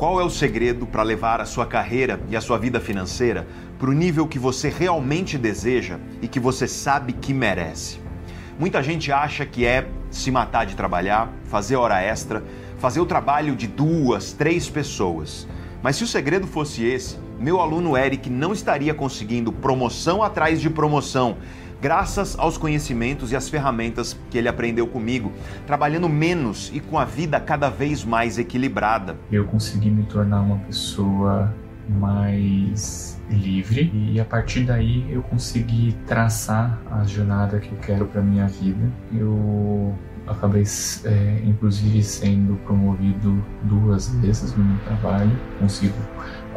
Qual é o segredo para levar a sua carreira e a sua vida financeira para o nível que você realmente deseja e que você sabe que merece? Muita gente acha que é se matar de trabalhar, fazer hora extra, fazer o trabalho de duas, três pessoas. Mas se o segredo fosse esse, meu aluno Eric não estaria conseguindo promoção atrás de promoção, graças aos conhecimentos e às ferramentas que ele aprendeu comigo, trabalhando menos e com a vida cada vez mais equilibrada. Eu consegui me tornar uma pessoa mais livre e a partir daí eu consegui traçar a jornada que eu quero para minha vida. Eu acabei é, inclusive sendo promovido duas vezes no meu trabalho, consigo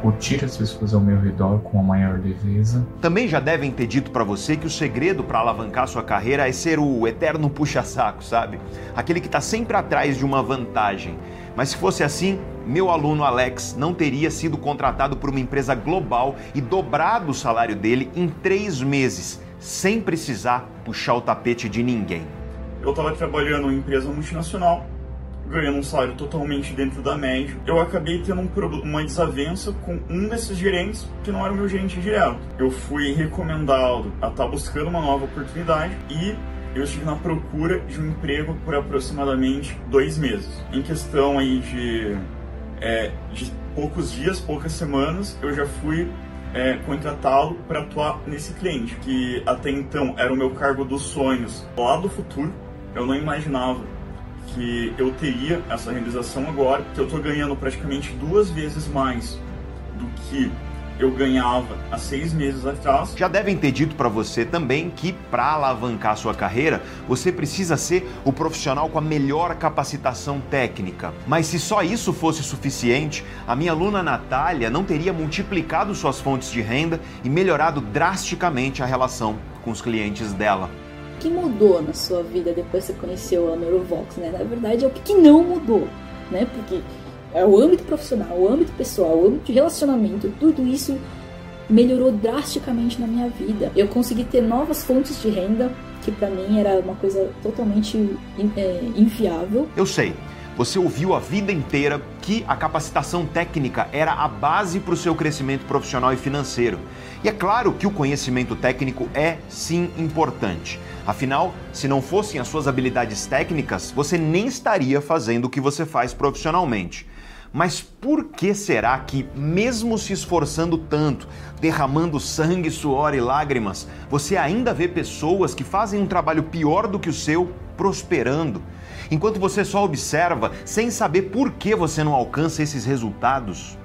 curtir as pessoas ao meu redor com a maior leveza. Também já devem ter dito para você que o segredo para alavancar sua carreira é ser o eterno puxa-saco, sabe? Aquele que está sempre atrás de uma vantagem. Mas se fosse assim, meu aluno Alex não teria sido contratado por uma empresa global e dobrado o salário dele em três meses, sem precisar puxar o tapete de ninguém. Eu estava trabalhando em empresa multinacional ganhando um salário totalmente dentro da média, eu acabei tendo um uma desavença com um desses gerentes que não era o meu gerente direto. Eu fui recomendado a estar tá buscando uma nova oportunidade e eu estive na procura de um emprego por aproximadamente dois meses. Em questão aí de, é, de poucos dias, poucas semanas, eu já fui é, contratá-lo para atuar nesse cliente, que até então era o meu cargo dos sonhos lá do futuro. Eu não imaginava que eu teria essa realização agora, que eu estou ganhando praticamente duas vezes mais do que eu ganhava há seis meses atrás. Já devem ter dito para você também que para alavancar sua carreira você precisa ser o profissional com a melhor capacitação técnica. Mas se só isso fosse suficiente, a minha aluna Natália não teria multiplicado suas fontes de renda e melhorado drasticamente a relação com os clientes dela que mudou na sua vida depois que você conheceu a Neurovox, né? Na verdade, é o que não mudou, né? Porque é o âmbito profissional, o âmbito pessoal, o âmbito de relacionamento, tudo isso melhorou drasticamente na minha vida. Eu consegui ter novas fontes de renda, que para mim era uma coisa totalmente é, inviável. Eu sei. Você ouviu a vida inteira que a capacitação técnica era a base para o seu crescimento profissional e financeiro. E é claro que o conhecimento técnico é sim importante. Afinal, se não fossem as suas habilidades técnicas, você nem estaria fazendo o que você faz profissionalmente. Mas por que será que, mesmo se esforçando tanto, derramando sangue, suor e lágrimas, você ainda vê pessoas que fazem um trabalho pior do que o seu prosperando? Enquanto você só observa sem saber por que você não alcança esses resultados?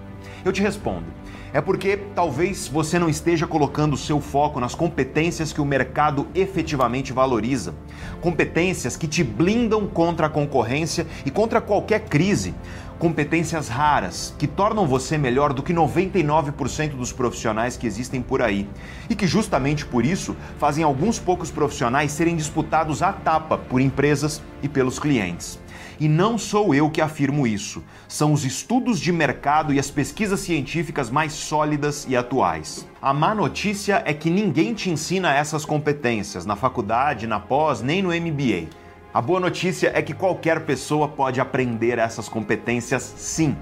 Eu te respondo. É porque talvez você não esteja colocando o seu foco nas competências que o mercado efetivamente valoriza. Competências que te blindam contra a concorrência e contra qualquer crise. Competências raras que tornam você melhor do que 99% dos profissionais que existem por aí. E que justamente por isso fazem alguns poucos profissionais serem disputados à tapa por empresas e pelos clientes. E não sou eu que afirmo isso, são os estudos de mercado e as pesquisas científicas mais sólidas e atuais. A má notícia é que ninguém te ensina essas competências na faculdade, na pós, nem no MBA. A boa notícia é que qualquer pessoa pode aprender essas competências sim.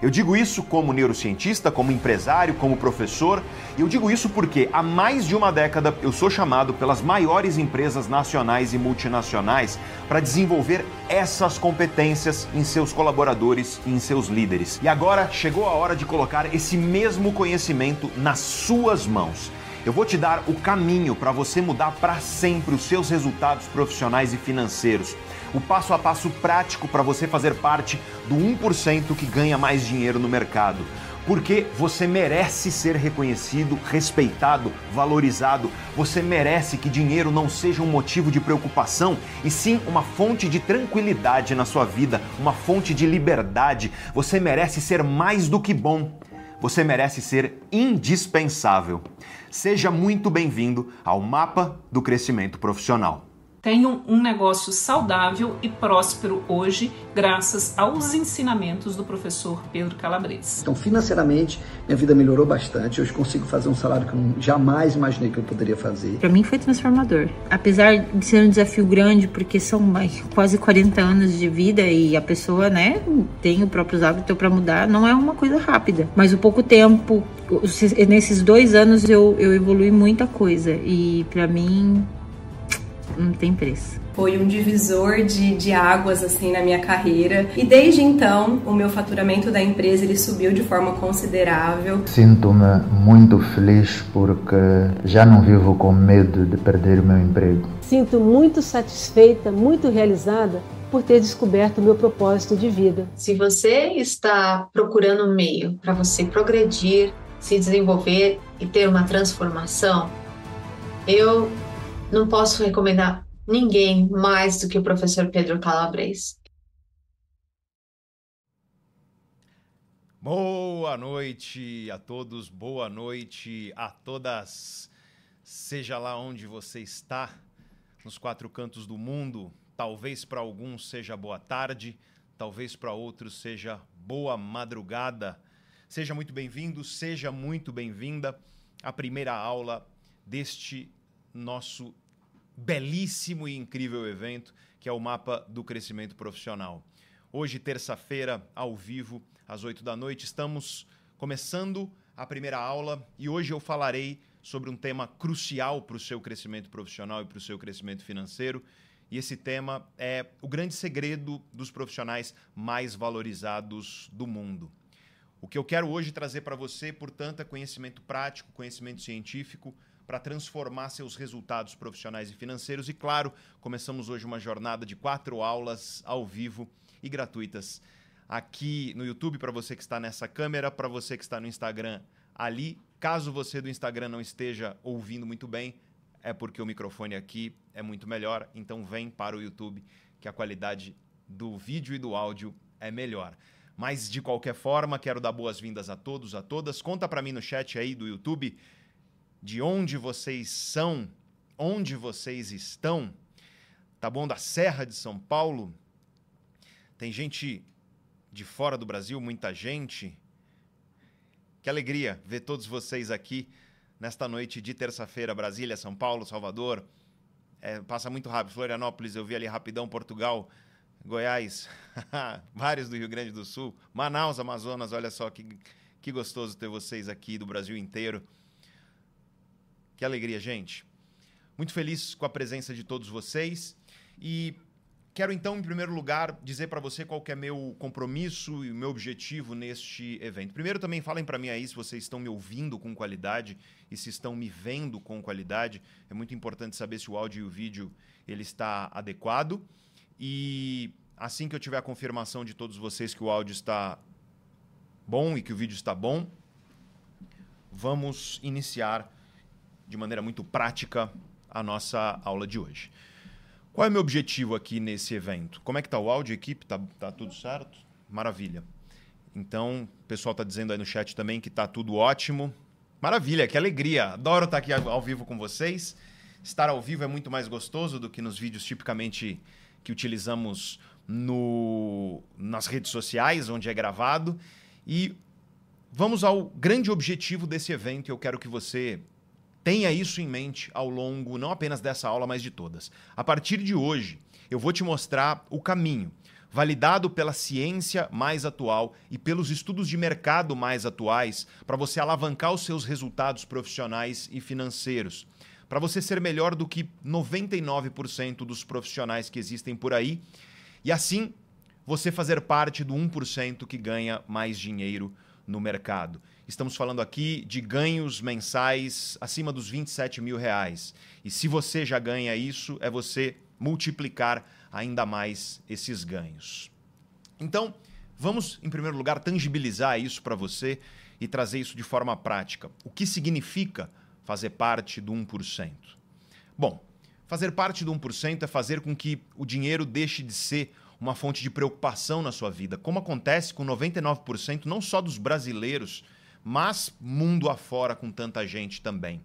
Eu digo isso como neurocientista, como empresário, como professor, e eu digo isso porque há mais de uma década eu sou chamado pelas maiores empresas nacionais e multinacionais para desenvolver essas competências em seus colaboradores e em seus líderes. E agora chegou a hora de colocar esse mesmo conhecimento nas suas mãos. Eu vou te dar o caminho para você mudar para sempre os seus resultados profissionais e financeiros o passo a passo prático para você fazer parte do 1% que ganha mais dinheiro no mercado. Porque você merece ser reconhecido, respeitado, valorizado. Você merece que dinheiro não seja um motivo de preocupação e sim uma fonte de tranquilidade na sua vida, uma fonte de liberdade. Você merece ser mais do que bom. Você merece ser indispensável. Seja muito bem-vindo ao Mapa do Crescimento Profissional. Tenham um negócio saudável e próspero hoje, graças aos ensinamentos do professor Pedro Calabres. Então, financeiramente, minha vida melhorou bastante. Hoje consigo fazer um salário que eu jamais imaginei que eu poderia fazer. Para mim foi transformador. Apesar de ser um desafio grande, porque são quase 40 anos de vida e a pessoa, né, tem os próprios hábitos para mudar, não é uma coisa rápida. Mas o pouco tempo, nesses dois anos eu, eu evolui muita coisa e para mim não tem preço. Foi um divisor de, de águas assim na minha carreira e desde então o meu faturamento da empresa ele subiu de forma considerável. Sinto-me muito feliz porque já não vivo com medo de perder o meu emprego. Sinto muito satisfeita, muito realizada por ter descoberto o meu propósito de vida. Se você está procurando um meio para você progredir, se desenvolver e ter uma transformação, eu não posso recomendar ninguém mais do que o professor Pedro Calabres. Boa noite a todos, boa noite a todas. Seja lá onde você está, nos quatro cantos do mundo, talvez para alguns seja boa tarde, talvez para outros seja boa madrugada. Seja muito bem-vindo, seja muito bem-vinda à primeira aula deste nosso belíssimo e incrível evento, que é o Mapa do Crescimento Profissional. Hoje, terça-feira, ao vivo, às 8 da noite, estamos começando a primeira aula e hoje eu falarei sobre um tema crucial para o seu crescimento profissional e para o seu crescimento financeiro. E esse tema é o grande segredo dos profissionais mais valorizados do mundo. O que eu quero hoje trazer para você, portanto, é conhecimento prático, conhecimento científico para transformar seus resultados profissionais e financeiros. E claro, começamos hoje uma jornada de quatro aulas ao vivo e gratuitas aqui no YouTube para você que está nessa câmera, para você que está no Instagram ali. Caso você do Instagram não esteja ouvindo muito bem, é porque o microfone aqui é muito melhor, então vem para o YouTube que a qualidade do vídeo e do áudio é melhor. Mas de qualquer forma, quero dar boas-vindas a todos, a todas. Conta para mim no chat aí do YouTube de onde vocês são, onde vocês estão, tá bom? Da Serra de São Paulo. Tem gente de fora do Brasil, muita gente. Que alegria ver todos vocês aqui nesta noite de terça-feira, Brasília, São Paulo, Salvador. É, passa muito rápido. Florianópolis, eu vi ali rapidão, Portugal, Goiás, vários do Rio Grande do Sul, Manaus, Amazonas, olha só que, que gostoso ter vocês aqui do Brasil inteiro. Que alegria, gente. Muito feliz com a presença de todos vocês e quero então, em primeiro lugar, dizer para você qual é meu compromisso e meu objetivo neste evento. Primeiro, também falem para mim aí se vocês estão me ouvindo com qualidade e se estão me vendo com qualidade. É muito importante saber se o áudio e o vídeo ele está adequado. E assim que eu tiver a confirmação de todos vocês que o áudio está bom e que o vídeo está bom, vamos iniciar de maneira muito prática a nossa aula de hoje. Qual é o meu objetivo aqui nesse evento? Como é que tá o áudio, equipe? Tá, tá tudo certo? Maravilha. Então, o pessoal está dizendo aí no chat também que tá tudo ótimo. Maravilha, que alegria. Adoro estar aqui ao vivo com vocês. Estar ao vivo é muito mais gostoso do que nos vídeos tipicamente que utilizamos no, nas redes sociais, onde é gravado. E vamos ao grande objetivo desse evento. Eu quero que você Tenha isso em mente ao longo não apenas dessa aula, mas de todas. A partir de hoje, eu vou te mostrar o caminho, validado pela ciência mais atual e pelos estudos de mercado mais atuais, para você alavancar os seus resultados profissionais e financeiros. Para você ser melhor do que 99% dos profissionais que existem por aí e assim você fazer parte do 1% que ganha mais dinheiro no mercado. Estamos falando aqui de ganhos mensais acima dos 27 mil reais. E se você já ganha isso, é você multiplicar ainda mais esses ganhos. Então, vamos, em primeiro lugar, tangibilizar isso para você e trazer isso de forma prática. O que significa fazer parte do 1%? Bom, fazer parte do 1% é fazer com que o dinheiro deixe de ser uma fonte de preocupação na sua vida, como acontece com 99% não só dos brasileiros mas mundo afora com tanta gente também.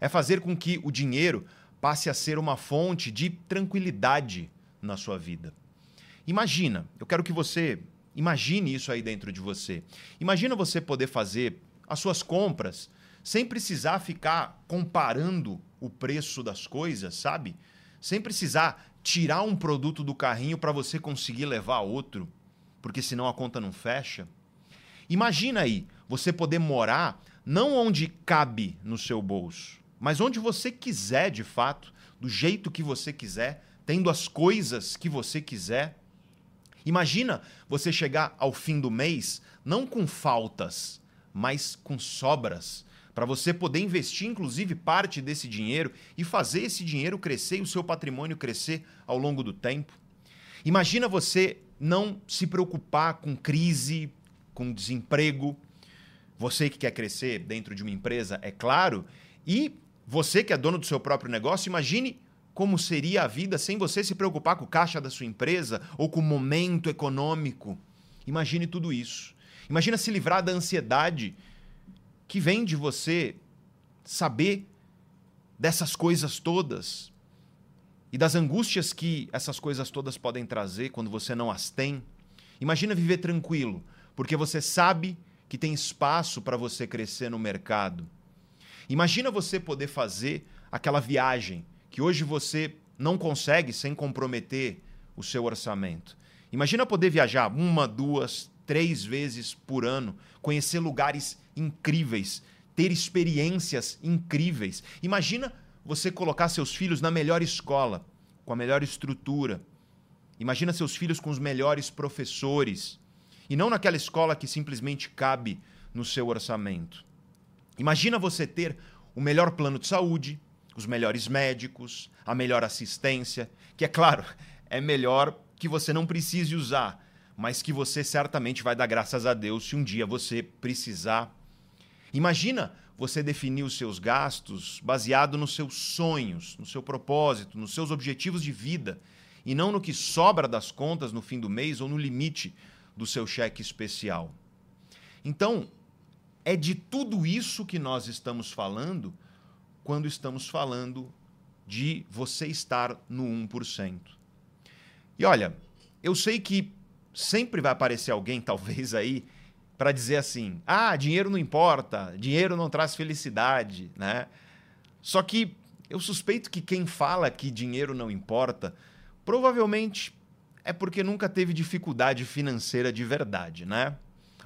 É fazer com que o dinheiro passe a ser uma fonte de tranquilidade na sua vida. Imagina, eu quero que você imagine isso aí dentro de você. Imagina você poder fazer as suas compras sem precisar ficar comparando o preço das coisas, sabe? Sem precisar tirar um produto do carrinho para você conseguir levar outro, porque senão a conta não fecha. Imagina aí você poder morar não onde cabe no seu bolso, mas onde você quiser de fato, do jeito que você quiser, tendo as coisas que você quiser. Imagina você chegar ao fim do mês não com faltas, mas com sobras, para você poder investir inclusive parte desse dinheiro e fazer esse dinheiro crescer e o seu patrimônio crescer ao longo do tempo. Imagina você não se preocupar com crise, com desemprego, você que quer crescer dentro de uma empresa, é claro, e você que é dono do seu próprio negócio, imagine como seria a vida sem você se preocupar com o caixa da sua empresa ou com o momento econômico. Imagine tudo isso. Imagina se livrar da ansiedade que vem de você saber dessas coisas todas e das angústias que essas coisas todas podem trazer quando você não as tem. Imagina viver tranquilo, porque você sabe que tem espaço para você crescer no mercado. Imagina você poder fazer aquela viagem que hoje você não consegue sem comprometer o seu orçamento. Imagina poder viajar uma, duas, três vezes por ano, conhecer lugares incríveis, ter experiências incríveis. Imagina você colocar seus filhos na melhor escola, com a melhor estrutura. Imagina seus filhos com os melhores professores. E não naquela escola que simplesmente cabe no seu orçamento. Imagina você ter o melhor plano de saúde, os melhores médicos, a melhor assistência, que é claro, é melhor que você não precise usar, mas que você certamente vai dar graças a Deus se um dia você precisar. Imagina você definir os seus gastos baseado nos seus sonhos, no seu propósito, nos seus objetivos de vida, e não no que sobra das contas no fim do mês ou no limite do seu cheque especial. Então, é de tudo isso que nós estamos falando quando estamos falando de você estar no 1%. E olha, eu sei que sempre vai aparecer alguém, talvez aí, para dizer assim: ah, dinheiro não importa, dinheiro não traz felicidade, né? Só que eu suspeito que quem fala que dinheiro não importa, provavelmente é porque nunca teve dificuldade financeira de verdade, né?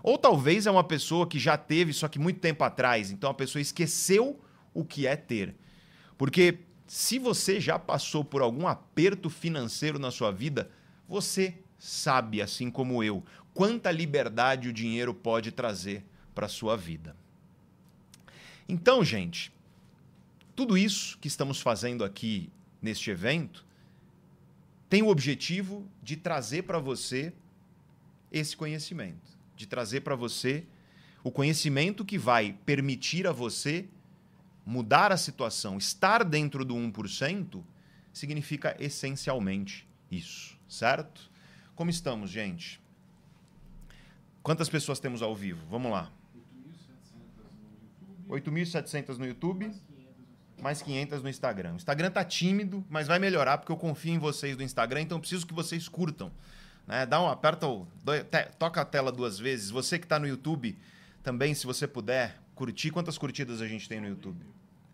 Ou talvez é uma pessoa que já teve, só que muito tempo atrás, então a pessoa esqueceu o que é ter. Porque se você já passou por algum aperto financeiro na sua vida, você sabe, assim como eu, quanta liberdade o dinheiro pode trazer para a sua vida. Então, gente, tudo isso que estamos fazendo aqui neste evento tem o objetivo de trazer para você esse conhecimento, de trazer para você o conhecimento que vai permitir a você mudar a situação, estar dentro do 1%, significa essencialmente isso, certo? Como estamos, gente? Quantas pessoas temos ao vivo? Vamos lá. 8.700 no YouTube, mais 500 no Instagram. O Instagram tá tímido, mas vai melhorar porque eu confio em vocês do Instagram, então preciso que vocês curtam. Né? Dá um, aperta o, toca a tela duas vezes. Você que está no YouTube, também, se você puder, curtir. Quantas curtidas a gente tem no YouTube?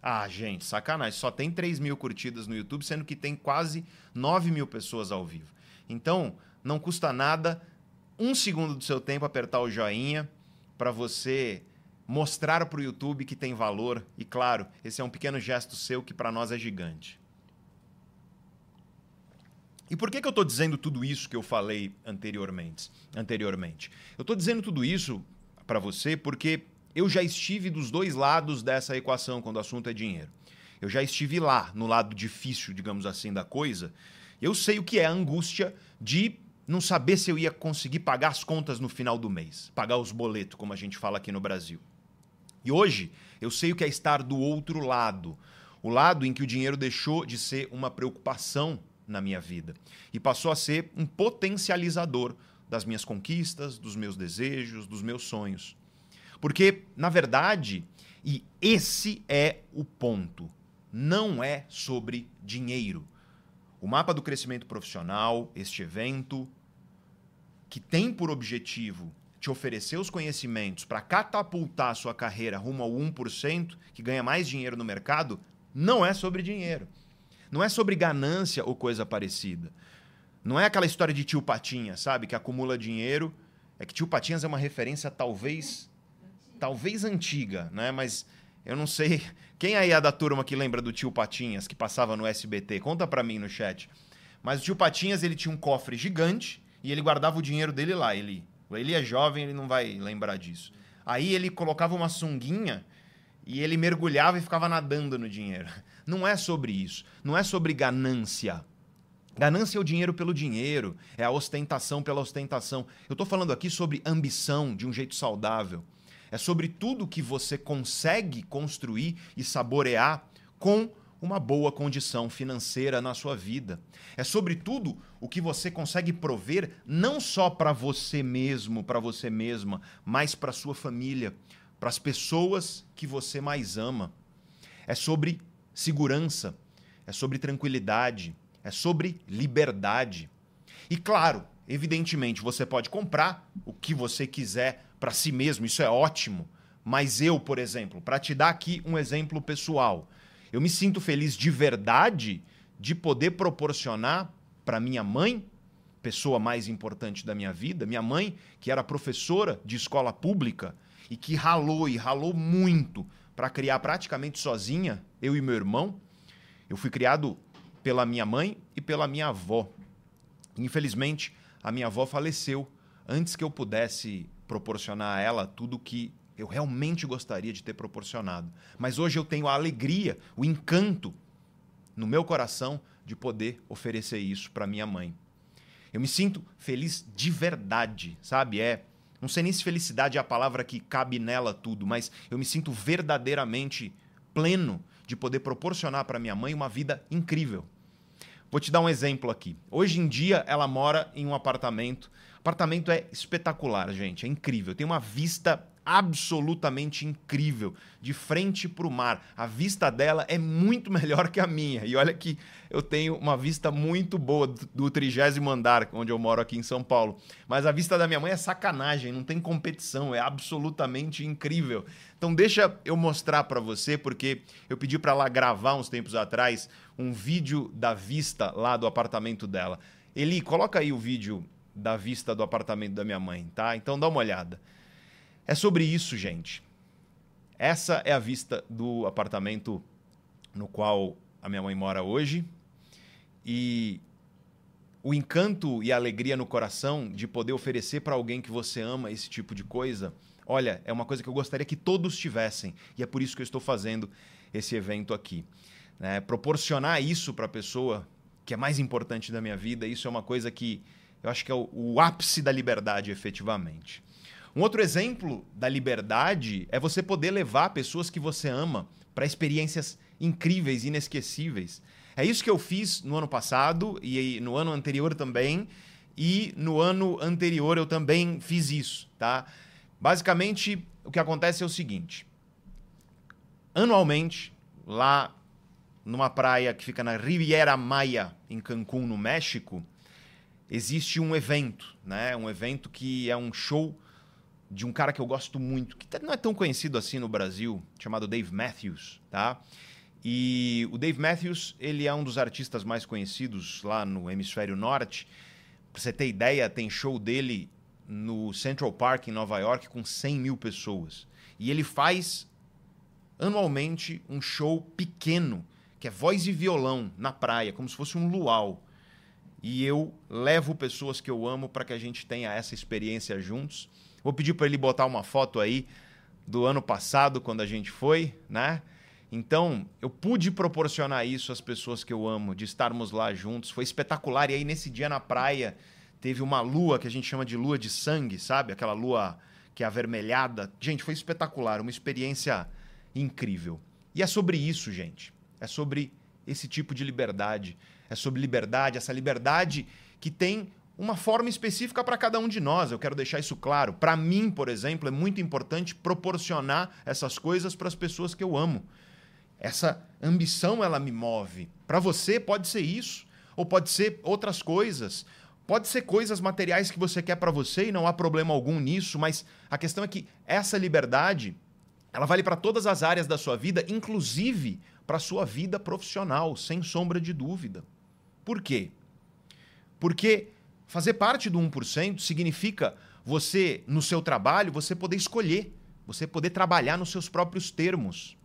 Ah, gente, sacanagem. Só tem 3 mil curtidas no YouTube, sendo que tem quase 9 mil pessoas ao vivo. Então, não custa nada, um segundo do seu tempo, apertar o joinha para você mostrar para o YouTube que tem valor. E claro, esse é um pequeno gesto seu que para nós é gigante. E por que, que eu estou dizendo tudo isso que eu falei anteriormente? anteriormente? Eu estou dizendo tudo isso para você porque eu já estive dos dois lados dessa equação quando o assunto é dinheiro. Eu já estive lá, no lado difícil, digamos assim, da coisa. Eu sei o que é a angústia de não saber se eu ia conseguir pagar as contas no final do mês, pagar os boletos, como a gente fala aqui no Brasil. E hoje eu sei o que é estar do outro lado, o lado em que o dinheiro deixou de ser uma preocupação na minha vida e passou a ser um potencializador das minhas conquistas, dos meus desejos, dos meus sonhos. Porque, na verdade, e esse é o ponto, não é sobre dinheiro. O mapa do crescimento profissional, este evento, que tem por objetivo te oferecer os conhecimentos para catapultar a sua carreira rumo ao 1%, que ganha mais dinheiro no mercado, não é sobre dinheiro. Não é sobre ganância ou coisa parecida. Não é aquela história de tio Patinhas, sabe? Que acumula dinheiro. É que tio Patinhas é uma referência talvez talvez antiga, né? Mas eu não sei. Quem aí é da turma que lembra do tio Patinhas que passava no SBT? Conta pra mim no chat. Mas o tio Patinhas, ele tinha um cofre gigante e ele guardava o dinheiro dele lá. Ele, ele é jovem, ele não vai lembrar disso. Aí ele colocava uma sunguinha e ele mergulhava e ficava nadando no dinheiro. Não é sobre isso. Não é sobre ganância. Ganância é o dinheiro pelo dinheiro, é a ostentação pela ostentação. Eu estou falando aqui sobre ambição de um jeito saudável. É sobre tudo que você consegue construir e saborear com uma boa condição financeira na sua vida. É sobre tudo o que você consegue prover não só para você mesmo, para você mesma, mas para sua família, para as pessoas que você mais ama. É sobre segurança, é sobre tranquilidade, é sobre liberdade. E claro, evidentemente, você pode comprar o que você quiser para si mesmo, isso é ótimo. Mas eu, por exemplo, para te dar aqui um exemplo pessoal, eu me sinto feliz de verdade de poder proporcionar para minha mãe, pessoa mais importante da minha vida, minha mãe, que era professora de escola pública e que ralou e ralou muito para criar praticamente sozinha, eu e meu irmão. Eu fui criado pela minha mãe e pela minha avó. Infelizmente, a minha avó faleceu antes que eu pudesse proporcionar a ela tudo que eu realmente gostaria de ter proporcionado. Mas hoje eu tenho a alegria, o encanto no meu coração de poder oferecer isso para minha mãe. Eu me sinto feliz de verdade, sabe? É, não sei nem se felicidade é a palavra que cabe nela tudo, mas eu me sinto verdadeiramente pleno de poder proporcionar para minha mãe uma vida incrível. Vou te dar um exemplo aqui. Hoje em dia ela mora em um apartamento o apartamento é espetacular, gente, é incrível. Tem uma vista absolutamente incrível, de frente para o mar. A vista dela é muito melhor que a minha. E olha que eu tenho uma vista muito boa do trigésimo andar, onde eu moro aqui em São Paulo. Mas a vista da minha mãe é sacanagem, não tem competição, é absolutamente incrível. Então deixa eu mostrar para você, porque eu pedi para ela gravar uns tempos atrás um vídeo da vista lá do apartamento dela. Eli, coloca aí o vídeo da vista do apartamento da minha mãe, tá? Então dá uma olhada. É sobre isso, gente. Essa é a vista do apartamento no qual a minha mãe mora hoje. E o encanto e a alegria no coração de poder oferecer para alguém que você ama esse tipo de coisa, olha, é uma coisa que eu gostaria que todos tivessem. E é por isso que eu estou fazendo esse evento aqui. Né? Proporcionar isso para a pessoa que é mais importante da minha vida, isso é uma coisa que eu acho que é o, o ápice da liberdade, efetivamente. Um outro exemplo da liberdade é você poder levar pessoas que você ama para experiências incríveis, inesquecíveis. É isso que eu fiz no ano passado e no ano anterior também. E no ano anterior eu também fiz isso, tá? Basicamente, o que acontece é o seguinte: anualmente, lá numa praia que fica na Riviera Maya, em Cancún, no México, existe um evento, né? Um evento que é um show de um cara que eu gosto muito, que não é tão conhecido assim no Brasil, chamado Dave Matthews, tá? E o Dave Matthews, ele é um dos artistas mais conhecidos lá no hemisfério norte. Pra você ter ideia, tem show dele no Central Park, em Nova York, com 100 mil pessoas. E ele faz anualmente um show pequeno, que é voz e violão, na praia, como se fosse um luau e eu levo pessoas que eu amo para que a gente tenha essa experiência juntos. Vou pedir para ele botar uma foto aí do ano passado, quando a gente foi, né? Então, eu pude proporcionar isso às pessoas que eu amo, de estarmos lá juntos. Foi espetacular. E aí, nesse dia na praia, teve uma lua que a gente chama de lua de sangue, sabe? Aquela lua que é avermelhada. Gente, foi espetacular. Uma experiência incrível. E é sobre isso, gente. É sobre esse tipo de liberdade é sobre liberdade, essa liberdade que tem uma forma específica para cada um de nós. Eu quero deixar isso claro. Para mim, por exemplo, é muito importante proporcionar essas coisas para as pessoas que eu amo. Essa ambição ela me move. Para você pode ser isso, ou pode ser outras coisas. Pode ser coisas materiais que você quer para você e não há problema algum nisso, mas a questão é que essa liberdade, ela vale para todas as áreas da sua vida, inclusive para a sua vida profissional, sem sombra de dúvida. Por quê? Porque fazer parte do 1% significa você, no seu trabalho, você poder escolher, você poder trabalhar nos seus próprios termos.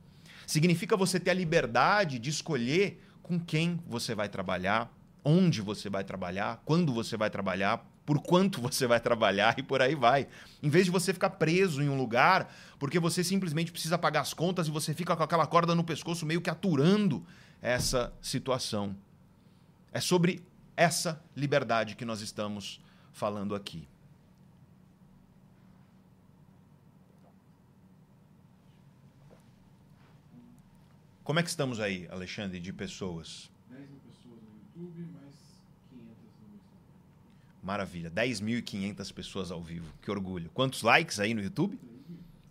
Significa você ter a liberdade de escolher com quem você vai trabalhar, onde você vai trabalhar, quando você vai trabalhar, por quanto você vai trabalhar e por aí vai. Em vez de você ficar preso em um lugar porque você simplesmente precisa pagar as contas e você fica com aquela corda no pescoço meio que aturando essa situação. É sobre essa liberdade que nós estamos falando aqui. Como é que estamos aí, Alexandre, de pessoas? 10 mil pessoas no YouTube, mais 500 no Instagram. Maravilha. 10.500 pessoas ao vivo. Que orgulho. Quantos likes aí no YouTube?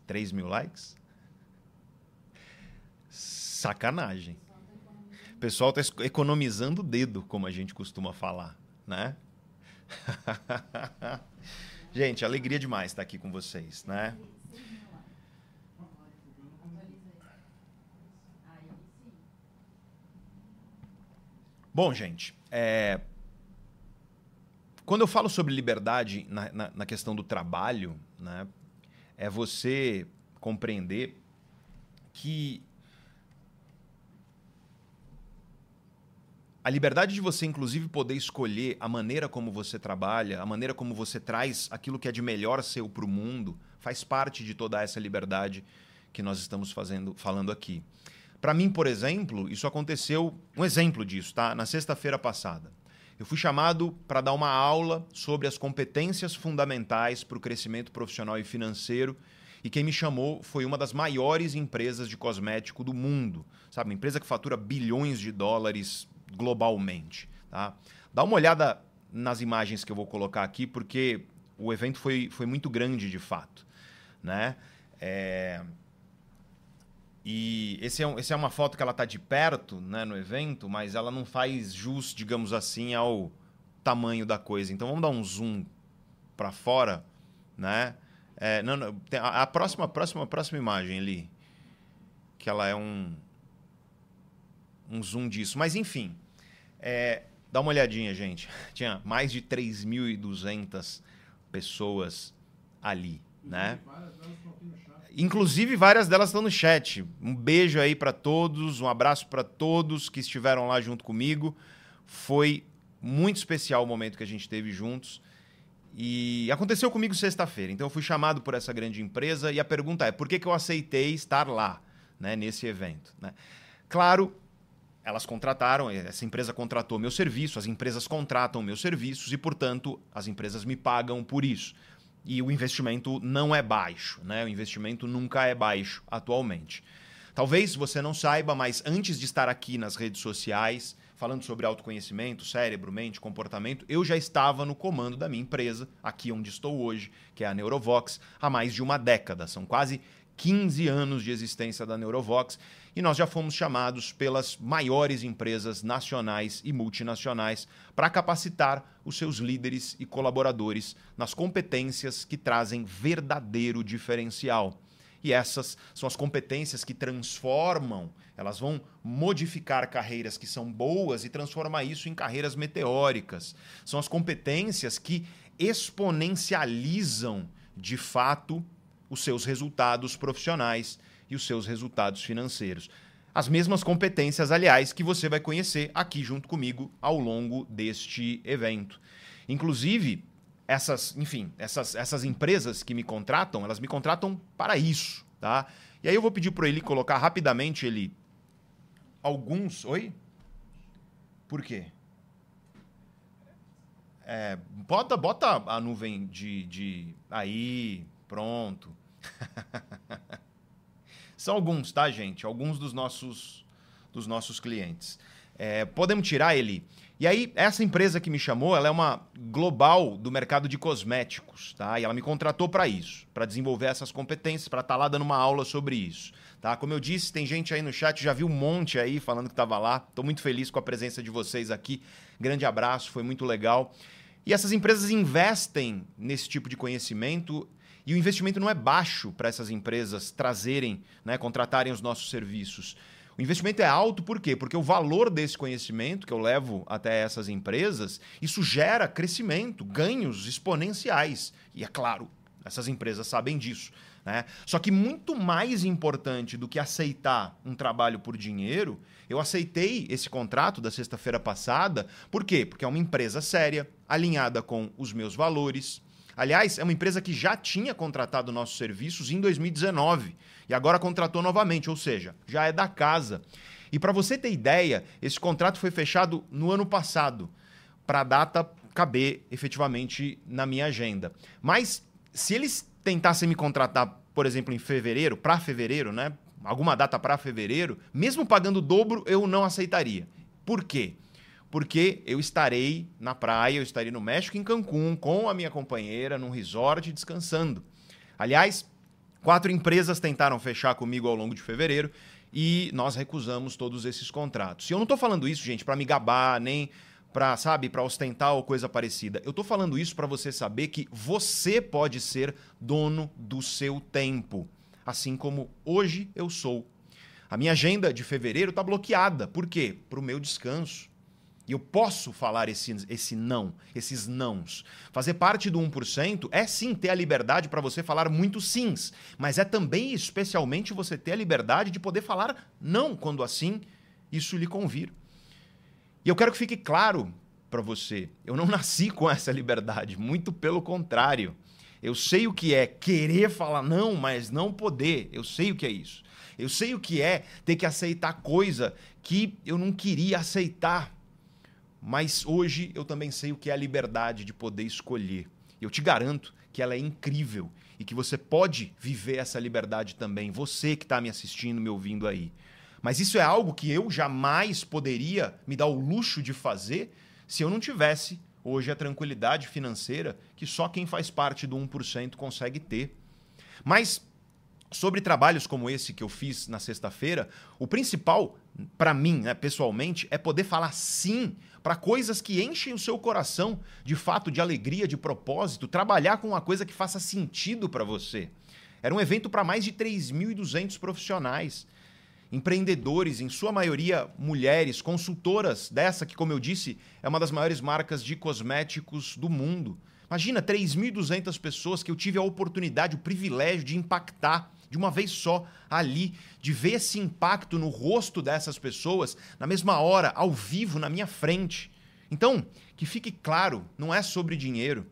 3 mil likes? Sacanagem. Pessoal está economizando o dedo, como a gente costuma falar, né? gente, alegria demais estar aqui com vocês, né? Bom, gente, é... quando eu falo sobre liberdade na, na, na, questão do trabalho, né, é você compreender que a liberdade de você, inclusive, poder escolher a maneira como você trabalha, a maneira como você traz aquilo que é de melhor seu para o mundo, faz parte de toda essa liberdade que nós estamos fazendo, falando aqui. Para mim, por exemplo, isso aconteceu, um exemplo disso, tá? Na sexta-feira passada. Eu fui chamado para dar uma aula sobre as competências fundamentais para o crescimento profissional e financeiro. E quem me chamou foi uma das maiores empresas de cosmético do mundo. Sabe, uma empresa que fatura bilhões de dólares globalmente. Tá? Dá uma olhada nas imagens que eu vou colocar aqui, porque o evento foi, foi muito grande de fato. Né? É... E esse é, um, esse é uma foto que ela está de perto né, no evento, mas ela não faz jus, digamos assim, ao tamanho da coisa. Então vamos dar um zoom para fora, né? É, não, não, a, a próxima, próxima, próxima imagem ali, que ela é um um zoom disso. Mas enfim, é, dá uma olhadinha, gente. Tinha mais de 3.200 pessoas ali, né? Inclusive, várias delas estão no chat. Um beijo aí para todos, um abraço para todos que estiveram lá junto comigo. Foi muito especial o momento que a gente teve juntos. E aconteceu comigo sexta-feira. Então, eu fui chamado por essa grande empresa e a pergunta é: por que, que eu aceitei estar lá, né, nesse evento? Né? Claro, elas contrataram, essa empresa contratou meu serviço, as empresas contratam meus serviços e, portanto, as empresas me pagam por isso e o investimento não é baixo, né? O investimento nunca é baixo atualmente. Talvez você não saiba, mas antes de estar aqui nas redes sociais, falando sobre autoconhecimento, cérebro, mente, comportamento, eu já estava no comando da minha empresa, aqui onde estou hoje, que é a Neurovox, há mais de uma década. São quase 15 anos de existência da Neurovox e nós já fomos chamados pelas maiores empresas nacionais e multinacionais para capacitar os seus líderes e colaboradores nas competências que trazem verdadeiro diferencial. E essas são as competências que transformam, elas vão modificar carreiras que são boas e transformar isso em carreiras meteóricas. São as competências que exponencializam, de fato, os seus resultados profissionais e os seus resultados financeiros. As mesmas competências, aliás, que você vai conhecer aqui junto comigo ao longo deste evento. Inclusive, essas, enfim, essas, essas empresas que me contratam, elas me contratam para isso, tá? E aí eu vou pedir para ele colocar rapidamente ele alguns, oi? Por quê? É, bota, bota a nuvem de, de aí, pronto. São alguns, tá, gente? Alguns dos nossos, dos nossos clientes. É, podemos tirar ele. E aí, essa empresa que me chamou, ela é uma global do mercado de cosméticos, tá? E ela me contratou para isso, para desenvolver essas competências, para estar lá dando uma aula sobre isso, tá? Como eu disse, tem gente aí no chat, já viu um monte aí falando que estava lá. Tô muito feliz com a presença de vocês aqui. Grande abraço, foi muito legal. E essas empresas investem nesse tipo de conhecimento e o investimento não é baixo para essas empresas trazerem, né, contratarem os nossos serviços. O investimento é alto por quê? Porque o valor desse conhecimento que eu levo até essas empresas, isso gera crescimento, ganhos exponenciais. E é claro, essas empresas sabem disso. Né? Só que muito mais importante do que aceitar um trabalho por dinheiro, eu aceitei esse contrato da sexta-feira passada. Por quê? Porque é uma empresa séria, alinhada com os meus valores. Aliás, é uma empresa que já tinha contratado nossos serviços em 2019 e agora contratou novamente, ou seja, já é da casa. E para você ter ideia, esse contrato foi fechado no ano passado, para a data caber efetivamente na minha agenda. Mas se eles tentassem me contratar, por exemplo, em fevereiro, para fevereiro, né? Alguma data para fevereiro, mesmo pagando o dobro, eu não aceitaria. Por quê? Porque eu estarei na praia, eu estarei no México, em Cancún, com a minha companheira, num resort, descansando. Aliás, quatro empresas tentaram fechar comigo ao longo de fevereiro e nós recusamos todos esses contratos. E eu não estou falando isso, gente, para me gabar, nem para, sabe, para ostentar ou coisa parecida. Eu estou falando isso para você saber que você pode ser dono do seu tempo, assim como hoje eu sou. A minha agenda de fevereiro está bloqueada. Por quê? Para o meu descanso. E eu posso falar esse, esse não, esses nãos. Fazer parte do 1% é sim ter a liberdade para você falar muito sims, mas é também, especialmente, você ter a liberdade de poder falar não quando assim isso lhe convir. E eu quero que fique claro para você: eu não nasci com essa liberdade, muito pelo contrário. Eu sei o que é querer falar não, mas não poder. Eu sei o que é isso. Eu sei o que é ter que aceitar coisa que eu não queria aceitar. Mas hoje eu também sei o que é a liberdade de poder escolher. Eu te garanto que ela é incrível e que você pode viver essa liberdade também, você que está me assistindo, me ouvindo aí. Mas isso é algo que eu jamais poderia me dar o luxo de fazer se eu não tivesse hoje a tranquilidade financeira que só quem faz parte do 1% consegue ter. Mas sobre trabalhos como esse que eu fiz na sexta-feira, o principal para mim, né, pessoalmente, é poder falar sim para coisas que enchem o seu coração de fato de alegria, de propósito, trabalhar com uma coisa que faça sentido para você. Era um evento para mais de 3.200 profissionais empreendedores, em sua maioria mulheres, consultoras dessa que, como eu disse, é uma das maiores marcas de cosméticos do mundo. Imagina 3.200 pessoas que eu tive a oportunidade, o privilégio de impactar de uma vez só ali, de ver esse impacto no rosto dessas pessoas na mesma hora, ao vivo, na minha frente. Então, que fique claro, não é sobre dinheiro,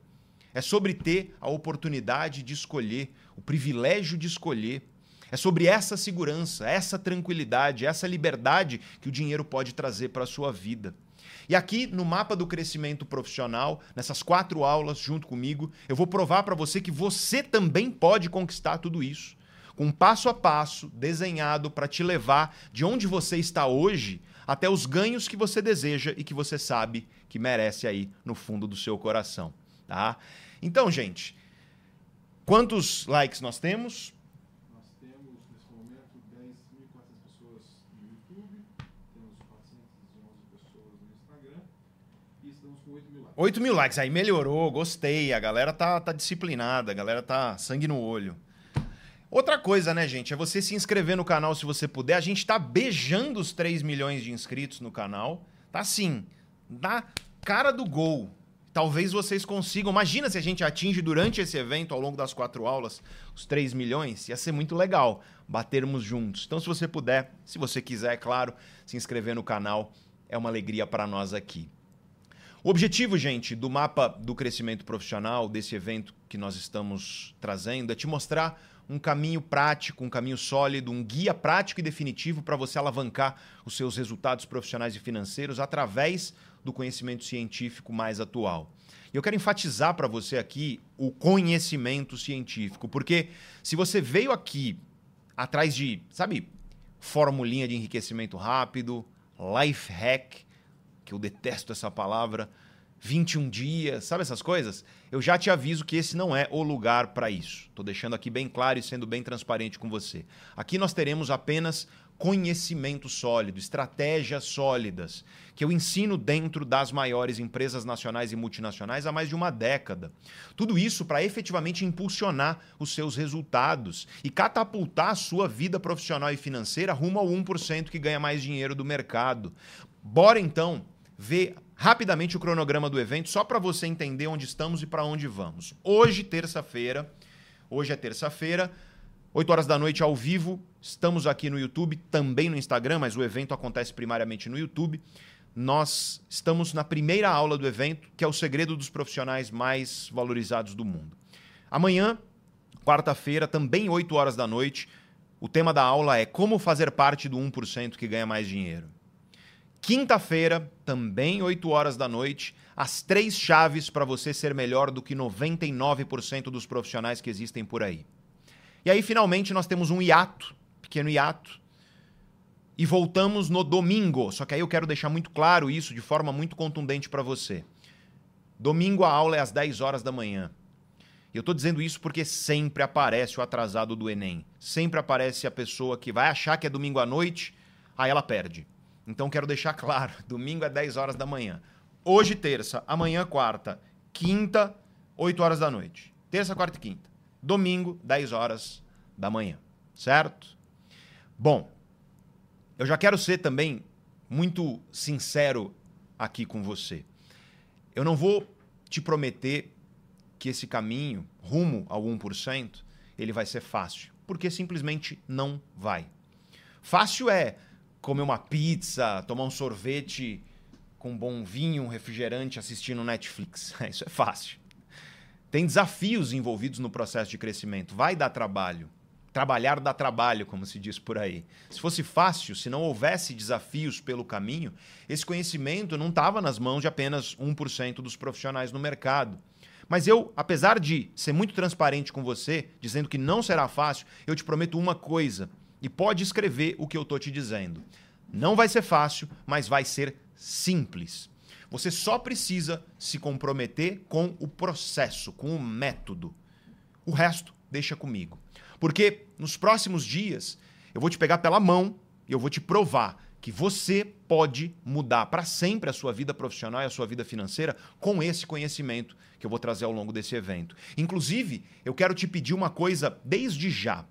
é sobre ter a oportunidade de escolher, o privilégio de escolher é sobre essa segurança, essa tranquilidade, essa liberdade que o dinheiro pode trazer para a sua vida. E aqui no mapa do crescimento profissional, nessas quatro aulas junto comigo, eu vou provar para você que você também pode conquistar tudo isso. Com um passo a passo desenhado para te levar de onde você está hoje até os ganhos que você deseja e que você sabe que merece aí no fundo do seu coração, tá? Então, gente, quantos likes nós temos? 8 mil likes, aí melhorou, gostei. A galera tá, tá disciplinada, a galera tá sangue no olho. Outra coisa, né, gente, é você se inscrever no canal se você puder. A gente tá beijando os 3 milhões de inscritos no canal. Tá assim, na cara do gol. Talvez vocês consigam. Imagina se a gente atinge durante esse evento, ao longo das quatro aulas, os 3 milhões. Ia ser muito legal batermos juntos. Então, se você puder, se você quiser, é claro, se inscrever no canal, é uma alegria para nós aqui. O objetivo, gente, do mapa do crescimento profissional, desse evento que nós estamos trazendo, é te mostrar um caminho prático, um caminho sólido, um guia prático e definitivo para você alavancar os seus resultados profissionais e financeiros através do conhecimento científico mais atual. E eu quero enfatizar para você aqui o conhecimento científico, porque se você veio aqui atrás de, sabe, formulinha de enriquecimento rápido, life hack, que eu detesto essa palavra, 21 dias, sabe essas coisas? Eu já te aviso que esse não é o lugar para isso. Estou deixando aqui bem claro e sendo bem transparente com você. Aqui nós teremos apenas conhecimento sólido, estratégias sólidas, que eu ensino dentro das maiores empresas nacionais e multinacionais há mais de uma década. Tudo isso para efetivamente impulsionar os seus resultados e catapultar a sua vida profissional e financeira rumo ao 1% que ganha mais dinheiro do mercado. Bora então ver rapidamente o cronograma do evento, só para você entender onde estamos e para onde vamos. Hoje, terça-feira, hoje é terça-feira, 8 horas da noite ao vivo, estamos aqui no YouTube, também no Instagram, mas o evento acontece primariamente no YouTube. Nós estamos na primeira aula do evento, que é o segredo dos profissionais mais valorizados do mundo. Amanhã, quarta-feira, também 8 horas da noite, o tema da aula é como fazer parte do 1% que ganha mais dinheiro. Quinta-feira, também 8 horas da noite, as três chaves para você ser melhor do que 99% dos profissionais que existem por aí. E aí, finalmente, nós temos um hiato, pequeno hiato, e voltamos no domingo. Só que aí eu quero deixar muito claro isso de forma muito contundente para você. Domingo a aula é às 10 horas da manhã. E eu estou dizendo isso porque sempre aparece o atrasado do Enem. Sempre aparece a pessoa que vai achar que é domingo à noite, aí ela perde. Então quero deixar claro: domingo é 10 horas da manhã. Hoje, terça, amanhã, quarta, quinta, 8 horas da noite. Terça, quarta e quinta domingo, 10 horas da manhã, certo? Bom, eu já quero ser também muito sincero aqui com você. Eu não vou te prometer que esse caminho rumo ao 1% ele vai ser fácil, porque simplesmente não vai. Fácil é comer uma pizza, tomar um sorvete com um bom vinho, um refrigerante assistindo Netflix. Isso é fácil. Tem desafios envolvidos no processo de crescimento. Vai dar trabalho. Trabalhar dá trabalho, como se diz por aí. Se fosse fácil, se não houvesse desafios pelo caminho, esse conhecimento não estava nas mãos de apenas 1% dos profissionais no mercado. Mas eu, apesar de ser muito transparente com você, dizendo que não será fácil, eu te prometo uma coisa. E pode escrever o que eu estou te dizendo. Não vai ser fácil, mas vai ser simples. Você só precisa se comprometer com o processo, com o método. O resto, deixa comigo. Porque nos próximos dias, eu vou te pegar pela mão e eu vou te provar que você pode mudar para sempre a sua vida profissional e a sua vida financeira com esse conhecimento que eu vou trazer ao longo desse evento. Inclusive, eu quero te pedir uma coisa desde já.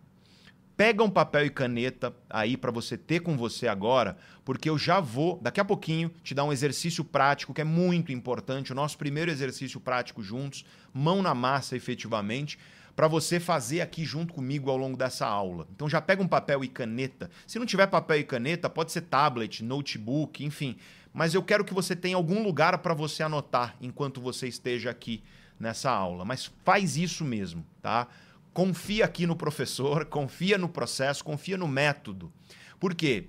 Pega um papel e caneta aí para você ter com você agora, porque eu já vou, daqui a pouquinho, te dar um exercício prático que é muito importante, o nosso primeiro exercício prático juntos, mão na massa efetivamente, para você fazer aqui junto comigo ao longo dessa aula. Então já pega um papel e caneta. Se não tiver papel e caneta, pode ser tablet, notebook, enfim, mas eu quero que você tenha algum lugar para você anotar enquanto você esteja aqui nessa aula. Mas faz isso mesmo, tá? Confia aqui no professor, confia no processo, confia no método. Por quê?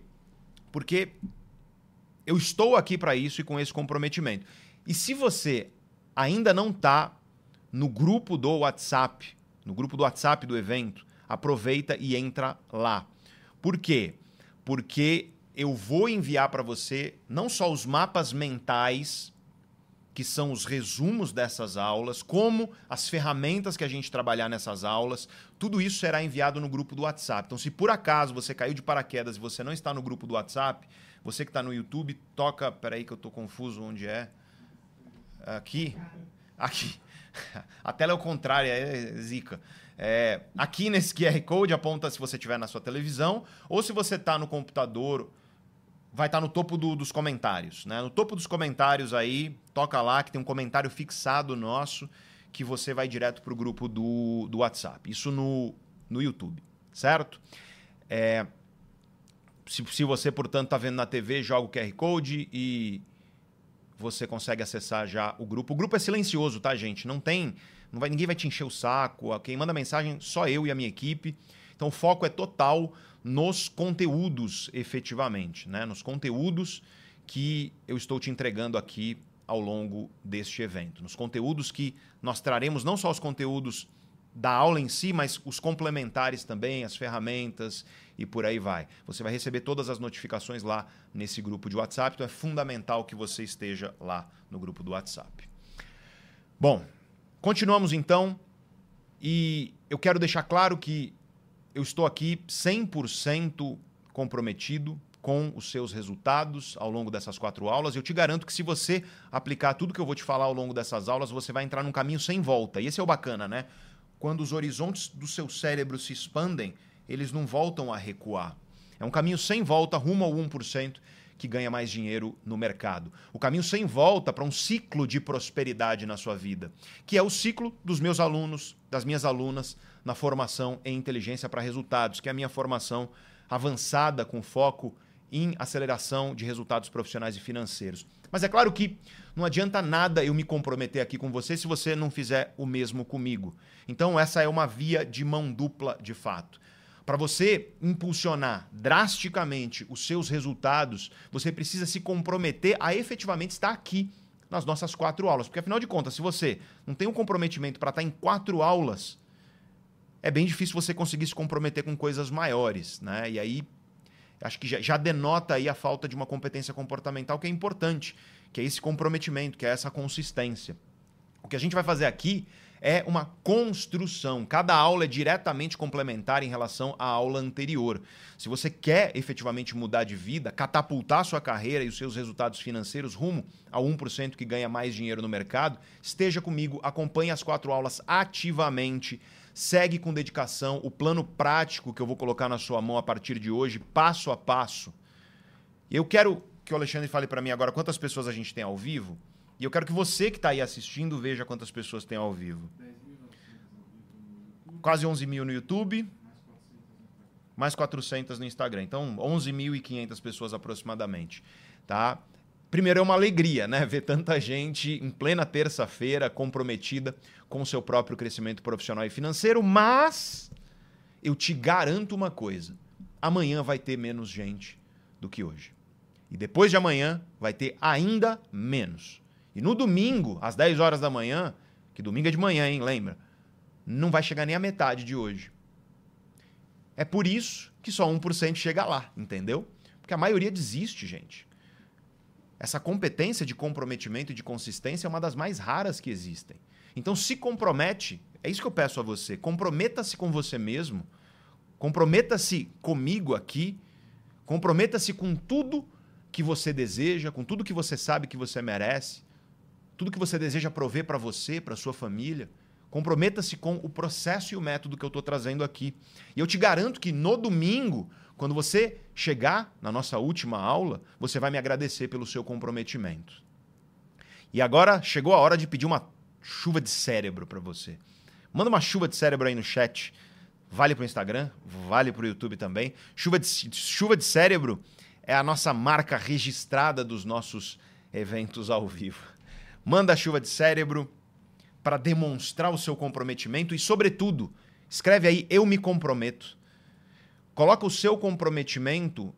Porque eu estou aqui para isso e com esse comprometimento. E se você ainda não está no grupo do WhatsApp, no grupo do WhatsApp do evento, aproveita e entra lá. Por quê? Porque eu vou enviar para você não só os mapas mentais que são os resumos dessas aulas, como as ferramentas que a gente trabalhar nessas aulas, tudo isso será enviado no grupo do WhatsApp. Então, se por acaso você caiu de paraquedas e você não está no grupo do WhatsApp, você que está no YouTube, toca. Peraí, que eu estou confuso onde é. Aqui. Aqui. A tela é o contrário, é zica. É, aqui nesse QR Code aponta se você estiver na sua televisão ou se você está no computador vai estar tá no topo do, dos comentários. Né? No topo dos comentários aí, toca lá que tem um comentário fixado nosso que você vai direto para o grupo do, do WhatsApp. Isso no, no YouTube, certo? É, se, se você, portanto, está vendo na TV, joga o QR Code e você consegue acessar já o grupo. O grupo é silencioso, tá, gente? Não tem. Não vai, ninguém vai te encher o saco. Quem manda mensagem, só eu e a minha equipe. Então o foco é total nos conteúdos, efetivamente, né? nos conteúdos que eu estou te entregando aqui ao longo deste evento. Nos conteúdos que nós traremos, não só os conteúdos da aula em si, mas os complementares também, as ferramentas e por aí vai. Você vai receber todas as notificações lá nesse grupo de WhatsApp, então é fundamental que você esteja lá no grupo do WhatsApp. Bom, continuamos então e eu quero deixar claro que eu estou aqui 100% comprometido com os seus resultados ao longo dessas quatro aulas. Eu te garanto que se você aplicar tudo que eu vou te falar ao longo dessas aulas, você vai entrar num caminho sem volta. E esse é o bacana, né? Quando os horizontes do seu cérebro se expandem, eles não voltam a recuar. É um caminho sem volta rumo ao 1% que ganha mais dinheiro no mercado. O caminho sem volta para um ciclo de prosperidade na sua vida, que é o ciclo dos meus alunos, das minhas alunas na formação em inteligência para resultados, que é a minha formação avançada com foco em aceleração de resultados profissionais e financeiros. Mas é claro que não adianta nada eu me comprometer aqui com você se você não fizer o mesmo comigo. Então, essa é uma via de mão dupla de fato. Para você impulsionar drasticamente os seus resultados, você precisa se comprometer a efetivamente estar aqui nas nossas quatro aulas. Porque, afinal de contas, se você não tem um comprometimento para estar em quatro aulas, é bem difícil você conseguir se comprometer com coisas maiores. Né? E aí acho que já, já, denota aí a falta de uma competência comportamental que é importante, que é esse comprometimento, que é essa consistência. O que a gente vai fazer aqui é uma construção. Cada aula é diretamente complementar em relação à aula anterior. Se você quer efetivamente mudar de vida, catapultar sua carreira e os seus resultados financeiros rumo ao 1% que ganha mais dinheiro no mercado, esteja comigo, acompanhe as quatro aulas ativamente segue com dedicação o plano prático que eu vou colocar na sua mão a partir de hoje, passo a passo. Eu quero que o Alexandre fale para mim agora quantas pessoas a gente tem ao vivo. E eu quero que você que está aí assistindo veja quantas pessoas tem ao vivo. Quase 11 mil no YouTube. Mais 400 no Instagram. Então, 11.500 pessoas aproximadamente. Tá? Primeiro, é uma alegria, né? Ver tanta gente em plena terça-feira comprometida com o seu próprio crescimento profissional e financeiro, mas eu te garanto uma coisa: amanhã vai ter menos gente do que hoje. E depois de amanhã vai ter ainda menos. E no domingo, às 10 horas da manhã, que domingo é de manhã, hein? Lembra? Não vai chegar nem a metade de hoje. É por isso que só 1% chega lá, entendeu? Porque a maioria desiste, gente. Essa competência de comprometimento e de consistência é uma das mais raras que existem. Então se compromete, é isso que eu peço a você, comprometa-se com você mesmo, comprometa-se comigo aqui, comprometa-se com tudo que você deseja, com tudo que você sabe que você merece, tudo que você deseja prover para você, para sua família. Comprometa-se com o processo e o método que eu estou trazendo aqui. E eu te garanto que no domingo quando você chegar na nossa última aula, você vai me agradecer pelo seu comprometimento. E agora chegou a hora de pedir uma chuva de cérebro para você. Manda uma chuva de cérebro aí no chat. Vale para o Instagram, vale para o YouTube também. Chuva de, chuva de cérebro é a nossa marca registrada dos nossos eventos ao vivo. Manda a chuva de cérebro para demonstrar o seu comprometimento e, sobretudo, escreve aí eu me comprometo Coloca o seu comprometimento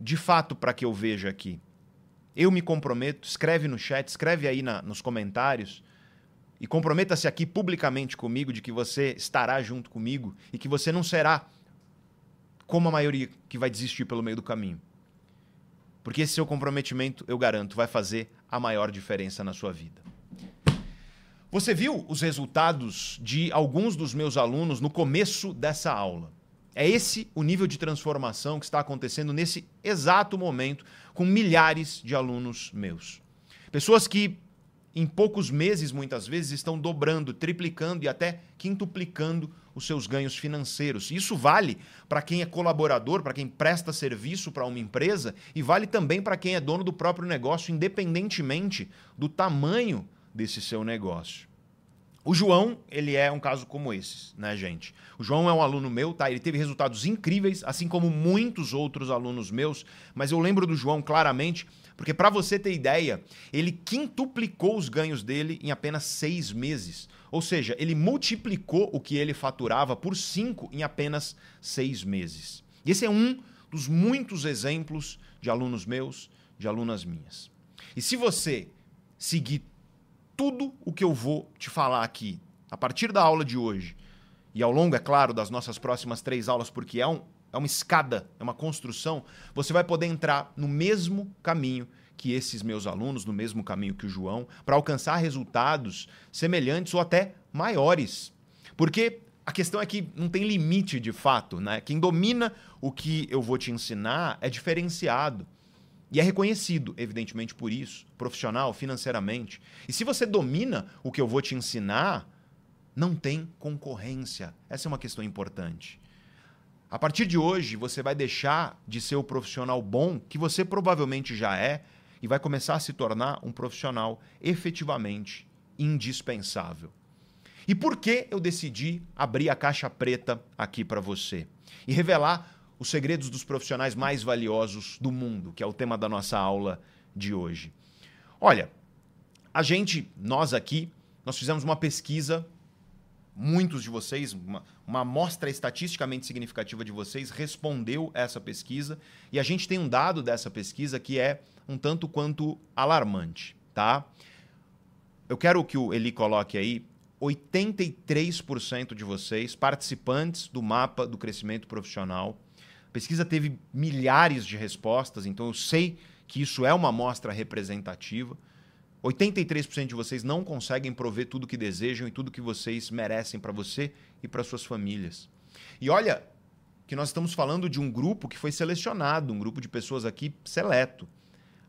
de fato para que eu veja aqui. Eu me comprometo, escreve no chat, escreve aí na, nos comentários e comprometa-se aqui publicamente comigo de que você estará junto comigo e que você não será como a maioria que vai desistir pelo meio do caminho. Porque esse seu comprometimento, eu garanto, vai fazer a maior diferença na sua vida. Você viu os resultados de alguns dos meus alunos no começo dessa aula? É esse o nível de transformação que está acontecendo nesse exato momento com milhares de alunos meus. Pessoas que em poucos meses, muitas vezes, estão dobrando, triplicando e até quintuplicando os seus ganhos financeiros. Isso vale para quem é colaborador, para quem presta serviço para uma empresa e vale também para quem é dono do próprio negócio, independentemente do tamanho desse seu negócio. O João, ele é um caso como esse, né, gente? O João é um aluno meu, tá? Ele teve resultados incríveis, assim como muitos outros alunos meus, mas eu lembro do João claramente, porque para você ter ideia, ele quintuplicou os ganhos dele em apenas seis meses. Ou seja, ele multiplicou o que ele faturava por cinco em apenas seis meses. E esse é um dos muitos exemplos de alunos meus, de alunas minhas. E se você seguir tudo o que eu vou te falar aqui, a partir da aula de hoje, e ao longo, é claro, das nossas próximas três aulas, porque é, um, é uma escada, é uma construção, você vai poder entrar no mesmo caminho que esses meus alunos, no mesmo caminho que o João, para alcançar resultados semelhantes ou até maiores. Porque a questão é que não tem limite de fato, né? Quem domina o que eu vou te ensinar é diferenciado. E é reconhecido, evidentemente, por isso, profissional, financeiramente. E se você domina o que eu vou te ensinar, não tem concorrência. Essa é uma questão importante. A partir de hoje, você vai deixar de ser o profissional bom que você provavelmente já é e vai começar a se tornar um profissional efetivamente indispensável. E por que eu decidi abrir a caixa preta aqui para você e revelar os segredos dos profissionais mais valiosos do mundo, que é o tema da nossa aula de hoje? Olha, a gente, nós aqui, nós fizemos uma pesquisa muitos de vocês, uma, uma amostra estatisticamente significativa de vocês respondeu essa pesquisa e a gente tem um dado dessa pesquisa que é um tanto quanto alarmante, tá? Eu quero que o Eli coloque aí 83% de vocês participantes do mapa do crescimento profissional. A pesquisa teve milhares de respostas, então eu sei que isso é uma amostra representativa. 83% de vocês não conseguem prover tudo que desejam e tudo que vocês merecem para você e para suas famílias. E olha que nós estamos falando de um grupo que foi selecionado, um grupo de pessoas aqui seleto.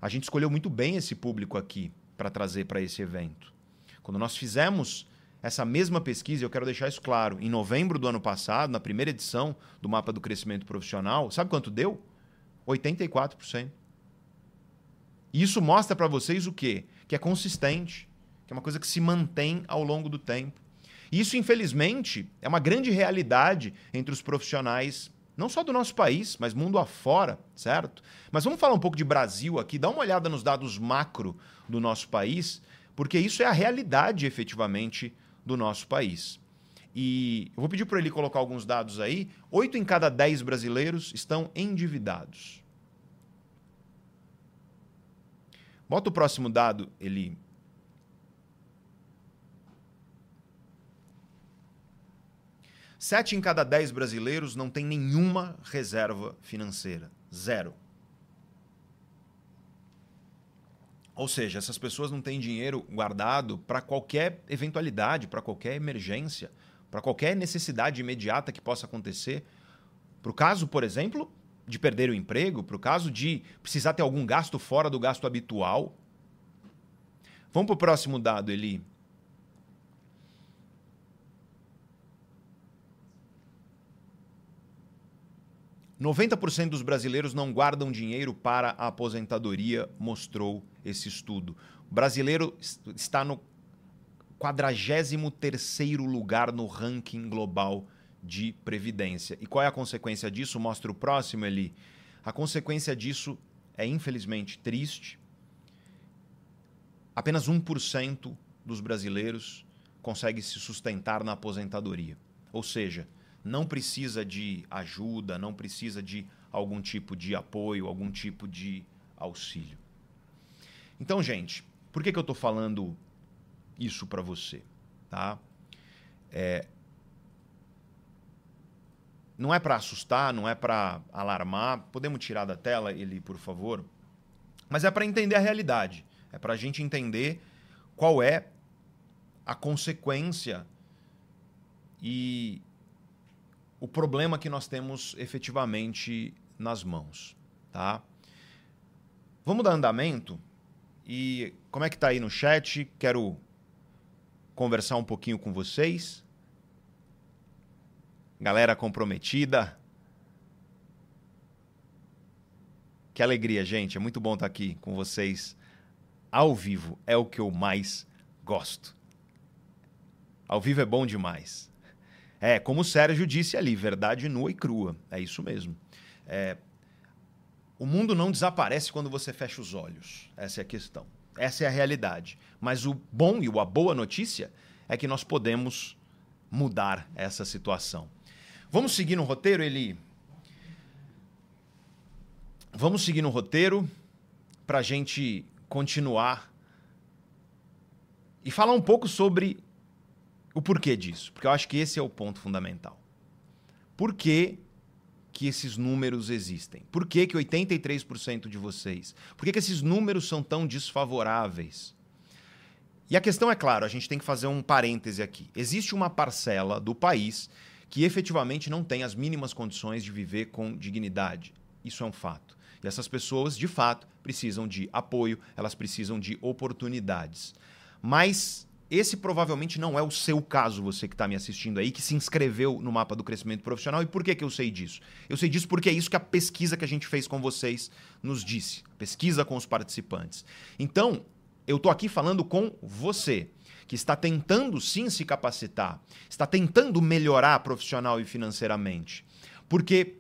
A gente escolheu muito bem esse público aqui para trazer para esse evento. Quando nós fizemos essa mesma pesquisa, eu quero deixar isso claro, em novembro do ano passado, na primeira edição do Mapa do Crescimento Profissional, sabe quanto deu? 84%. E isso mostra para vocês o quê? Que é consistente, que é uma coisa que se mantém ao longo do tempo. E isso, infelizmente, é uma grande realidade entre os profissionais, não só do nosso país, mas mundo afora, certo? Mas vamos falar um pouco de Brasil aqui, dá uma olhada nos dados macro do nosso país, porque isso é a realidade efetivamente do nosso país. E eu vou pedir para ele colocar alguns dados aí. Oito em cada dez brasileiros estão endividados. Bota o próximo dado, Eli. Sete em cada dez brasileiros não tem nenhuma reserva financeira. Zero. Ou seja, essas pessoas não têm dinheiro guardado para qualquer eventualidade, para qualquer emergência, para qualquer necessidade imediata que possa acontecer. Para o caso, por exemplo, de perder o emprego, para o caso de precisar ter algum gasto fora do gasto habitual. Vamos para o próximo dado, Eli. Noventa por cento dos brasileiros não guardam dinheiro para a aposentadoria, mostrou esse estudo. O brasileiro está no 43º lugar no ranking global de previdência. E qual é a consequência disso? Mostra o próximo ali. A consequência disso é infelizmente triste. Apenas 1% dos brasileiros consegue se sustentar na aposentadoria. Ou seja, não precisa de ajuda, não precisa de algum tipo de apoio, algum tipo de auxílio. Então, gente, por que, que eu estou falando isso para você? Tá? É, não é para assustar, não é para alarmar. Podemos tirar da tela ele, por favor? Mas é para entender a realidade. É para a gente entender qual é a consequência e o problema que nós temos efetivamente nas mãos, tá? Vamos dar andamento e como é que tá aí no chat? Quero conversar um pouquinho com vocês galera comprometida. Que alegria, gente. É muito bom estar aqui com vocês ao vivo. É o que eu mais gosto. Ao vivo é bom demais. É, como o Sérgio disse ali, verdade nua e crua. É isso mesmo. É, o mundo não desaparece quando você fecha os olhos. Essa é a questão. Essa é a realidade. Mas o bom e a boa notícia é que nós podemos mudar essa situação. Vamos seguir no roteiro, Eli? Vamos seguir no roteiro para a gente continuar e falar um pouco sobre O porquê disso? Porque eu acho que esse é o ponto fundamental. Por que, que esses números existem? Por que, que 83% de vocês? Por que, que esses números são tão desfavoráveis? E a questão é claro, a gente tem que fazer um parêntese aqui. Existe uma parcela do país que efetivamente não tem as mínimas condições de viver com dignidade. Isso é um fato. E essas pessoas, de fato, precisam de apoio, elas precisam de oportunidades. Mas esse provavelmente não é o seu caso, você que está me assistindo aí, que se inscreveu no mapa do crescimento profissional. E por que, que eu sei disso? Eu sei disso porque é isso que a pesquisa que a gente fez com vocês nos disse pesquisa com os participantes. Então, eu estou aqui falando com você, que está tentando sim se capacitar, está tentando melhorar profissional e financeiramente. Porque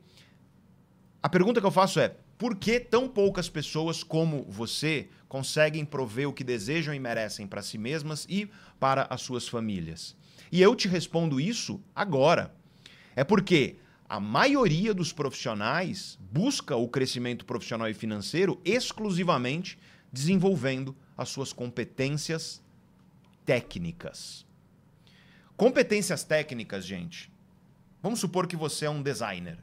a pergunta que eu faço é: por que tão poucas pessoas como você conseguem prover o que desejam e merecem para si mesmas e para as suas famílias? E eu te respondo isso agora. É porque a maioria dos profissionais busca o crescimento profissional e financeiro exclusivamente desenvolvendo as suas competências técnicas. Competências técnicas, gente. Vamos supor que você é um designer.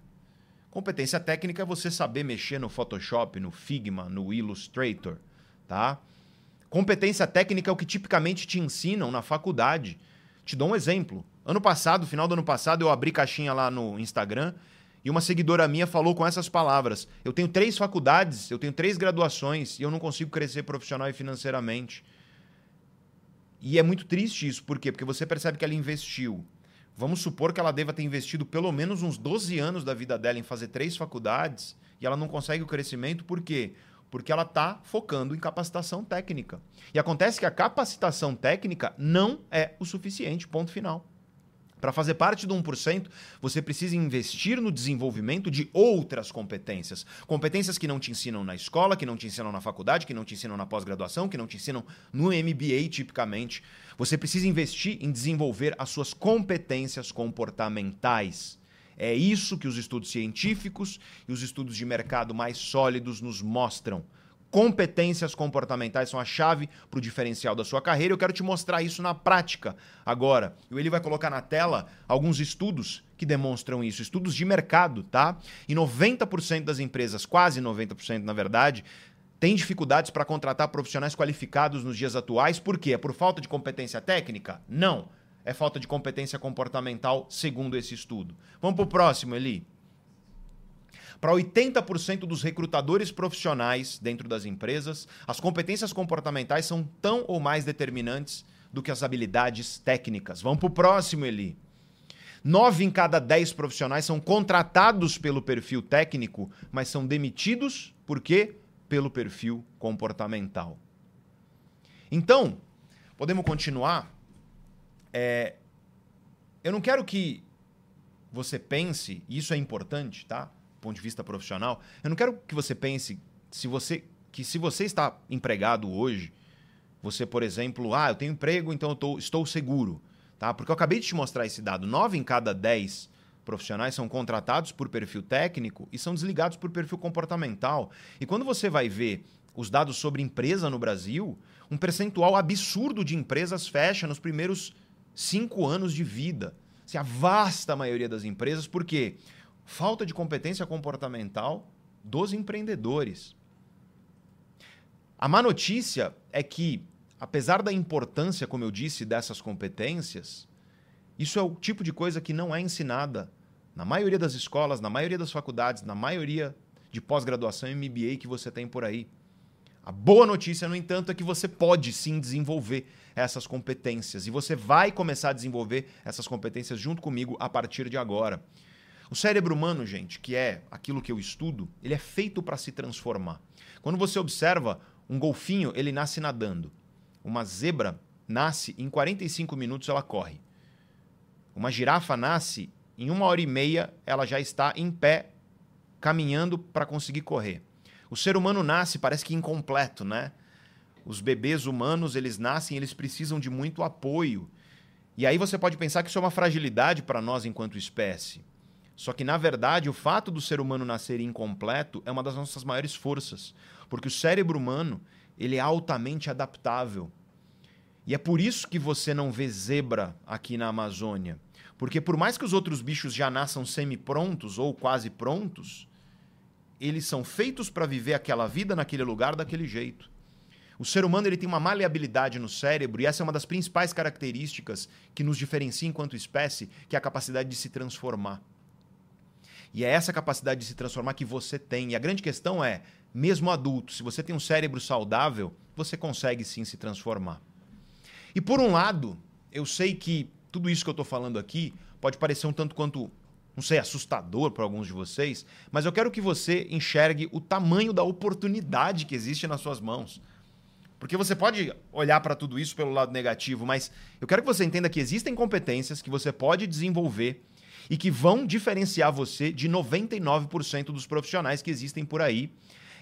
Competência técnica é você saber mexer no Photoshop, no Figma, no Illustrator, tá? Competência técnica é o que tipicamente te ensinam na faculdade. Te dou um exemplo. Ano passado, final do ano passado, eu abri caixinha lá no Instagram e uma seguidora minha falou com essas palavras: Eu tenho três faculdades, eu tenho três graduações e eu não consigo crescer profissional e financeiramente. E é muito triste isso, por quê? Porque você percebe que ela investiu. Vamos supor que ela deva ter investido pelo menos uns 12 anos da vida dela em fazer três faculdades e ela não consegue o crescimento, por quê? Porque ela está focando em capacitação técnica. E acontece que a capacitação técnica não é o suficiente, ponto final. Para fazer parte do 1%, você precisa investir no desenvolvimento de outras competências. Competências que não te ensinam na escola, que não te ensinam na faculdade, que não te ensinam na pós-graduação, que não te ensinam no MBA, tipicamente. Você precisa investir em desenvolver as suas competências comportamentais. É isso que os estudos científicos e os estudos de mercado mais sólidos nos mostram. Competências comportamentais são a chave para o diferencial da sua carreira. Eu quero te mostrar isso na prática agora. E ele vai colocar na tela alguns estudos que demonstram isso, estudos de mercado, tá? E 90% das empresas, quase 90% na verdade, têm dificuldades para contratar profissionais qualificados nos dias atuais. Por quê? É por falta de competência técnica? Não. É falta de competência comportamental, segundo esse estudo. Vamos para o próximo, Eli. Para 80% dos recrutadores profissionais dentro das empresas, as competências comportamentais são tão ou mais determinantes do que as habilidades técnicas. Vamos para o próximo, Eli. Nove em cada dez profissionais são contratados pelo perfil técnico, mas são demitidos por quê? Pelo perfil comportamental. Então, podemos continuar? É, eu não quero que você pense, e isso é importante, tá? Ponto de vista profissional, eu não quero que você pense se você que se você está empregado hoje, você, por exemplo, ah, eu tenho emprego, então eu tô, estou seguro, tá? Porque eu acabei de te mostrar esse dado, nove em cada dez profissionais são contratados por perfil técnico e são desligados por perfil comportamental. E quando você vai ver os dados sobre empresa no Brasil, um percentual absurdo de empresas fecha nos primeiros cinco anos de vida. Assim, a vasta maioria das empresas, por quê? Falta de competência comportamental dos empreendedores. A má notícia é que, apesar da importância, como eu disse, dessas competências, isso é o tipo de coisa que não é ensinada na maioria das escolas, na maioria das faculdades, na maioria de pós-graduação e MBA que você tem por aí. A boa notícia, no entanto, é que você pode sim desenvolver essas competências e você vai começar a desenvolver essas competências junto comigo a partir de agora. O cérebro humano, gente, que é aquilo que eu estudo, ele é feito para se transformar. Quando você observa um golfinho, ele nasce nadando. Uma zebra nasce em 45 minutos, ela corre. Uma girafa nasce em uma hora e meia, ela já está em pé, caminhando para conseguir correr. O ser humano nasce, parece que incompleto, né? Os bebês humanos, eles nascem, eles precisam de muito apoio. E aí você pode pensar que isso é uma fragilidade para nós enquanto espécie. Só que, na verdade, o fato do ser humano nascer incompleto é uma das nossas maiores forças. Porque o cérebro humano ele é altamente adaptável. E é por isso que você não vê zebra aqui na Amazônia. Porque por mais que os outros bichos já nasçam semi-prontos ou quase prontos, eles são feitos para viver aquela vida naquele lugar daquele jeito. O ser humano ele tem uma maleabilidade no cérebro e essa é uma das principais características que nos diferencia enquanto espécie, que é a capacidade de se transformar. E é essa capacidade de se transformar que você tem. E a grande questão é, mesmo adulto, se você tem um cérebro saudável, você consegue sim se transformar. E por um lado, eu sei que tudo isso que eu estou falando aqui pode parecer um tanto quanto, não sei, assustador para alguns de vocês, mas eu quero que você enxergue o tamanho da oportunidade que existe nas suas mãos. Porque você pode olhar para tudo isso pelo lado negativo, mas eu quero que você entenda que existem competências que você pode desenvolver e que vão diferenciar você de 99% dos profissionais que existem por aí.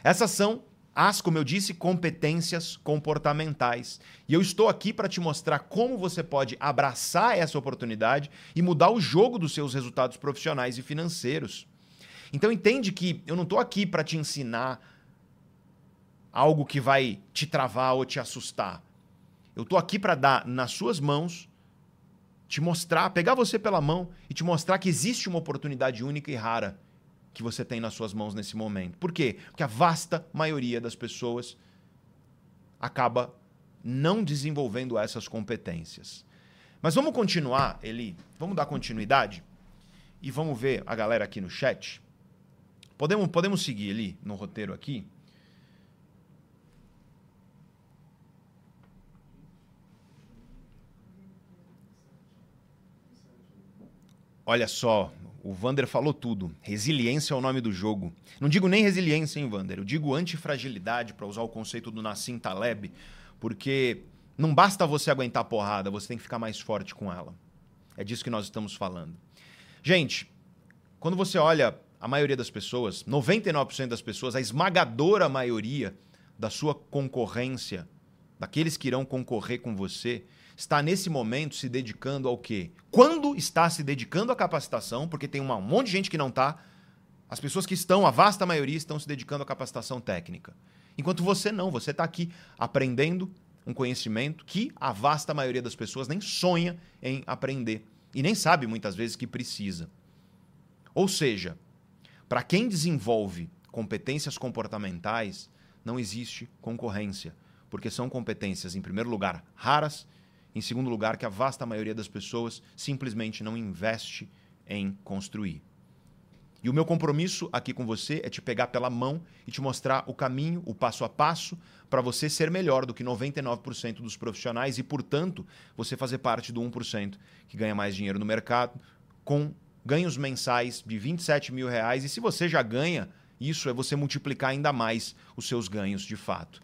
Essas são as, como eu disse, competências comportamentais. E eu estou aqui para te mostrar como você pode abraçar essa oportunidade e mudar o jogo dos seus resultados profissionais e financeiros. Então entende que eu não estou aqui para te ensinar algo que vai te travar ou te assustar. Eu estou aqui para dar nas suas mãos, te mostrar, pegar você pela mão e te mostrar que existe uma oportunidade única e rara que você tem nas suas mãos nesse momento. Por quê? Porque a vasta maioria das pessoas acaba não desenvolvendo essas competências. Mas vamos continuar, Eli, vamos dar continuidade e vamos ver a galera aqui no chat. Podemos, podemos seguir ali no roteiro aqui? Olha só, o Vander falou tudo. Resiliência é o nome do jogo. Não digo nem resiliência, hein, Vander? Eu digo antifragilidade, para usar o conceito do Nassim Taleb, porque não basta você aguentar a porrada, você tem que ficar mais forte com ela. É disso que nós estamos falando. Gente, quando você olha a maioria das pessoas, 99% das pessoas, a esmagadora maioria da sua concorrência, daqueles que irão concorrer com você, está nesse momento se dedicando ao quê? Quando está se dedicando à capacitação, porque tem um monte de gente que não está, as pessoas que estão, a vasta maioria, estão se dedicando à capacitação técnica. Enquanto você não, você está aqui aprendendo um conhecimento que a vasta maioria das pessoas nem sonha em aprender e nem sabe muitas vezes que precisa. Ou seja, para quem desenvolve competências comportamentais, não existe concorrência, porque são competências, em primeiro lugar, raras em segundo lugar, que a vasta maioria das pessoas simplesmente não investe em construir. E o meu compromisso aqui com você é te pegar pela mão e te mostrar o caminho, o passo a passo, para você ser melhor do que 99% dos profissionais e, portanto, você fazer parte do 1% que ganha mais dinheiro no mercado, com ganhos mensais de 27 mil reais. E se você já ganha, isso é você multiplicar ainda mais os seus ganhos de fato.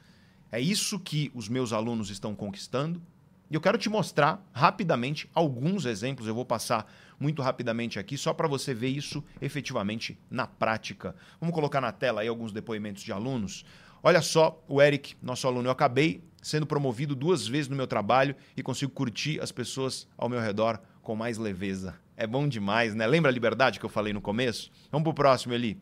É isso que os meus alunos estão conquistando, e eu quero te mostrar rapidamente alguns exemplos, eu vou passar muito rapidamente aqui, só para você ver isso efetivamente na prática. Vamos colocar na tela aí alguns depoimentos de alunos. Olha só, o Eric, nosso aluno, eu acabei sendo promovido duas vezes no meu trabalho e consigo curtir as pessoas ao meu redor com mais leveza. É bom demais, né? Lembra a liberdade que eu falei no começo? Vamos pro próximo ali.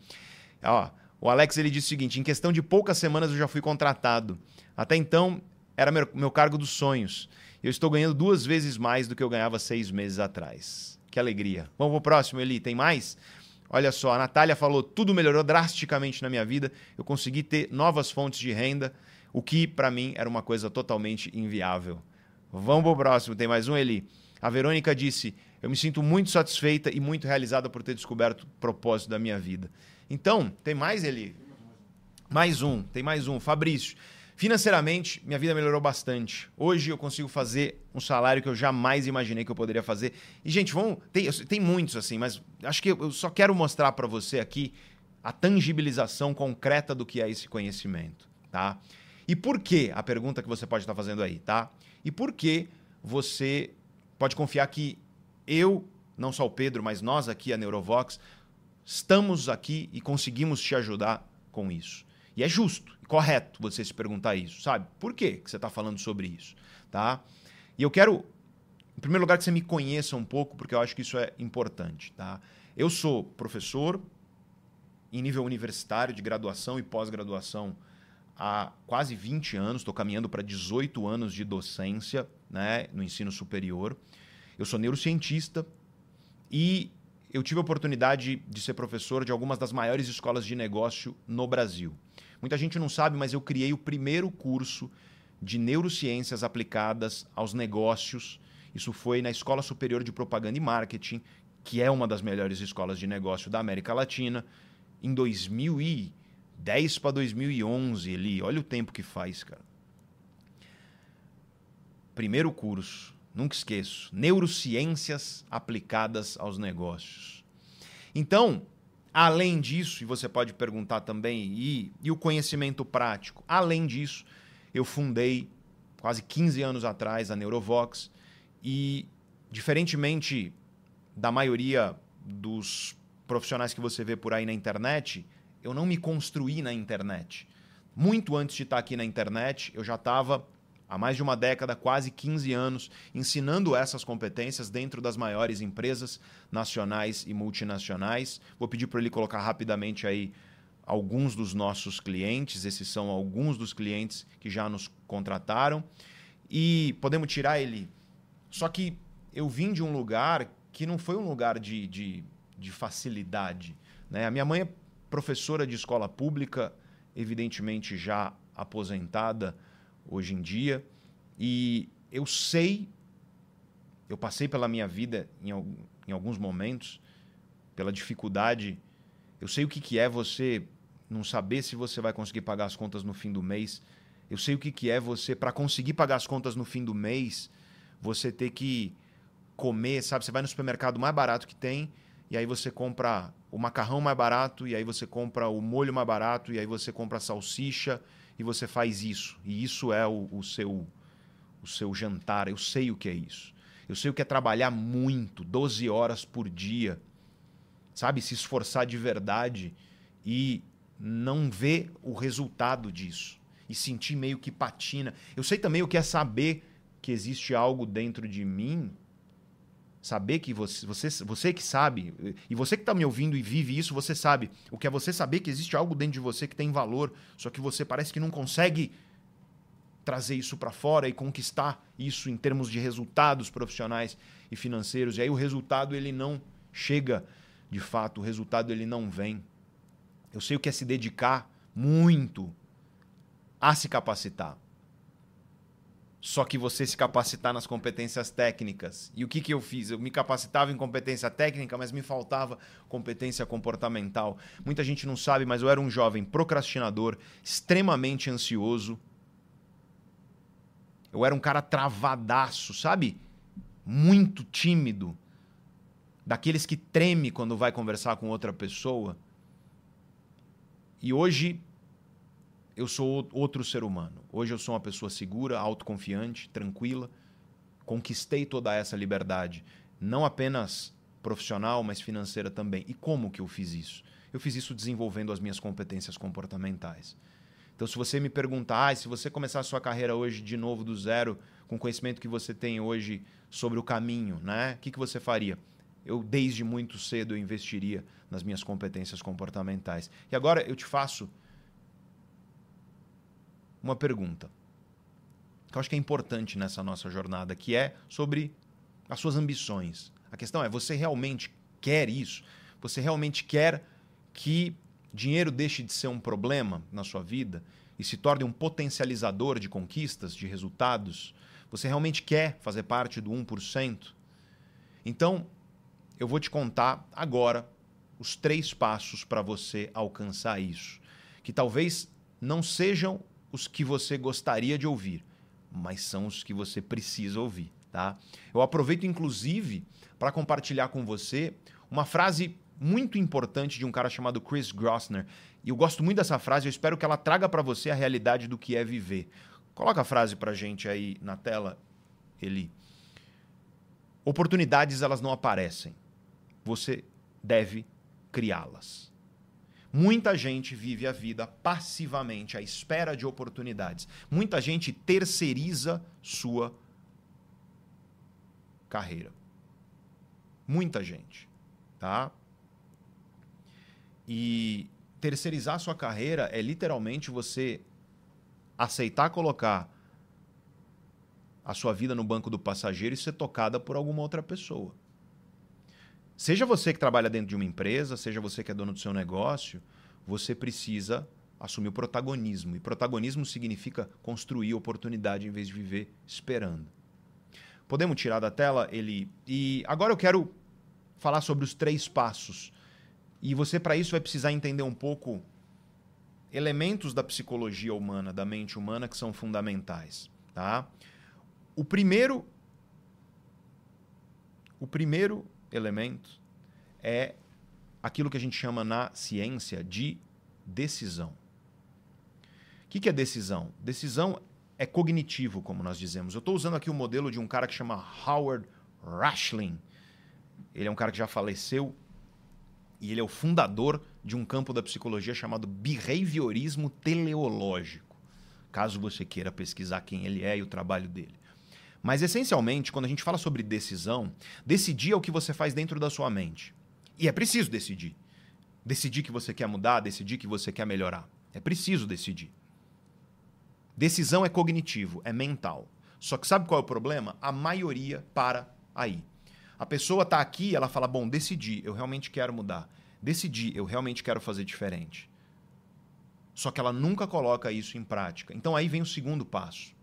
Ó, o Alex ele disse o seguinte: em questão de poucas semanas eu já fui contratado. Até então era meu, meu cargo dos sonhos eu estou ganhando duas vezes mais do que eu ganhava seis meses atrás. Que alegria. Vamos pro próximo, Eli. Tem mais? Olha só, a Natália falou: tudo melhorou drasticamente na minha vida. Eu consegui ter novas fontes de renda, o que para mim era uma coisa totalmente inviável. Vamos pro próximo. Tem mais um, Eli. A Verônica disse: Eu me sinto muito satisfeita e muito realizada por ter descoberto o propósito da minha vida. Então, tem mais, Eli? Mais um, tem mais um. Fabrício. Financeiramente, minha vida melhorou bastante. Hoje eu consigo fazer um salário que eu jamais imaginei que eu poderia fazer. E, gente, vamos. Tem, tem muitos assim, mas acho que eu só quero mostrar para você aqui a tangibilização concreta do que é esse conhecimento, tá? E por que? A pergunta que você pode estar fazendo aí, tá? E por que você pode confiar que eu, não só o Pedro, mas nós aqui, a Neurovox, estamos aqui e conseguimos te ajudar com isso. E é justo correto você se perguntar isso, sabe? Por que você está falando sobre isso, tá? E eu quero, em primeiro lugar, que você me conheça um pouco, porque eu acho que isso é importante, tá? Eu sou professor em nível universitário, de graduação e pós-graduação há quase 20 anos, estou caminhando para 18 anos de docência né, no ensino superior. Eu sou neurocientista e eu tive a oportunidade de ser professor de algumas das maiores escolas de negócio no Brasil. Muita gente não sabe, mas eu criei o primeiro curso de neurociências aplicadas aos negócios. Isso foi na Escola Superior de Propaganda e Marketing, que é uma das melhores escolas de negócio da América Latina, em 2010 para 2011 ali. Olha o tempo que faz, cara. Primeiro curso, nunca esqueço, neurociências aplicadas aos negócios. Então, além disso, e você pode perguntar também, e, e o conhecimento prático, além disso, eu fundei quase 15 anos atrás a Neurovox e, diferentemente da maioria dos profissionais que você vê por aí na internet, eu não me construí na internet. Muito antes de estar aqui na internet, eu já estava há mais de uma década, quase 15 anos, ensinando essas competências dentro das maiores empresas nacionais e multinacionais. Vou pedir para ele colocar rapidamente aí alguns dos nossos clientes, esses são alguns dos clientes que já nos contrataram. E podemos tirar ele. Só que eu vim de um lugar que não foi um lugar de, de, de facilidade. Né? A minha mãe é professora de escola pública, evidentemente já aposentada hoje em dia. E eu sei, eu passei pela minha vida em, em alguns momentos, pela dificuldade. Eu sei o que, que é você não saber se você vai conseguir pagar as contas no fim do mês. Eu sei o que, que é você, para conseguir pagar as contas no fim do mês, você ter que comer, sabe? Você vai no supermercado mais barato que tem, e aí você compra o macarrão mais barato, e aí você compra o molho mais barato, e aí você compra a salsicha, e você faz isso. E isso é o, o, seu, o seu jantar. Eu sei o que é isso. Eu sei o que é trabalhar muito, 12 horas por dia, sabe? Se esforçar de verdade e não ver o resultado disso. E sentir meio que patina. Eu sei também o que é saber que existe algo dentro de mim Saber que você, você, você que sabe, e você que está me ouvindo e vive isso, você sabe. O que é você saber que existe algo dentro de você que tem valor, só que você parece que não consegue trazer isso para fora e conquistar isso em termos de resultados profissionais e financeiros. E aí o resultado ele não chega de fato, o resultado ele não vem. Eu sei o que é se dedicar muito a se capacitar só que você se capacitar nas competências técnicas. E o que, que eu fiz? Eu me capacitava em competência técnica, mas me faltava competência comportamental. Muita gente não sabe, mas eu era um jovem procrastinador, extremamente ansioso. Eu era um cara travadaço, sabe? Muito tímido. Daqueles que treme quando vai conversar com outra pessoa. E hoje eu sou outro ser humano. Hoje eu sou uma pessoa segura, autoconfiante, tranquila. Conquistei toda essa liberdade, não apenas profissional, mas financeira também. E como que eu fiz isso? Eu fiz isso desenvolvendo as minhas competências comportamentais. Então, se você me perguntar, ah, se você começar a sua carreira hoje de novo do zero, com o conhecimento que você tem hoje sobre o caminho, né? O que, que você faria? Eu, desde muito cedo, eu investiria nas minhas competências comportamentais. E agora eu te faço uma pergunta que eu acho que é importante nessa nossa jornada, que é sobre as suas ambições. A questão é: você realmente quer isso? Você realmente quer que dinheiro deixe de ser um problema na sua vida e se torne um potencializador de conquistas, de resultados? Você realmente quer fazer parte do 1%? Então, eu vou te contar agora os três passos para você alcançar isso, que talvez não sejam os que você gostaria de ouvir, mas são os que você precisa ouvir, tá? Eu aproveito inclusive para compartilhar com você uma frase muito importante de um cara chamado Chris Grossner. E eu gosto muito dessa frase, eu espero que ela traga para você a realidade do que é viver. Coloca a frase pra gente aí na tela, Eli. Oportunidades elas não aparecem. Você deve criá-las. Muita gente vive a vida passivamente à espera de oportunidades. Muita gente terceiriza sua carreira. Muita gente, tá? E terceirizar sua carreira é literalmente você aceitar colocar a sua vida no banco do passageiro e ser tocada por alguma outra pessoa. Seja você que trabalha dentro de uma empresa, seja você que é dono do seu negócio, você precisa assumir o protagonismo. E protagonismo significa construir oportunidade em vez de viver esperando. Podemos tirar da tela ele. E agora eu quero falar sobre os três passos. E você, para isso, vai precisar entender um pouco elementos da psicologia humana, da mente humana, que são fundamentais. Tá? O primeiro. O primeiro elemento é aquilo que a gente chama na ciência de decisão. O que, que é decisão? Decisão é cognitivo, como nós dizemos. Eu estou usando aqui o modelo de um cara que chama Howard Rashling. Ele é um cara que já faleceu e ele é o fundador de um campo da psicologia chamado behaviorismo teleológico. Caso você queira pesquisar quem ele é e o trabalho dele. Mas essencialmente, quando a gente fala sobre decisão, decidir é o que você faz dentro da sua mente. E é preciso decidir. Decidir que você quer mudar, decidir que você quer melhorar. É preciso decidir. Decisão é cognitivo, é mental. Só que sabe qual é o problema? A maioria para aí. A pessoa está aqui, ela fala: Bom, decidi, eu realmente quero mudar. Decidi, eu realmente quero fazer diferente. Só que ela nunca coloca isso em prática. Então aí vem o segundo passo.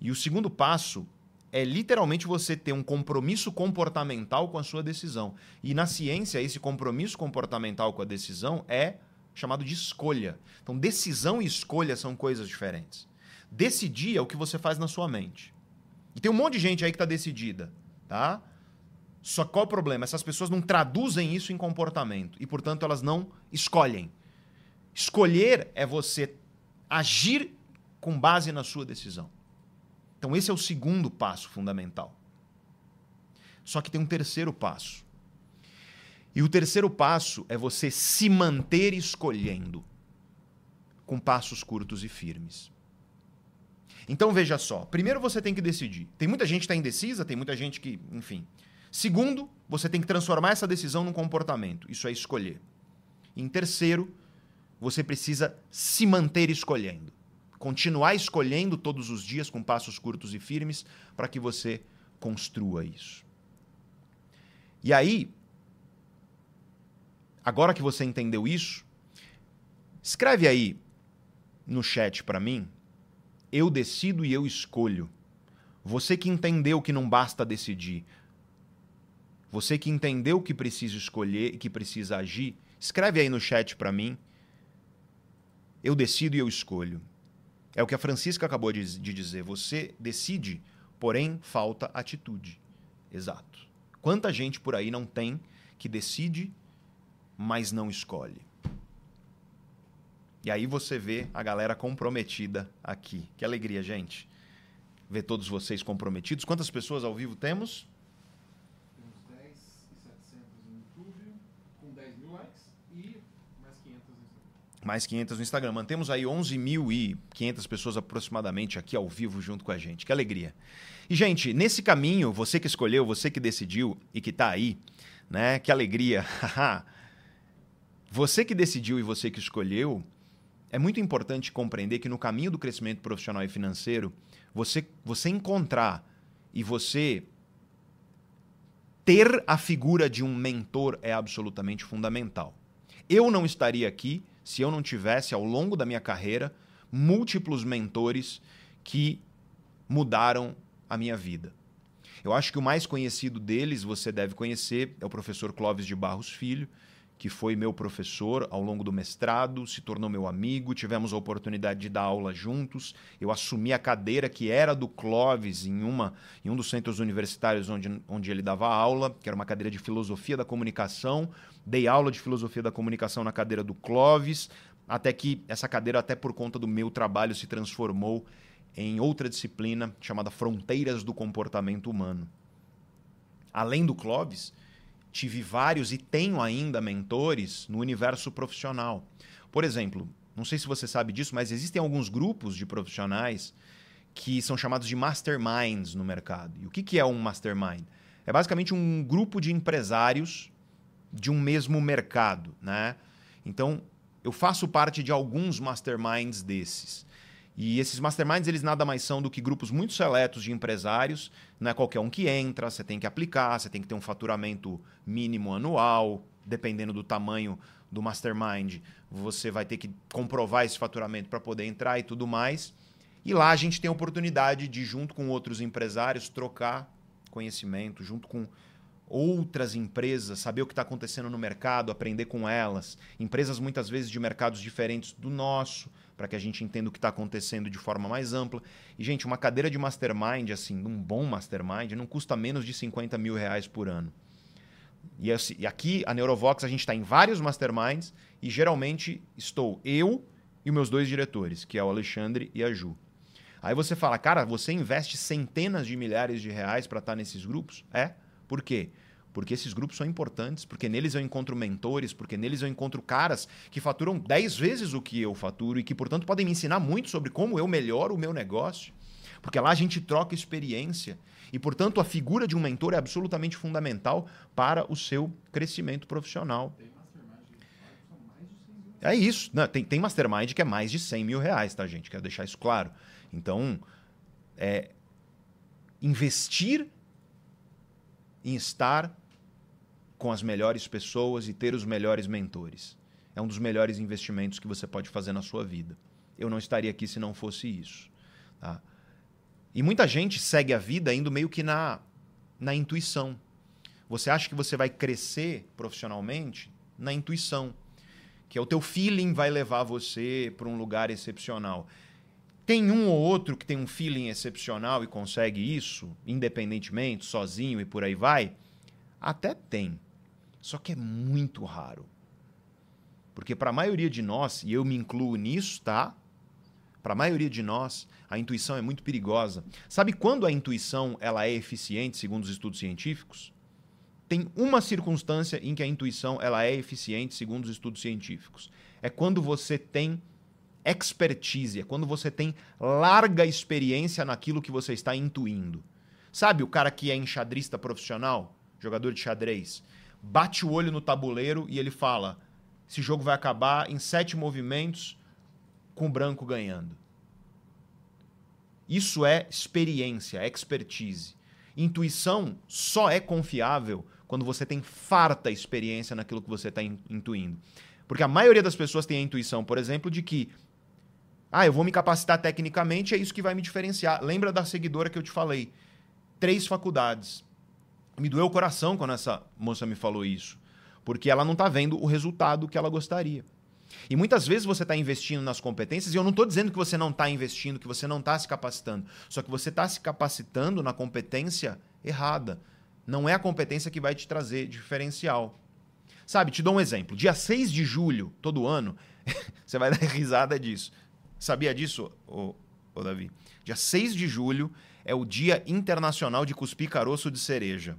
E o segundo passo é literalmente você ter um compromisso comportamental com a sua decisão. E na ciência, esse compromisso comportamental com a decisão é chamado de escolha. Então, decisão e escolha são coisas diferentes. Decidir é o que você faz na sua mente. E tem um monte de gente aí que está decidida, tá? Só qual o problema? Essas pessoas não traduzem isso em comportamento e, portanto, elas não escolhem. Escolher é você agir com base na sua decisão. Então, esse é o segundo passo fundamental. Só que tem um terceiro passo. E o terceiro passo é você se manter escolhendo com passos curtos e firmes. Então veja só, primeiro você tem que decidir. Tem muita gente que está indecisa, tem muita gente que, enfim. Segundo, você tem que transformar essa decisão num comportamento. Isso é escolher. Em terceiro, você precisa se manter escolhendo. Continuar escolhendo todos os dias com passos curtos e firmes para que você construa isso. E aí, Agora que você entendeu isso, escreve aí no chat para mim. Eu decido e eu escolho. Você que entendeu que não basta decidir. Você que entendeu que precisa escolher e que precisa agir, escreve aí no chat para mim. Eu decido e eu escolho. É o que a Francisca acabou de, de dizer. Você decide, porém falta atitude. Exato. Quanta gente por aí não tem que decide mas não escolhe. E aí você vê a galera comprometida aqui. Que alegria, gente. Ver todos vocês comprometidos. Quantas pessoas ao vivo temos? Temos 10 e 700 no YouTube, com 10 mil likes e mais 500 no Instagram. Mais 500 no Instagram. Mantemos aí 11.500 pessoas aproximadamente aqui ao vivo junto com a gente. Que alegria. E, gente, nesse caminho, você que escolheu, você que decidiu e que está aí, né? Que alegria. Você que decidiu e você que escolheu, é muito importante compreender que no caminho do crescimento profissional e financeiro, você, você encontrar e você ter a figura de um mentor é absolutamente fundamental. Eu não estaria aqui se eu não tivesse, ao longo da minha carreira, múltiplos mentores que mudaram a minha vida. Eu acho que o mais conhecido deles, você deve conhecer, é o professor Clóvis de Barros Filho, que foi meu professor ao longo do mestrado, se tornou meu amigo, tivemos a oportunidade de dar aula juntos. Eu assumi a cadeira que era do Clóvis em, uma, em um dos centros universitários onde, onde ele dava aula, que era uma cadeira de filosofia da comunicação. Dei aula de filosofia da comunicação na cadeira do Clóvis, até que essa cadeira, até por conta do meu trabalho, se transformou em outra disciplina chamada Fronteiras do Comportamento Humano. Além do Clóvis, tive vários e tenho ainda mentores no universo profissional. Por exemplo, não sei se você sabe disso, mas existem alguns grupos de profissionais que são chamados de masterminds no mercado. E o que é um mastermind? É basicamente um grupo de empresários de um mesmo mercado, né? Então, eu faço parte de alguns masterminds desses. E esses masterminds, eles nada mais são do que grupos muito seletos de empresários. Não é qualquer um que entra, você tem que aplicar, você tem que ter um faturamento mínimo anual, dependendo do tamanho do mastermind. Você vai ter que comprovar esse faturamento para poder entrar e tudo mais. E lá a gente tem a oportunidade de, junto com outros empresários, trocar conhecimento, junto com outras empresas, saber o que está acontecendo no mercado, aprender com elas. Empresas muitas vezes de mercados diferentes do nosso, para que a gente entenda o que está acontecendo de forma mais ampla. E, gente, uma cadeira de mastermind, assim, um bom mastermind, não custa menos de 50 mil reais por ano. E, assim, e aqui, a Neurovox, a gente está em vários masterminds e geralmente estou eu e meus dois diretores, que é o Alexandre e a Ju. Aí você fala, cara, você investe centenas de milhares de reais para estar tá nesses grupos? É. Por quê? Porque esses grupos são importantes, porque neles eu encontro mentores, porque neles eu encontro caras que faturam 10 vezes o que eu faturo e que, portanto, podem me ensinar muito sobre como eu melhoro o meu negócio. Porque lá a gente troca experiência. E, portanto, a figura de um mentor é absolutamente fundamental para o seu crescimento profissional. É isso. Não, tem, tem mastermind que é mais de 100 mil reais, tá, gente? Quero deixar isso claro. Então, é, investir em estar com as melhores pessoas e ter os melhores mentores. É um dos melhores investimentos que você pode fazer na sua vida. Eu não estaria aqui se não fosse isso. Tá? E muita gente segue a vida indo meio que na, na intuição. Você acha que você vai crescer profissionalmente na intuição, que é o teu feeling vai levar você para um lugar excepcional. Tem um ou outro que tem um feeling excepcional e consegue isso, independentemente, sozinho e por aí vai? Até tem. Só que é muito raro. Porque para a maioria de nós, e eu me incluo nisso, tá? Para a maioria de nós, a intuição é muito perigosa. Sabe quando a intuição ela é eficiente, segundo os estudos científicos? Tem uma circunstância em que a intuição ela é eficiente, segundo os estudos científicos. É quando você tem expertise, é quando você tem larga experiência naquilo que você está intuindo. Sabe o cara que é enxadrista profissional, jogador de xadrez? Bate o olho no tabuleiro e ele fala: esse jogo vai acabar em sete movimentos com o branco ganhando. Isso é experiência, é expertise. Intuição só é confiável quando você tem farta experiência naquilo que você está intuindo. Porque a maioria das pessoas tem a intuição, por exemplo, de que ah, eu vou me capacitar tecnicamente, é isso que vai me diferenciar. Lembra da seguidora que eu te falei? Três faculdades me doeu o coração quando essa moça me falou isso, porque ela não está vendo o resultado que ela gostaria. E muitas vezes você está investindo nas competências, e eu não estou dizendo que você não está investindo, que você não está se capacitando, só que você está se capacitando na competência errada. Não é a competência que vai te trazer diferencial. Sabe, te dou um exemplo. Dia 6 de julho, todo ano, você vai dar risada disso. Sabia disso, ô, ô Davi? Dia 6 de julho é o Dia Internacional de Cuspir Caroço de Cereja.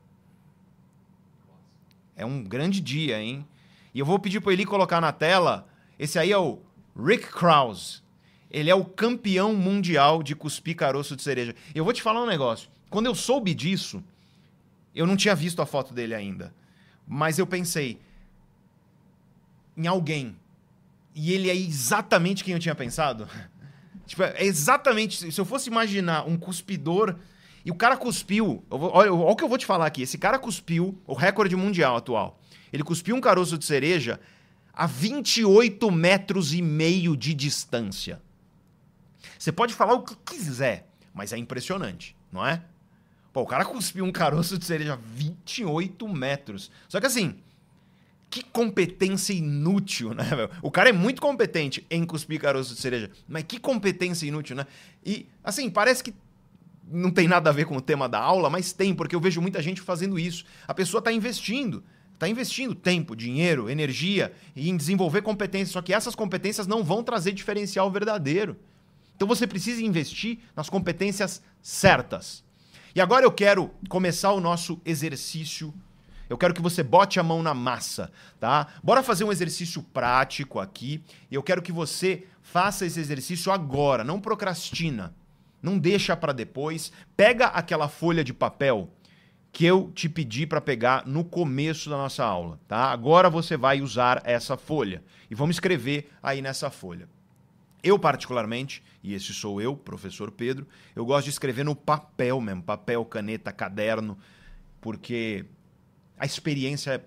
É um grande dia, hein? E eu vou pedir para ele colocar na tela. Esse aí é o Rick Krause. Ele é o campeão mundial de cuspir caroço de cereja. Eu vou te falar um negócio. Quando eu soube disso, eu não tinha visto a foto dele ainda. Mas eu pensei em alguém. E ele é exatamente quem eu tinha pensado. tipo, é exatamente. Se eu fosse imaginar um cuspidor e o cara cuspiu. Vou, olha, olha o que eu vou te falar aqui. Esse cara cuspiu o recorde mundial atual. Ele cuspiu um caroço de cereja a 28 metros e meio de distância. Você pode falar o que quiser, mas é impressionante, não é? Pô, o cara cuspiu um caroço de cereja a 28 metros. Só que assim, que competência inútil, né? O cara é muito competente em cuspir caroço de cereja, mas que competência inútil, né? E, assim, parece que não tem nada a ver com o tema da aula, mas tem, porque eu vejo muita gente fazendo isso. A pessoa está investindo, está investindo tempo, dinheiro, energia em desenvolver competências, só que essas competências não vão trazer diferencial verdadeiro. Então você precisa investir nas competências certas. E agora eu quero começar o nosso exercício. Eu quero que você bote a mão na massa, tá? Bora fazer um exercício prático aqui. Eu quero que você faça esse exercício agora, não procrastina. Não deixa para depois. Pega aquela folha de papel que eu te pedi para pegar no começo da nossa aula, tá? Agora você vai usar essa folha e vamos escrever aí nessa folha. Eu, particularmente, e esse sou eu, professor Pedro, eu gosto de escrever no papel mesmo, papel, caneta, caderno, porque a experiência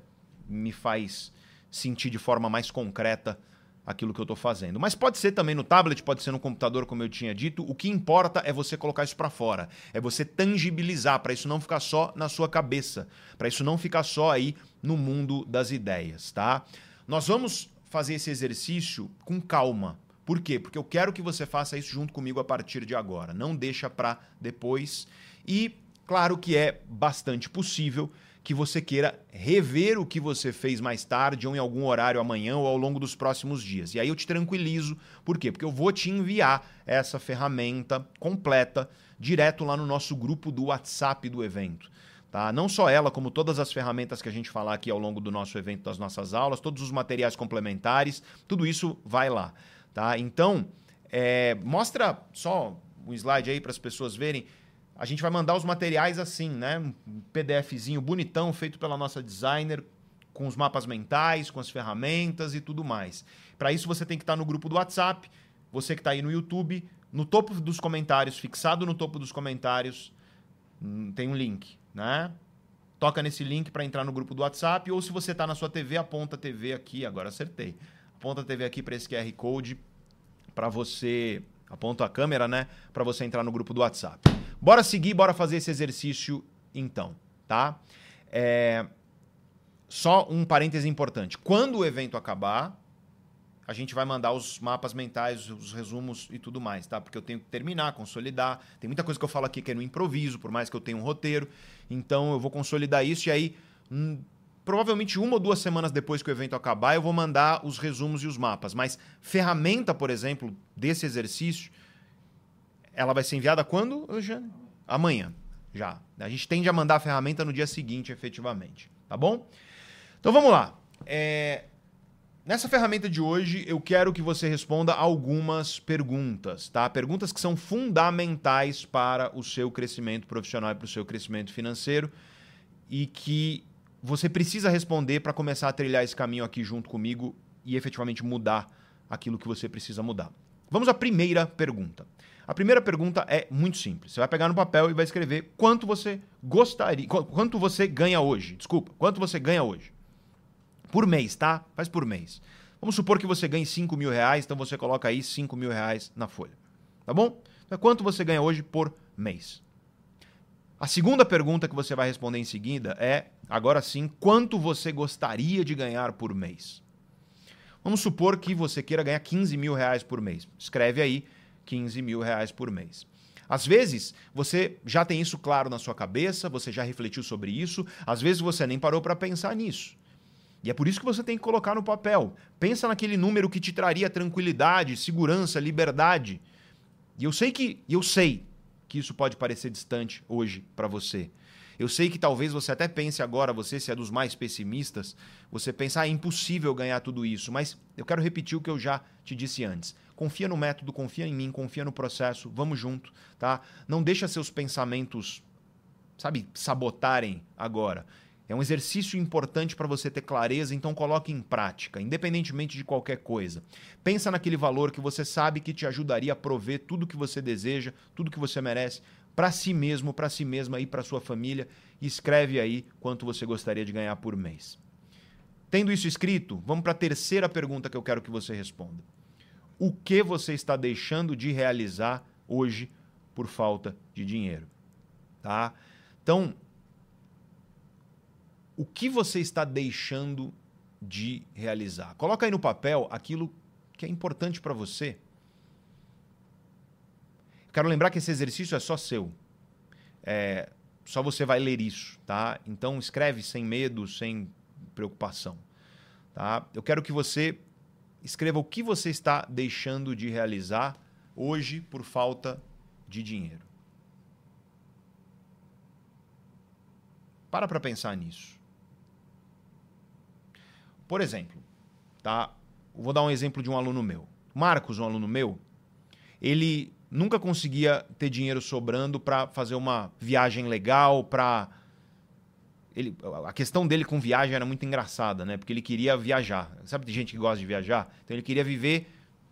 me faz sentir de forma mais concreta aquilo que eu estou fazendo. Mas pode ser também no tablet, pode ser no computador, como eu tinha dito. O que importa é você colocar isso para fora, é você tangibilizar, para isso não ficar só na sua cabeça, para isso não ficar só aí no mundo das ideias, tá? Nós vamos fazer esse exercício com calma. Por quê? Porque eu quero que você faça isso junto comigo a partir de agora. Não deixa para depois. E claro que é bastante possível que você queira rever o que você fez mais tarde ou em algum horário amanhã ou ao longo dos próximos dias. E aí eu te tranquilizo, por quê? Porque eu vou te enviar essa ferramenta completa direto lá no nosso grupo do WhatsApp do evento. Tá? Não só ela, como todas as ferramentas que a gente falar aqui ao longo do nosso evento, das nossas aulas, todos os materiais complementares, tudo isso vai lá. Tá? Então, é, mostra só um slide aí para as pessoas verem a gente vai mandar os materiais assim, né? Um PDFzinho bonitão feito pela nossa designer, com os mapas mentais, com as ferramentas e tudo mais. Para isso você tem que estar tá no grupo do WhatsApp, você que está aí no YouTube, no topo dos comentários, fixado no topo dos comentários, hum, tem um link, né? Toca nesse link para entrar no grupo do WhatsApp, ou se você está na sua TV, aponta a TV aqui, agora acertei. Aponta a TV aqui para esse QR Code para você, aponta a câmera, né, para você entrar no grupo do WhatsApp. Bora seguir, bora fazer esse exercício então, tá? É... Só um parêntese importante. Quando o evento acabar, a gente vai mandar os mapas mentais, os resumos e tudo mais, tá? Porque eu tenho que terminar, consolidar. Tem muita coisa que eu falo aqui que é no improviso, por mais que eu tenha um roteiro. Então eu vou consolidar isso e aí, hum, provavelmente uma ou duas semanas depois que o evento acabar, eu vou mandar os resumos e os mapas. Mas ferramenta, por exemplo, desse exercício, ela vai ser enviada quando, Eugênio? Amanhã, já. A gente tende a mandar a ferramenta no dia seguinte, efetivamente. Tá bom? Então vamos lá. É... Nessa ferramenta de hoje, eu quero que você responda algumas perguntas, tá? Perguntas que são fundamentais para o seu crescimento profissional e para o seu crescimento financeiro e que você precisa responder para começar a trilhar esse caminho aqui junto comigo e efetivamente mudar aquilo que você precisa mudar. Vamos à primeira pergunta. A primeira pergunta é muito simples. Você vai pegar no papel e vai escrever quanto você gostaria, quanto você ganha hoje. Desculpa, quanto você ganha hoje. Por mês, tá? Faz por mês. Vamos supor que você ganhe 5 mil reais, então você coloca aí 5 mil reais na folha. Tá bom? Então, quanto você ganha hoje por mês? A segunda pergunta que você vai responder em seguida é, agora sim, quanto você gostaria de ganhar por mês? Vamos supor que você queira ganhar 15 mil reais por mês. Escreve aí 15 mil reais por mês. Às vezes, você já tem isso claro na sua cabeça, você já refletiu sobre isso, às vezes você nem parou para pensar nisso. E é por isso que você tem que colocar no papel. Pensa naquele número que te traria tranquilidade, segurança, liberdade. E eu sei que, eu sei que isso pode parecer distante hoje para você. Eu sei que talvez você até pense agora, você se é dos mais pessimistas, você pensa, ah, é impossível ganhar tudo isso, mas eu quero repetir o que eu já te disse antes. Confia no método, confia em mim, confia no processo, vamos junto, tá? Não deixa seus pensamentos, sabe, sabotarem agora. É um exercício importante para você ter clareza, então coloque em prática, independentemente de qualquer coisa. Pensa naquele valor que você sabe que te ajudaria a prover tudo que você deseja, tudo que você merece para si mesmo, para si mesma e para sua família e escreve aí quanto você gostaria de ganhar por mês. Tendo isso escrito, vamos para a terceira pergunta que eu quero que você responda o que você está deixando de realizar hoje por falta de dinheiro, tá? Então, o que você está deixando de realizar? Coloca aí no papel aquilo que é importante para você. Quero lembrar que esse exercício é só seu. É, só você vai ler isso, tá? Então escreve sem medo, sem preocupação, tá? Eu quero que você Escreva o que você está deixando de realizar hoje por falta de dinheiro. Para para pensar nisso. Por exemplo, tá? Vou dar um exemplo de um aluno meu. Marcos, um aluno meu, ele nunca conseguia ter dinheiro sobrando para fazer uma viagem legal, para ele, a questão dele com viagem era muito engraçada, né? Porque ele queria viajar. Sabe de gente que gosta de viajar? Então ele queria viver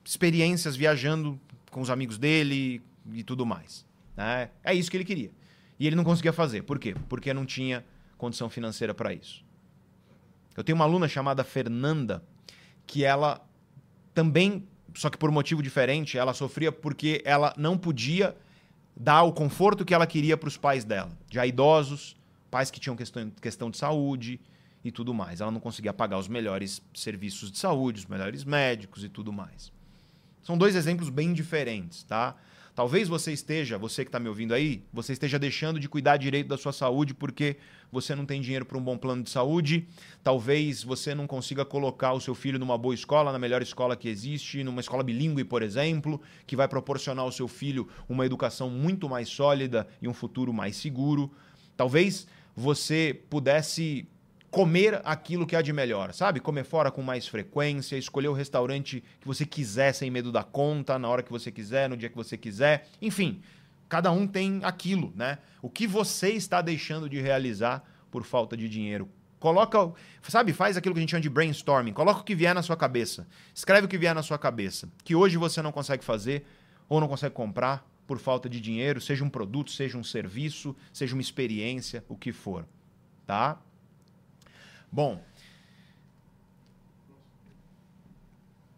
experiências viajando com os amigos dele e tudo mais. Né? É isso que ele queria. E ele não conseguia fazer. Por quê? Porque não tinha condição financeira para isso. Eu tenho uma aluna chamada Fernanda que ela também, só que por motivo diferente, ela sofria porque ela não podia dar o conforto que ela queria para os pais dela, já idosos, pais que tinham questão, questão de saúde e tudo mais. Ela não conseguia pagar os melhores serviços de saúde, os melhores médicos e tudo mais. São dois exemplos bem diferentes, tá? Talvez você esteja, você que está me ouvindo aí, você esteja deixando de cuidar direito da sua saúde porque você não tem dinheiro para um bom plano de saúde. Talvez você não consiga colocar o seu filho numa boa escola, na melhor escola que existe, numa escola bilíngue, por exemplo, que vai proporcionar ao seu filho uma educação muito mais sólida e um futuro mais seguro. Talvez você pudesse comer aquilo que há de melhor, sabe? Comer fora com mais frequência, escolher o restaurante que você quiser sem medo da conta, na hora que você quiser, no dia que você quiser. Enfim, cada um tem aquilo, né? O que você está deixando de realizar por falta de dinheiro. Coloca, sabe, faz aquilo que a gente chama de brainstorming. Coloca o que vier na sua cabeça. Escreve o que vier na sua cabeça. Que hoje você não consegue fazer ou não consegue comprar por falta de dinheiro, seja um produto, seja um serviço, seja uma experiência, o que for, tá? Bom,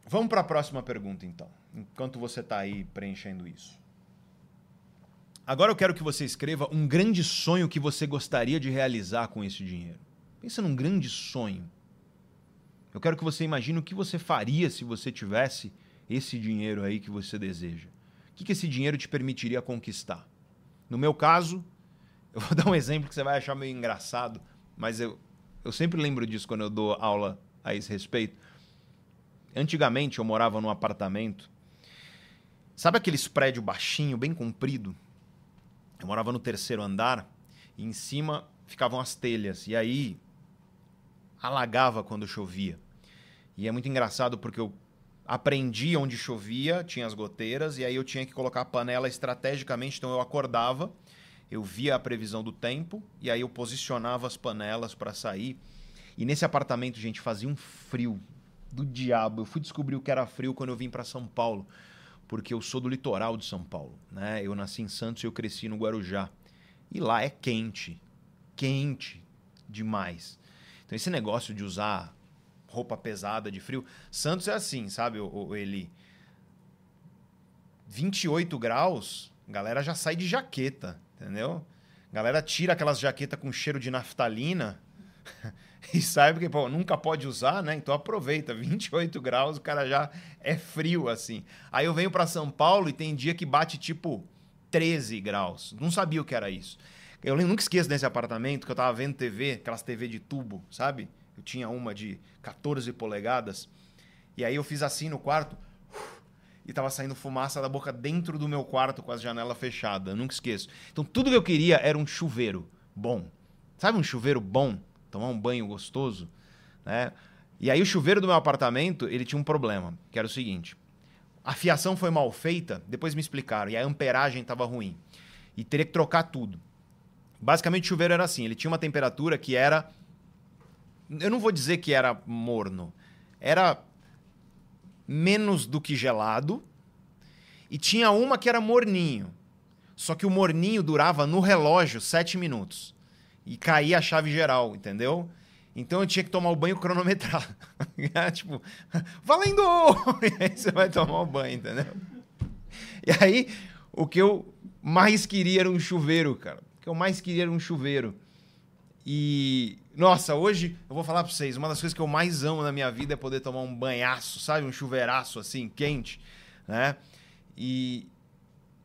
vamos para a próxima pergunta então, enquanto você está aí preenchendo isso. Agora eu quero que você escreva um grande sonho que você gostaria de realizar com esse dinheiro. Pensa num grande sonho. Eu quero que você imagine o que você faria se você tivesse esse dinheiro aí que você deseja. Que, que esse dinheiro te permitiria conquistar? No meu caso, eu vou dar um exemplo que você vai achar meio engraçado, mas eu, eu sempre lembro disso quando eu dou aula a esse respeito. Antigamente eu morava num apartamento. Sabe aqueles prédio baixinho, bem comprido? Eu morava no terceiro andar e em cima ficavam as telhas. E aí alagava quando chovia. E é muito engraçado porque eu aprendi onde chovia, tinha as goteiras, e aí eu tinha que colocar a panela estrategicamente, então eu acordava eu via a previsão do tempo e aí eu posicionava as panelas para sair. E nesse apartamento, gente, fazia um frio do diabo. Eu fui descobrir o que era frio quando eu vim para São Paulo, porque eu sou do litoral de São Paulo, né? Eu nasci em Santos e eu cresci no Guarujá. E lá é quente, quente demais. Então esse negócio de usar roupa pesada de frio, Santos é assim, sabe, o, o Eli? 28 graus, galera já sai de jaqueta entendeu? Galera tira aquelas jaquetas com cheiro de naftalina e sabe que pô, nunca pode usar, né? Então aproveita, 28 graus, o cara já é frio assim. Aí eu venho para São Paulo e tem dia que bate tipo 13 graus. Não sabia o que era isso. Eu nunca esqueço desse apartamento que eu tava vendo TV, aquelas TV de tubo, sabe? Eu tinha uma de 14 polegadas. E aí eu fiz assim no quarto e tava saindo fumaça da boca dentro do meu quarto com as janelas fechadas. Nunca esqueço. Então tudo que eu queria era um chuveiro bom. Sabe um chuveiro bom? Tomar um banho gostoso, né? E aí o chuveiro do meu apartamento, ele tinha um problema, que era o seguinte: a fiação foi mal feita, depois me explicaram, e a amperagem estava ruim. E teria que trocar tudo. Basicamente o chuveiro era assim, ele tinha uma temperatura que era eu não vou dizer que era morno. Era menos do que gelado. E tinha uma que era morninho. Só que o morninho durava no relógio sete minutos. E caía a chave geral, entendeu? Então eu tinha que tomar o banho cronometrado. tipo, valendo! e aí você vai tomar o banho, entendeu? E aí, o que eu mais queria era um chuveiro, cara. O que eu mais queria era um chuveiro. E, nossa, hoje eu vou falar pra vocês, uma das coisas que eu mais amo na minha vida é poder tomar um banhaço, sabe? Um chuveiraço assim, quente, né? E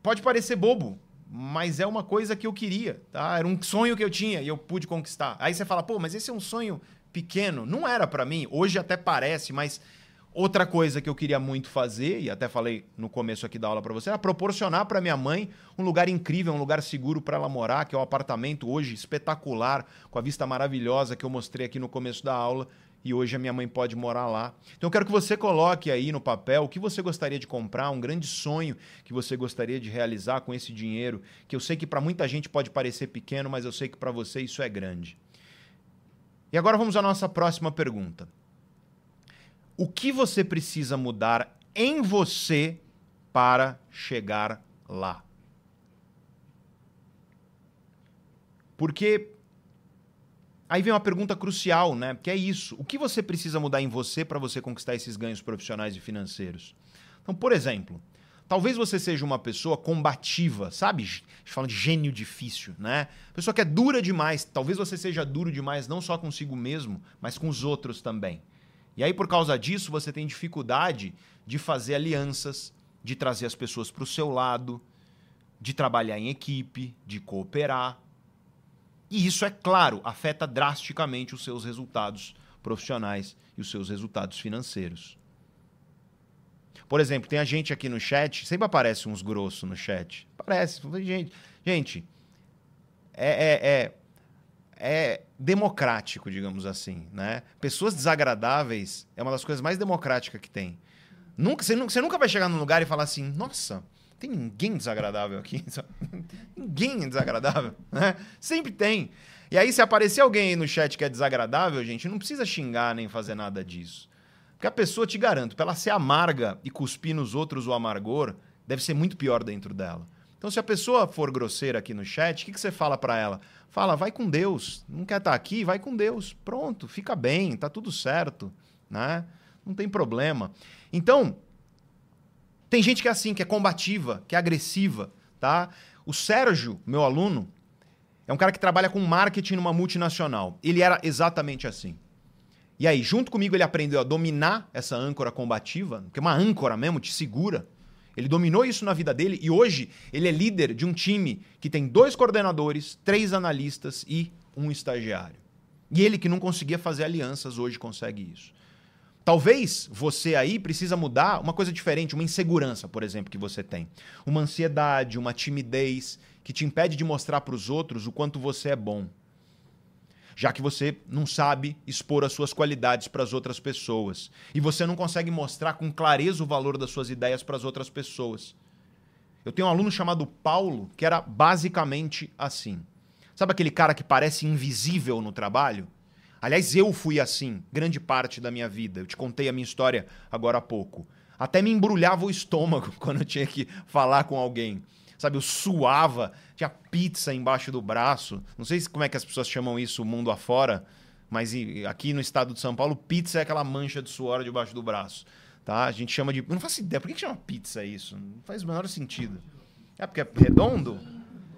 pode parecer bobo, mas é uma coisa que eu queria, tá? Era um sonho que eu tinha e eu pude conquistar. Aí você fala, pô, mas esse é um sonho pequeno. Não era para mim, hoje até parece, mas Outra coisa que eu queria muito fazer, e até falei no começo aqui da aula para você, era proporcionar para minha mãe um lugar incrível, um lugar seguro para ela morar, que é um apartamento hoje espetacular, com a vista maravilhosa que eu mostrei aqui no começo da aula, e hoje a minha mãe pode morar lá. Então eu quero que você coloque aí no papel o que você gostaria de comprar, um grande sonho que você gostaria de realizar com esse dinheiro, que eu sei que para muita gente pode parecer pequeno, mas eu sei que para você isso é grande. E agora vamos à nossa próxima pergunta. O que você precisa mudar em você para chegar lá. Porque aí vem uma pergunta crucial, né? Que é isso. O que você precisa mudar em você para você conquistar esses ganhos profissionais e financeiros? Então, por exemplo, talvez você seja uma pessoa combativa, sabe? A gente fala de gênio difícil, né? Pessoa que é dura demais. Talvez você seja duro demais não só consigo mesmo, mas com os outros também. E aí, por causa disso, você tem dificuldade de fazer alianças, de trazer as pessoas para o seu lado, de trabalhar em equipe, de cooperar. E isso, é claro, afeta drasticamente os seus resultados profissionais e os seus resultados financeiros. Por exemplo, tem a gente aqui no chat, sempre aparece uns grossos no chat. Parece, gente, gente, é, é, é, é democrático, digamos assim, né? Pessoas desagradáveis é uma das coisas mais democráticas que tem. Nunca, você, nunca, você nunca vai chegar num lugar e falar assim, nossa, tem ninguém desagradável aqui. ninguém é desagradável, né? Sempre tem. E aí, se aparecer alguém aí no chat que é desagradável, gente, não precisa xingar nem fazer nada disso. Porque a pessoa, te garanto, pra ela ser amarga e cuspir nos outros o amargor, deve ser muito pior dentro dela. Então, se a pessoa for grosseira aqui no chat, o que, que você fala para ela? Fala, vai com Deus. Não quer estar tá aqui? Vai com Deus. Pronto, fica bem, tá tudo certo, né? Não tem problema. Então, tem gente que é assim, que é combativa, que é agressiva, tá? O Sérgio, meu aluno, é um cara que trabalha com marketing numa multinacional. Ele era exatamente assim. E aí, junto comigo, ele aprendeu a dominar essa âncora combativa, que é uma âncora mesmo, te segura. Ele dominou isso na vida dele e hoje ele é líder de um time que tem dois coordenadores, três analistas e um estagiário. E ele que não conseguia fazer alianças hoje consegue isso. Talvez você aí precisa mudar uma coisa diferente, uma insegurança, por exemplo, que você tem. Uma ansiedade, uma timidez que te impede de mostrar para os outros o quanto você é bom. Já que você não sabe expor as suas qualidades para as outras pessoas. E você não consegue mostrar com clareza o valor das suas ideias para as outras pessoas. Eu tenho um aluno chamado Paulo que era basicamente assim. Sabe aquele cara que parece invisível no trabalho? Aliás, eu fui assim, grande parte da minha vida. Eu te contei a minha história agora há pouco. Até me embrulhava o estômago quando eu tinha que falar com alguém. Sabe, eu suava, tinha pizza embaixo do braço. Não sei como é que as pessoas chamam isso mundo afora, mas aqui no estado de São Paulo, pizza é aquela mancha de suor debaixo do braço. Tá? A gente chama de. Não faço ideia. Por que chama pizza isso? Não faz o menor sentido. É porque é redondo?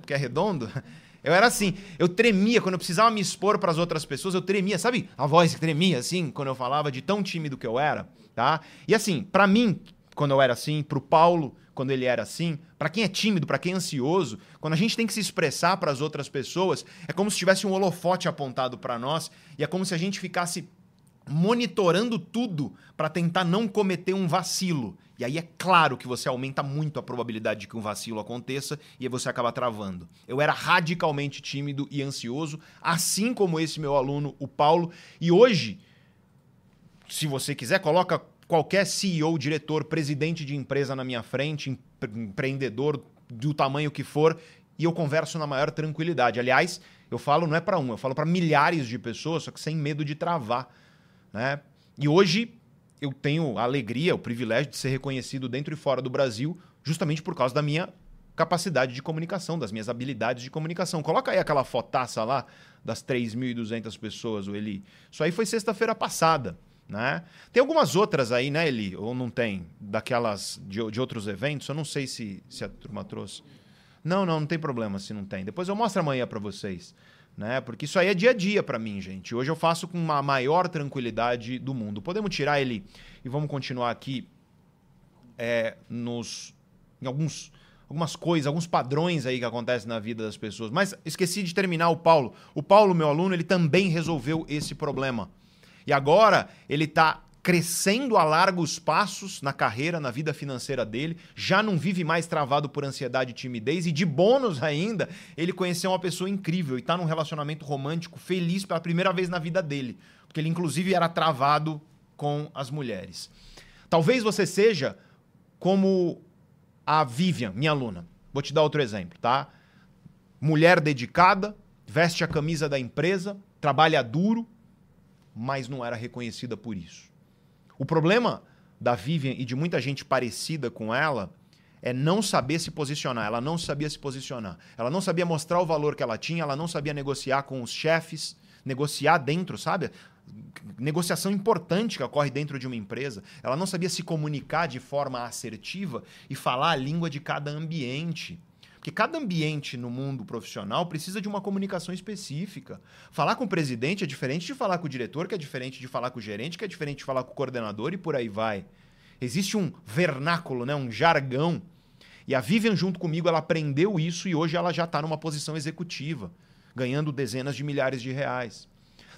Porque é redondo? Eu era assim, eu tremia quando eu precisava me expor para as outras pessoas, eu tremia, sabe? A voz que tremia assim quando eu falava de tão tímido que eu era, tá? E assim, para mim, quando eu era assim, pro Paulo, quando ele era assim, para quem é tímido, para quem é ansioso, quando a gente tem que se expressar para as outras pessoas, é como se tivesse um holofote apontado para nós e é como se a gente ficasse monitorando tudo para tentar não cometer um vacilo. E aí é claro que você aumenta muito a probabilidade de que um vacilo aconteça e você acaba travando. Eu era radicalmente tímido e ansioso, assim como esse meu aluno, o Paulo, e hoje, se você quiser, coloca qualquer CEO, diretor, presidente de empresa na minha frente, empreendedor do tamanho que for, e eu converso na maior tranquilidade. Aliás, eu falo não é para um, eu falo para milhares de pessoas, só que sem medo de travar. Né? E hoje eu tenho a alegria, o privilégio de ser reconhecido dentro e fora do Brasil, justamente por causa da minha capacidade de comunicação, das minhas habilidades de comunicação. Coloca aí aquela fotaça lá das 3.200 pessoas, o Eli. Isso aí foi sexta-feira passada. Né? Tem algumas outras aí, né, Eli? Ou não tem? Daquelas de, de outros eventos? Eu não sei se, se a turma trouxe. Não, não, não tem problema se não tem. Depois eu mostro amanhã para vocês né? Porque isso aí é dia a dia para mim, gente. Hoje eu faço com uma maior tranquilidade do mundo. Podemos tirar ele e vamos continuar aqui é, nos em alguns algumas coisas, alguns padrões aí que acontecem na vida das pessoas. Mas esqueci de terminar o Paulo. O Paulo, meu aluno, ele também resolveu esse problema. E agora ele está crescendo a largos passos na carreira, na vida financeira dele, já não vive mais travado por ansiedade e timidez, e de bônus ainda, ele conheceu uma pessoa incrível e está num relacionamento romântico feliz pela primeira vez na vida dele, porque ele inclusive era travado com as mulheres. Talvez você seja como a Vivian, minha aluna. Vou te dar outro exemplo, tá? Mulher dedicada, veste a camisa da empresa, trabalha duro, mas não era reconhecida por isso. O problema da Vivian e de muita gente parecida com ela é não saber se posicionar. Ela não sabia se posicionar. Ela não sabia mostrar o valor que ela tinha, ela não sabia negociar com os chefes, negociar dentro, sabe? Negociação importante que ocorre dentro de uma empresa. Ela não sabia se comunicar de forma assertiva e falar a língua de cada ambiente. Porque cada ambiente no mundo profissional precisa de uma comunicação específica. Falar com o presidente é diferente de falar com o diretor, que é diferente de falar com o gerente, que é diferente de falar com o coordenador e por aí vai. Existe um vernáculo, né? um jargão. E a Vivian, junto comigo, ela aprendeu isso e hoje ela já está numa posição executiva, ganhando dezenas de milhares de reais.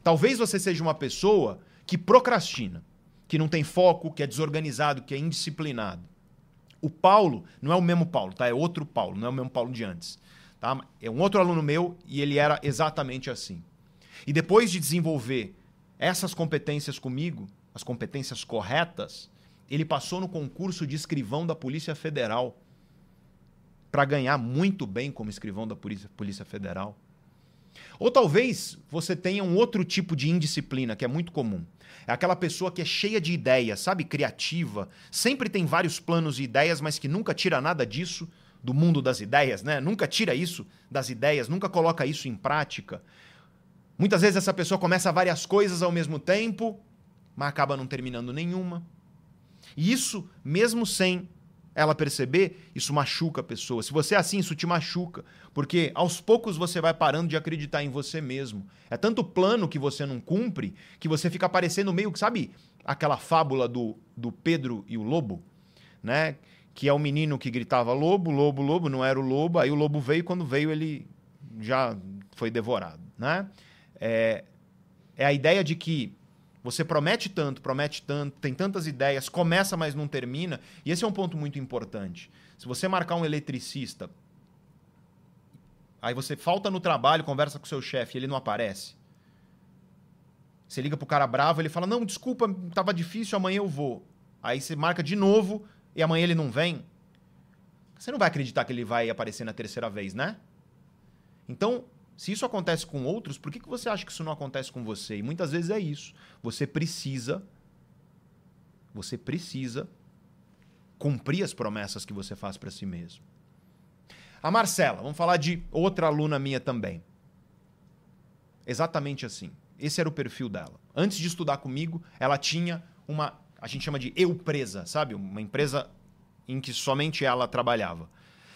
Talvez você seja uma pessoa que procrastina, que não tem foco, que é desorganizado, que é indisciplinado. O Paulo não é o mesmo Paulo, tá? É outro Paulo, não é o mesmo Paulo de antes. Tá? É um outro aluno meu e ele era exatamente assim. E depois de desenvolver essas competências comigo, as competências corretas, ele passou no concurso de escrivão da Polícia Federal para ganhar muito bem como escrivão da Polícia, Polícia Federal. Ou talvez você tenha um outro tipo de indisciplina que é muito comum. É aquela pessoa que é cheia de ideias, sabe? Criativa, sempre tem vários planos e ideias, mas que nunca tira nada disso do mundo das ideias, né? Nunca tira isso das ideias, nunca coloca isso em prática. Muitas vezes essa pessoa começa várias coisas ao mesmo tempo, mas acaba não terminando nenhuma. E isso, mesmo sem ela perceber, isso machuca a pessoa. Se você é assim, isso te machuca. Porque aos poucos você vai parando de acreditar em você mesmo. É tanto plano que você não cumpre que você fica parecendo meio que, sabe, aquela fábula do, do Pedro e o lobo, né? Que é o menino que gritava lobo, lobo, lobo, não era o lobo. Aí o lobo veio, quando veio ele já foi devorado, né? É, é a ideia de que você promete tanto, promete tanto, tem tantas ideias, começa, mas não termina. E esse é um ponto muito importante. Se você marcar um eletricista, aí você falta no trabalho, conversa com o seu chefe, ele não aparece. Você liga pro cara bravo, ele fala: "Não, desculpa, tava difícil, amanhã eu vou". Aí você marca de novo e amanhã ele não vem. Você não vai acreditar que ele vai aparecer na terceira vez, né? Então, se isso acontece com outros, por que, que você acha que isso não acontece com você? E muitas vezes é isso. Você precisa. Você precisa cumprir as promessas que você faz para si mesmo. A Marcela, vamos falar de outra aluna minha também. Exatamente assim. Esse era o perfil dela. Antes de estudar comigo, ela tinha uma, a gente chama de eu presa, sabe? Uma empresa em que somente ela trabalhava.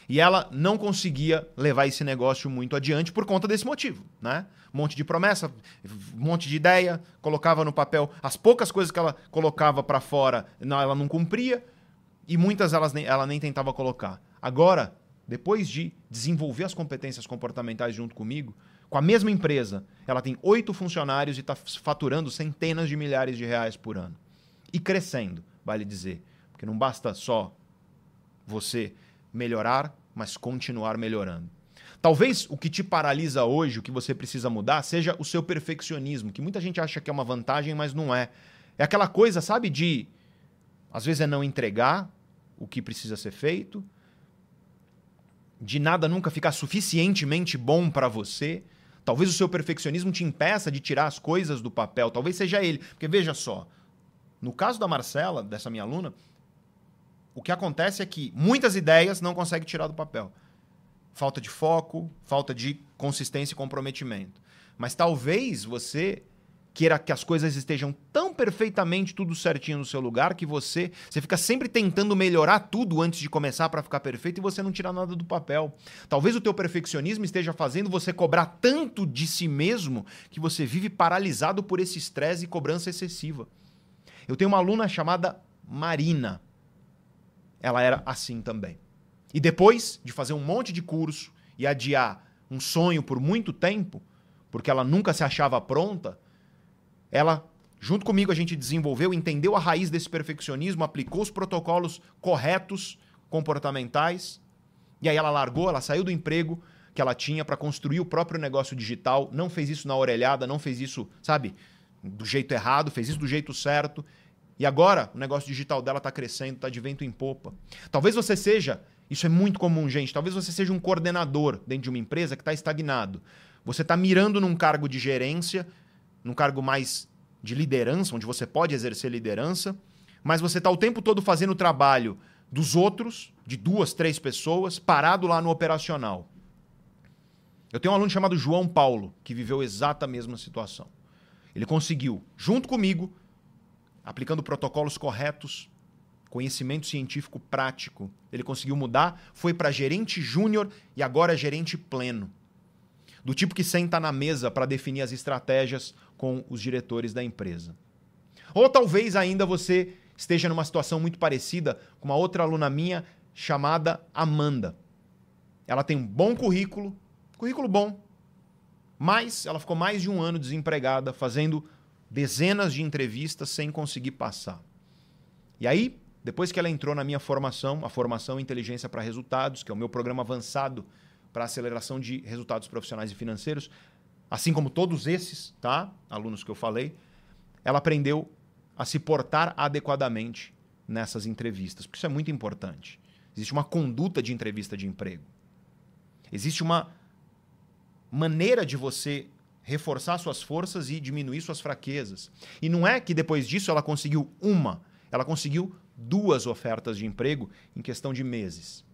E ela não conseguia levar esse negócio muito adiante por conta desse motivo, né? Um monte de promessa, um monte de ideia, colocava no papel as poucas coisas que ela colocava para fora, não, ela não cumpria e muitas elas nem, ela nem tentava colocar. Agora, depois de desenvolver as competências comportamentais junto comigo, com a mesma empresa, ela tem oito funcionários e está faturando centenas de milhares de reais por ano. E crescendo, vale dizer. Porque não basta só você melhorar, mas continuar melhorando. Talvez o que te paralisa hoje, o que você precisa mudar, seja o seu perfeccionismo, que muita gente acha que é uma vantagem, mas não é. É aquela coisa, sabe, de às vezes é não entregar o que precisa ser feito, de nada nunca ficar suficientemente bom para você. Talvez o seu perfeccionismo te impeça de tirar as coisas do papel, talvez seja ele. Porque veja só, no caso da Marcela, dessa minha aluna, o que acontece é que muitas ideias não consegue tirar do papel. Falta de foco, falta de consistência e comprometimento. Mas talvez você queira que as coisas estejam tão perfeitamente tudo certinho no seu lugar que você você fica sempre tentando melhorar tudo antes de começar para ficar perfeito e você não tira nada do papel. Talvez o teu perfeccionismo esteja fazendo você cobrar tanto de si mesmo que você vive paralisado por esse estresse e cobrança excessiva. Eu tenho uma aluna chamada Marina ela era assim também. E depois de fazer um monte de curso e adiar um sonho por muito tempo, porque ela nunca se achava pronta, ela, junto comigo, a gente desenvolveu, entendeu a raiz desse perfeccionismo, aplicou os protocolos corretos comportamentais, e aí ela largou, ela saiu do emprego que ela tinha para construir o próprio negócio digital, não fez isso na orelhada, não fez isso, sabe, do jeito errado, fez isso do jeito certo e agora o negócio digital dela está crescendo, está de vento em popa. Talvez você seja, isso é muito comum, gente, talvez você seja um coordenador dentro de uma empresa que está estagnado. Você está mirando num cargo de gerência, num cargo mais de liderança, onde você pode exercer liderança, mas você está o tempo todo fazendo o trabalho dos outros, de duas, três pessoas, parado lá no operacional. Eu tenho um aluno chamado João Paulo, que viveu exata mesma situação. Ele conseguiu, junto comigo, aplicando protocolos corretos, conhecimento científico prático, ele conseguiu mudar, foi para gerente júnior e agora é gerente pleno. Do tipo que senta na mesa para definir as estratégias com os diretores da empresa. Ou talvez ainda você esteja numa situação muito parecida com uma outra aluna minha chamada Amanda. Ela tem um bom currículo, currículo bom, mas ela ficou mais de um ano desempregada, fazendo dezenas de entrevistas sem conseguir passar. E aí, depois que ela entrou na minha formação, a formação Inteligência para Resultados, que é o meu programa avançado para aceleração de resultados profissionais e financeiros, assim como todos esses, tá? Alunos que eu falei, ela aprendeu a se portar adequadamente nessas entrevistas, porque isso é muito importante. Existe uma conduta de entrevista de emprego. Existe uma maneira de você reforçar suas forças e diminuir suas fraquezas. E não é que depois disso ela conseguiu uma, ela conseguiu duas ofertas de emprego em questão de meses.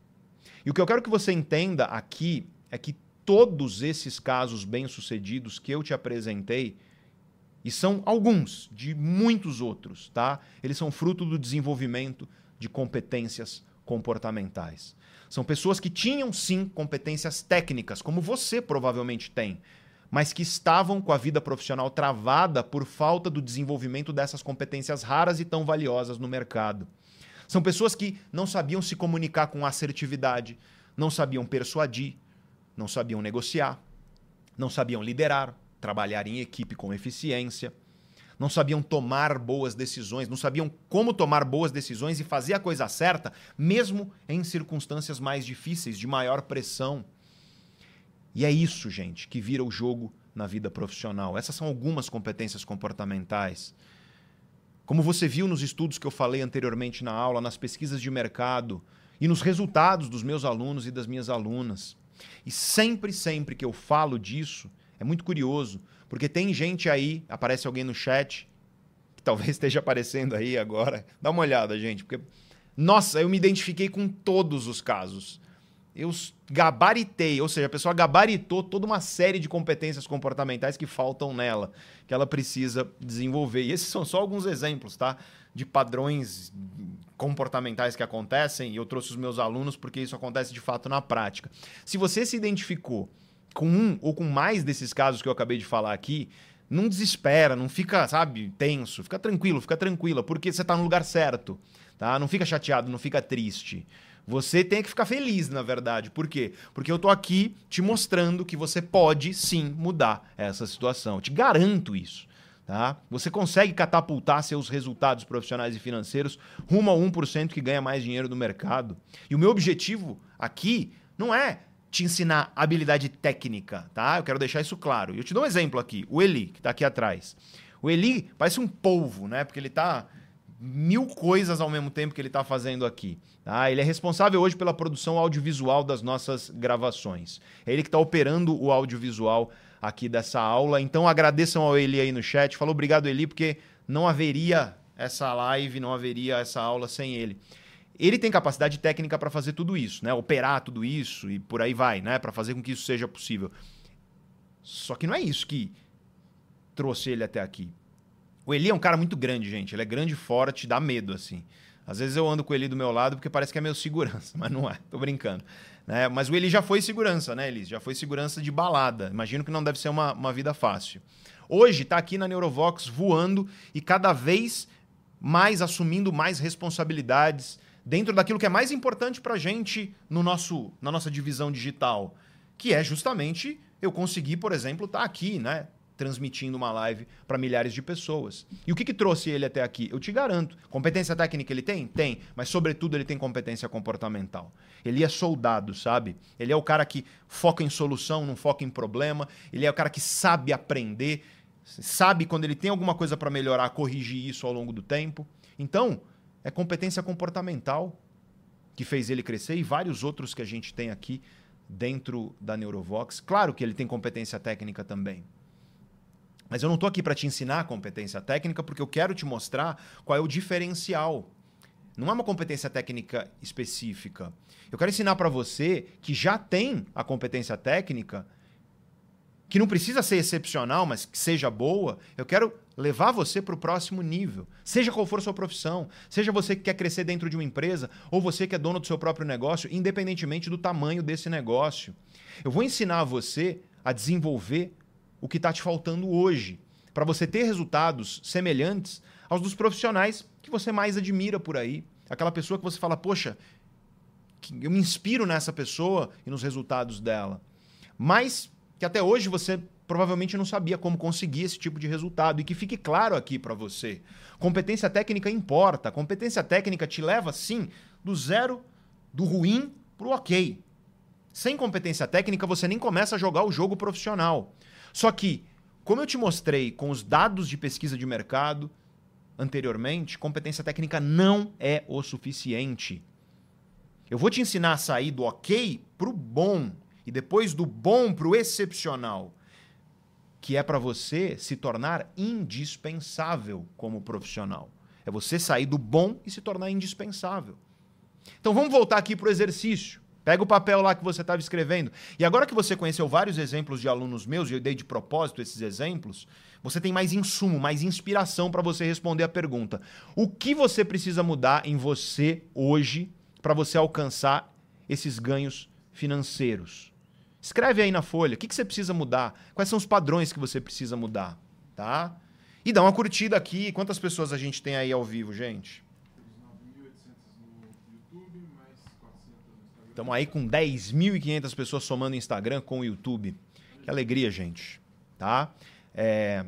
E o que eu quero que você entenda aqui é que todos esses casos bem-sucedidos que eu te apresentei, e são alguns de muitos outros, tá? Eles são fruto do desenvolvimento de competências comportamentais. São pessoas que tinham sim competências técnicas, como você provavelmente tem, mas que estavam com a vida profissional travada por falta do desenvolvimento dessas competências raras e tão valiosas no mercado. São pessoas que não sabiam se comunicar com assertividade, não sabiam persuadir, não sabiam negociar, não sabiam liderar, trabalhar em equipe com eficiência, não sabiam tomar boas decisões, não sabiam como tomar boas decisões e fazer a coisa certa, mesmo em circunstâncias mais difíceis, de maior pressão. E é isso, gente, que vira o jogo na vida profissional. Essas são algumas competências comportamentais. Como você viu nos estudos que eu falei anteriormente na aula, nas pesquisas de mercado e nos resultados dos meus alunos e das minhas alunas. E sempre, sempre que eu falo disso, é muito curioso, porque tem gente aí, aparece alguém no chat, que talvez esteja aparecendo aí agora. Dá uma olhada, gente, porque. Nossa, eu me identifiquei com todos os casos. Eu gabaritei, ou seja, a pessoa gabaritou toda uma série de competências comportamentais que faltam nela, que ela precisa desenvolver. E esses são só alguns exemplos, tá? De padrões comportamentais que acontecem, e eu trouxe os meus alunos porque isso acontece de fato na prática. Se você se identificou com um ou com mais desses casos que eu acabei de falar aqui, não desespera, não fica, sabe, tenso, fica tranquilo, fica tranquila, porque você está no lugar certo, tá? Não fica chateado, não fica triste. Você tem que ficar feliz, na verdade. Por quê? Porque eu tô aqui te mostrando que você pode sim mudar essa situação. Eu te garanto isso. Tá? Você consegue catapultar seus resultados profissionais e financeiros rumo a 1% que ganha mais dinheiro no mercado. E o meu objetivo aqui não é te ensinar habilidade técnica, tá? Eu quero deixar isso claro. Eu te dou um exemplo aqui. O Eli, que está aqui atrás. O Eli parece um polvo, né? Porque ele está mil coisas ao mesmo tempo que ele está fazendo aqui. Tá? Ele é responsável hoje pela produção audiovisual das nossas gravações. É ele que está operando o audiovisual aqui dessa aula. Então agradeçam ao Eli aí no chat. Falou obrigado, Eli, porque não haveria essa live, não haveria essa aula sem ele. Ele tem capacidade técnica para fazer tudo isso, né? Operar tudo isso e por aí vai, né? Para fazer com que isso seja possível. Só que não é isso que trouxe ele até aqui. O Eli é um cara muito grande, gente. Ele é grande forte, dá medo, assim. Às vezes eu ando com o Eli do meu lado porque parece que é meu segurança, mas não é, tô brincando. Né? Mas o Eli já foi segurança, né, Elis? Já foi segurança de balada. Imagino que não deve ser uma, uma vida fácil. Hoje está aqui na Neurovox voando e cada vez mais assumindo mais responsabilidades, dentro daquilo que é mais importante para gente no nosso, na nossa divisão digital, que é justamente eu conseguir, por exemplo, estar tá aqui, né? Transmitindo uma live para milhares de pessoas. E o que, que trouxe ele até aqui? Eu te garanto. Competência técnica ele tem? Tem. Mas, sobretudo, ele tem competência comportamental. Ele é soldado, sabe? Ele é o cara que foca em solução, não foca em problema. Ele é o cara que sabe aprender, sabe quando ele tem alguma coisa para melhorar, corrigir isso ao longo do tempo. Então, é competência comportamental que fez ele crescer e vários outros que a gente tem aqui dentro da Neurovox. Claro que ele tem competência técnica também. Mas eu não estou aqui para te ensinar a competência técnica, porque eu quero te mostrar qual é o diferencial. Não é uma competência técnica específica. Eu quero ensinar para você que já tem a competência técnica, que não precisa ser excepcional, mas que seja boa. Eu quero levar você para o próximo nível. Seja qual for a sua profissão, seja você que quer crescer dentro de uma empresa ou você que é dono do seu próprio negócio, independentemente do tamanho desse negócio. Eu vou ensinar você a desenvolver o que está te faltando hoje, para você ter resultados semelhantes aos dos profissionais que você mais admira por aí. Aquela pessoa que você fala, poxa, eu me inspiro nessa pessoa e nos resultados dela. Mas que até hoje você provavelmente não sabia como conseguir esse tipo de resultado. E que fique claro aqui para você: competência técnica importa. competência técnica te leva, sim, do zero, do ruim para o ok. Sem competência técnica, você nem começa a jogar o jogo profissional. Só que, como eu te mostrei com os dados de pesquisa de mercado anteriormente, competência técnica não é o suficiente. Eu vou te ensinar a sair do ok para o bom e depois do bom para o excepcional, que é para você se tornar indispensável como profissional. É você sair do bom e se tornar indispensável. Então vamos voltar aqui para o exercício. Pega o papel lá que você estava escrevendo. E agora que você conheceu vários exemplos de alunos meus, e eu dei de propósito esses exemplos, você tem mais insumo, mais inspiração para você responder a pergunta: o que você precisa mudar em você hoje para você alcançar esses ganhos financeiros? Escreve aí na folha. O que, que você precisa mudar? Quais são os padrões que você precisa mudar? Tá? E dá uma curtida aqui. Quantas pessoas a gente tem aí ao vivo, gente? Estamos aí com 10.500 pessoas somando Instagram com o YouTube. Que alegria, gente. Tá? É...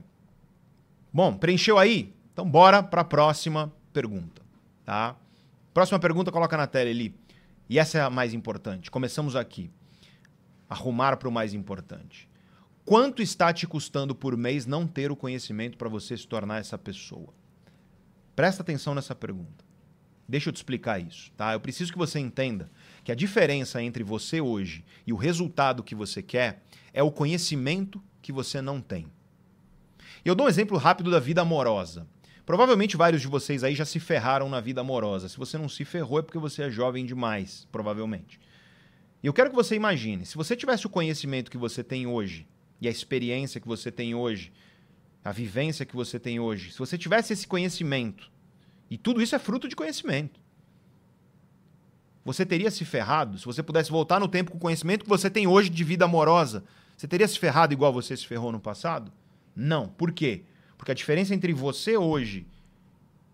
Bom, preencheu aí? Então bora para a próxima pergunta. Tá? Próxima pergunta, coloca na tela, Eli. E essa é a mais importante. Começamos aqui. Arrumar para o mais importante. Quanto está te custando por mês não ter o conhecimento para você se tornar essa pessoa? Presta atenção nessa pergunta. Deixa eu te explicar isso, tá? Eu preciso que você entenda que a diferença entre você hoje e o resultado que você quer é o conhecimento que você não tem. Eu dou um exemplo rápido da vida amorosa. Provavelmente vários de vocês aí já se ferraram na vida amorosa. Se você não se ferrou é porque você é jovem demais, provavelmente. E eu quero que você imagine, se você tivesse o conhecimento que você tem hoje e a experiência que você tem hoje, a vivência que você tem hoje, se você tivesse esse conhecimento, e tudo isso é fruto de conhecimento você teria se ferrado? Se você pudesse voltar no tempo com o conhecimento que você tem hoje de vida amorosa, você teria se ferrado igual você se ferrou no passado? Não. Por quê? Porque a diferença entre você hoje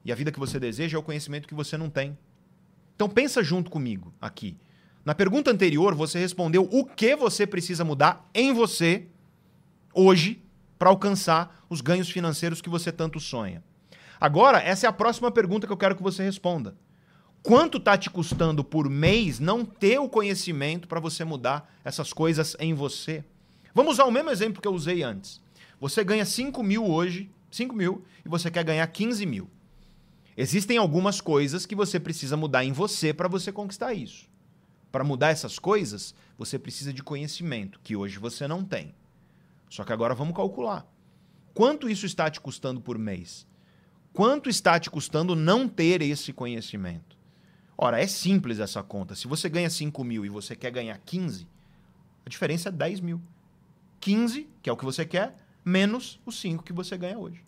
e a vida que você deseja é o conhecimento que você não tem. Então pensa junto comigo aqui. Na pergunta anterior, você respondeu o que você precisa mudar em você hoje para alcançar os ganhos financeiros que você tanto sonha. Agora, essa é a próxima pergunta que eu quero que você responda. Quanto está te custando por mês não ter o conhecimento para você mudar essas coisas em você? Vamos usar o mesmo exemplo que eu usei antes. Você ganha 5 mil hoje, 5 mil, e você quer ganhar 15 mil. Existem algumas coisas que você precisa mudar em você para você conquistar isso. Para mudar essas coisas, você precisa de conhecimento, que hoje você não tem. Só que agora vamos calcular. Quanto isso está te custando por mês? Quanto está te custando não ter esse conhecimento? Ora, é simples essa conta. Se você ganha 5 mil e você quer ganhar 15, a diferença é 10 mil. 15, que é o que você quer, menos os 5 que você ganha hoje.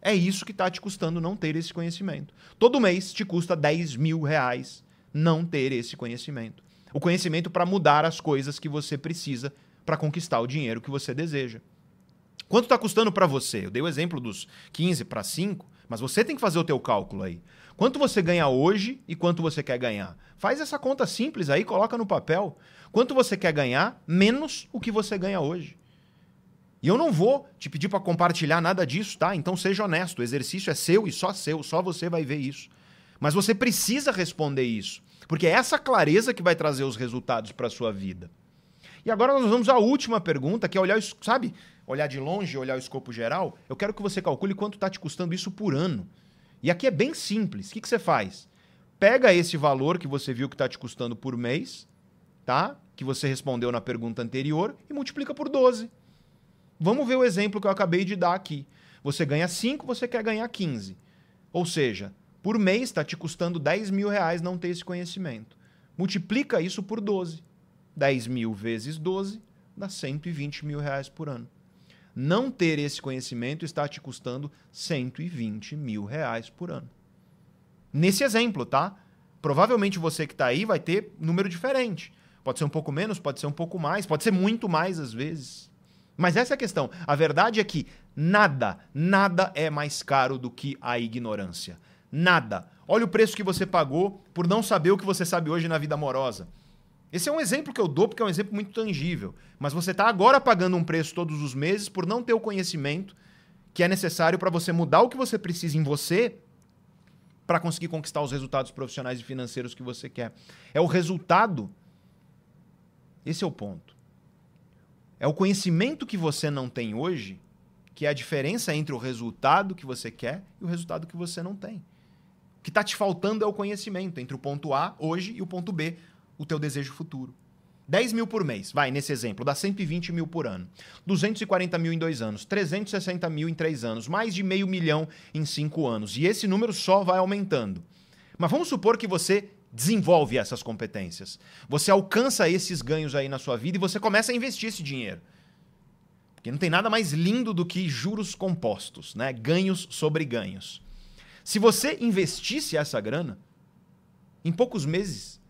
É isso que está te custando não ter esse conhecimento. Todo mês te custa 10 mil reais não ter esse conhecimento. O conhecimento para mudar as coisas que você precisa para conquistar o dinheiro que você deseja. Quanto está custando para você? Eu dei o exemplo dos 15 para 5, mas você tem que fazer o teu cálculo aí. Quanto você ganha hoje e quanto você quer ganhar? Faz essa conta simples aí, coloca no papel. Quanto você quer ganhar menos o que você ganha hoje. E eu não vou te pedir para compartilhar nada disso, tá? Então seja honesto, o exercício é seu e só seu, só você vai ver isso. Mas você precisa responder isso, porque é essa clareza que vai trazer os resultados para sua vida. E agora nós vamos à última pergunta, que é olhar, sabe, olhar de longe, olhar o escopo geral. Eu quero que você calcule quanto está te custando isso por ano. E aqui é bem simples. O que, que você faz? Pega esse valor que você viu que está te custando por mês, tá? Que você respondeu na pergunta anterior, e multiplica por 12. vamos ver o exemplo que eu acabei de dar aqui. Você ganha 5, você quer ganhar 15. Ou seja, por mês está te custando 10 mil reais não ter esse conhecimento. Multiplica isso por 12. 10 mil vezes 12 dá 120 mil reais por ano. Não ter esse conhecimento está te custando 120 mil reais por ano. Nesse exemplo, tá? Provavelmente você que está aí vai ter número diferente. Pode ser um pouco menos, pode ser um pouco mais, pode ser muito mais às vezes. Mas essa é a questão. A verdade é que nada, nada é mais caro do que a ignorância. Nada. Olha o preço que você pagou por não saber o que você sabe hoje na vida amorosa. Esse é um exemplo que eu dou porque é um exemplo muito tangível. Mas você está agora pagando um preço todos os meses por não ter o conhecimento que é necessário para você mudar o que você precisa em você para conseguir conquistar os resultados profissionais e financeiros que você quer. É o resultado. Esse é o ponto. É o conhecimento que você não tem hoje que é a diferença entre o resultado que você quer e o resultado que você não tem. O que está te faltando é o conhecimento entre o ponto A hoje e o ponto B o teu desejo futuro. 10 mil por mês, vai, nesse exemplo, dá 120 mil por ano. 240 mil em dois anos, 360 mil em três anos, mais de meio milhão em cinco anos. E esse número só vai aumentando. Mas vamos supor que você desenvolve essas competências. Você alcança esses ganhos aí na sua vida e você começa a investir esse dinheiro. Porque não tem nada mais lindo do que juros compostos, né? Ganhos sobre ganhos. Se você investisse essa grana, em poucos meses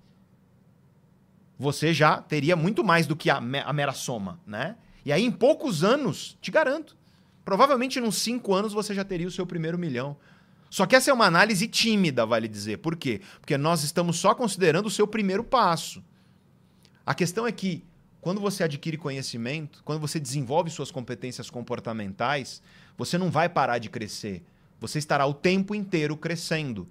você já teria muito mais do que a, a mera soma, né? E aí, em poucos anos, te garanto, provavelmente em uns cinco anos você já teria o seu primeiro milhão. Só que essa é uma análise tímida, vale dizer. Por quê? Porque nós estamos só considerando o seu primeiro passo. A questão é que, quando você adquire conhecimento, quando você desenvolve suas competências comportamentais, você não vai parar de crescer. Você estará o tempo inteiro crescendo.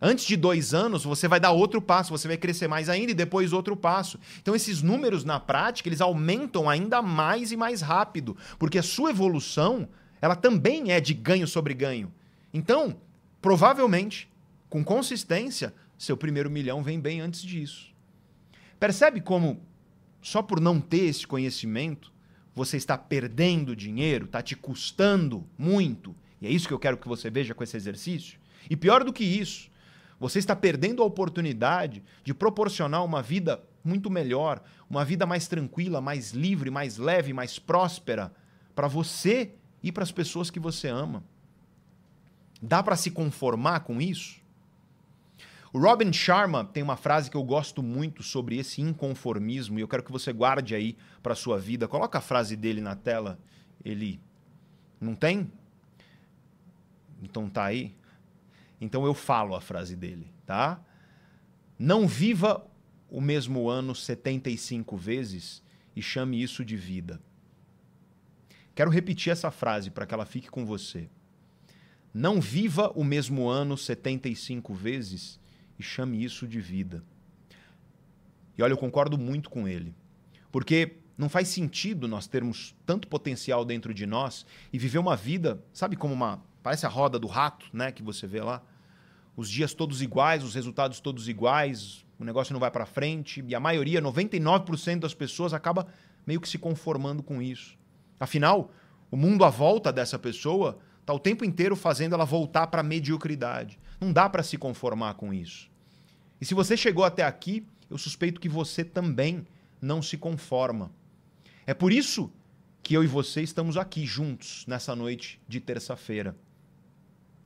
Antes de dois anos, você vai dar outro passo, você vai crescer mais ainda e depois outro passo. Então, esses números na prática, eles aumentam ainda mais e mais rápido, porque a sua evolução, ela também é de ganho sobre ganho. Então, provavelmente, com consistência, seu primeiro milhão vem bem antes disso. Percebe como, só por não ter esse conhecimento, você está perdendo dinheiro, está te custando muito? E é isso que eu quero que você veja com esse exercício. E pior do que isso, você está perdendo a oportunidade de proporcionar uma vida muito melhor, uma vida mais tranquila, mais livre, mais leve, mais próspera para você e para as pessoas que você ama. Dá para se conformar com isso? O Robin Sharma tem uma frase que eu gosto muito sobre esse inconformismo e eu quero que você guarde aí para sua vida. Coloca a frase dele na tela. Ele não tem? Então tá aí. Então eu falo a frase dele, tá? Não viva o mesmo ano 75 vezes e chame isso de vida. Quero repetir essa frase para que ela fique com você. Não viva o mesmo ano 75 vezes e chame isso de vida. E olha, eu concordo muito com ele. Porque não faz sentido nós termos tanto potencial dentro de nós e viver uma vida, sabe como uma Parece a roda do rato, né, que você vê lá. Os dias todos iguais, os resultados todos iguais, o negócio não vai para frente e a maioria, 99% das pessoas acaba meio que se conformando com isso. Afinal, o mundo à volta dessa pessoa está o tempo inteiro fazendo ela voltar para a mediocridade. Não dá para se conformar com isso. E se você chegou até aqui, eu suspeito que você também não se conforma. É por isso que eu e você estamos aqui juntos nessa noite de terça-feira.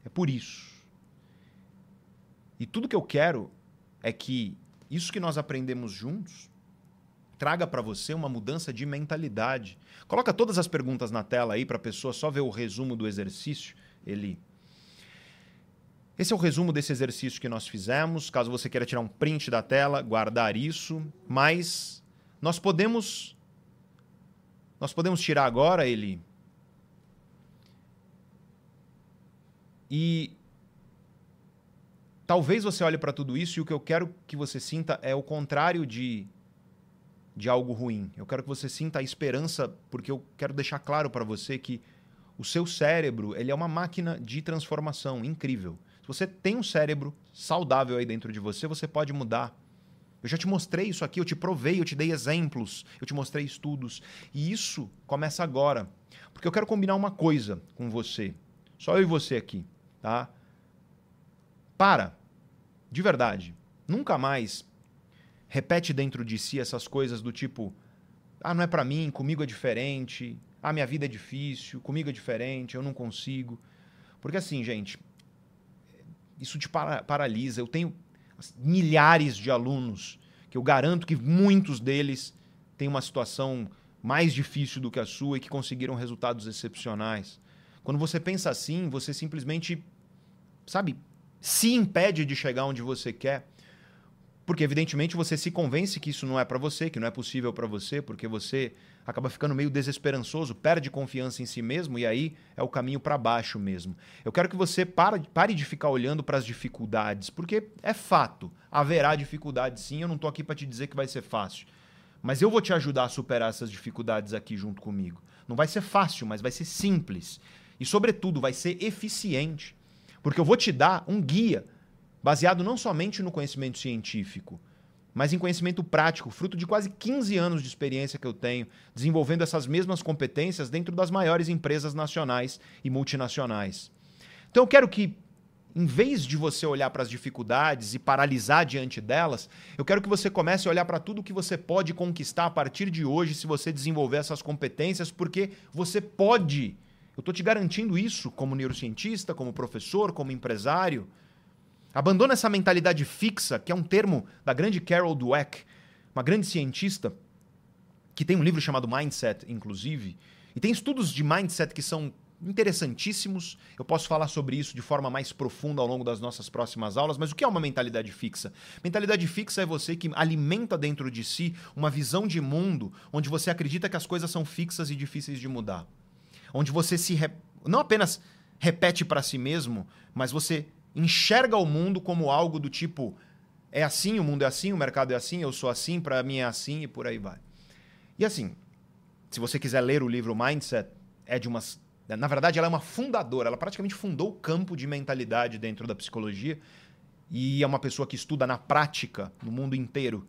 É por isso. E tudo que eu quero é que isso que nós aprendemos juntos traga para você uma mudança de mentalidade. Coloca todas as perguntas na tela aí para a pessoa só ver o resumo do exercício. Ele esse é o resumo desse exercício que nós fizemos. Caso você queira tirar um print da tela, guardar isso, mas nós podemos nós podemos tirar agora ele E talvez você olhe para tudo isso e o que eu quero que você sinta é o contrário de, de algo ruim. Eu quero que você sinta a esperança, porque eu quero deixar claro para você que o seu cérebro ele é uma máquina de transformação incrível. Se você tem um cérebro saudável aí dentro de você, você pode mudar. Eu já te mostrei isso aqui, eu te provei, eu te dei exemplos, eu te mostrei estudos. E isso começa agora. Porque eu quero combinar uma coisa com você. Só eu e você aqui, tá? Para. De verdade. Nunca mais repete dentro de si essas coisas do tipo: ah, não é para mim, comigo é diferente. Ah, minha vida é difícil, comigo é diferente, eu não consigo. Porque assim, gente, isso te para paralisa. Eu tenho milhares de alunos que eu garanto que muitos deles têm uma situação mais difícil do que a sua e que conseguiram resultados excepcionais. Quando você pensa assim, você simplesmente, sabe, se impede de chegar onde você quer. Porque, evidentemente, você se convence que isso não é para você, que não é possível para você, porque você acaba ficando meio desesperançoso, perde confiança em si mesmo e aí é o caminho para baixo mesmo. Eu quero que você pare, de ficar olhando para as dificuldades, porque é fato, haverá dificuldades sim, eu não estou aqui para te dizer que vai ser fácil. Mas eu vou te ajudar a superar essas dificuldades aqui junto comigo. Não vai ser fácil, mas vai ser simples. E, sobretudo, vai ser eficiente. Porque eu vou te dar um guia baseado não somente no conhecimento científico, mas em conhecimento prático, fruto de quase 15 anos de experiência que eu tenho, desenvolvendo essas mesmas competências dentro das maiores empresas nacionais e multinacionais. Então eu quero que, em vez de você olhar para as dificuldades e paralisar diante delas, eu quero que você comece a olhar para tudo que você pode conquistar a partir de hoje se você desenvolver essas competências, porque você pode. Eu estou te garantindo isso como neurocientista, como professor, como empresário. Abandona essa mentalidade fixa, que é um termo da grande Carol Dweck, uma grande cientista, que tem um livro chamado Mindset, inclusive, e tem estudos de mindset que são interessantíssimos. Eu posso falar sobre isso de forma mais profunda ao longo das nossas próximas aulas, mas o que é uma mentalidade fixa? Mentalidade fixa é você que alimenta dentro de si uma visão de mundo onde você acredita que as coisas são fixas e difíceis de mudar. Onde você se re... não apenas repete para si mesmo, mas você enxerga o mundo como algo do tipo é assim, o mundo é assim, o mercado é assim, eu sou assim, para mim é assim e por aí vai. E assim, se você quiser ler o livro Mindset, é de umas na verdade, ela é uma fundadora, ela praticamente fundou o campo de mentalidade dentro da psicologia e é uma pessoa que estuda na prática, no mundo inteiro,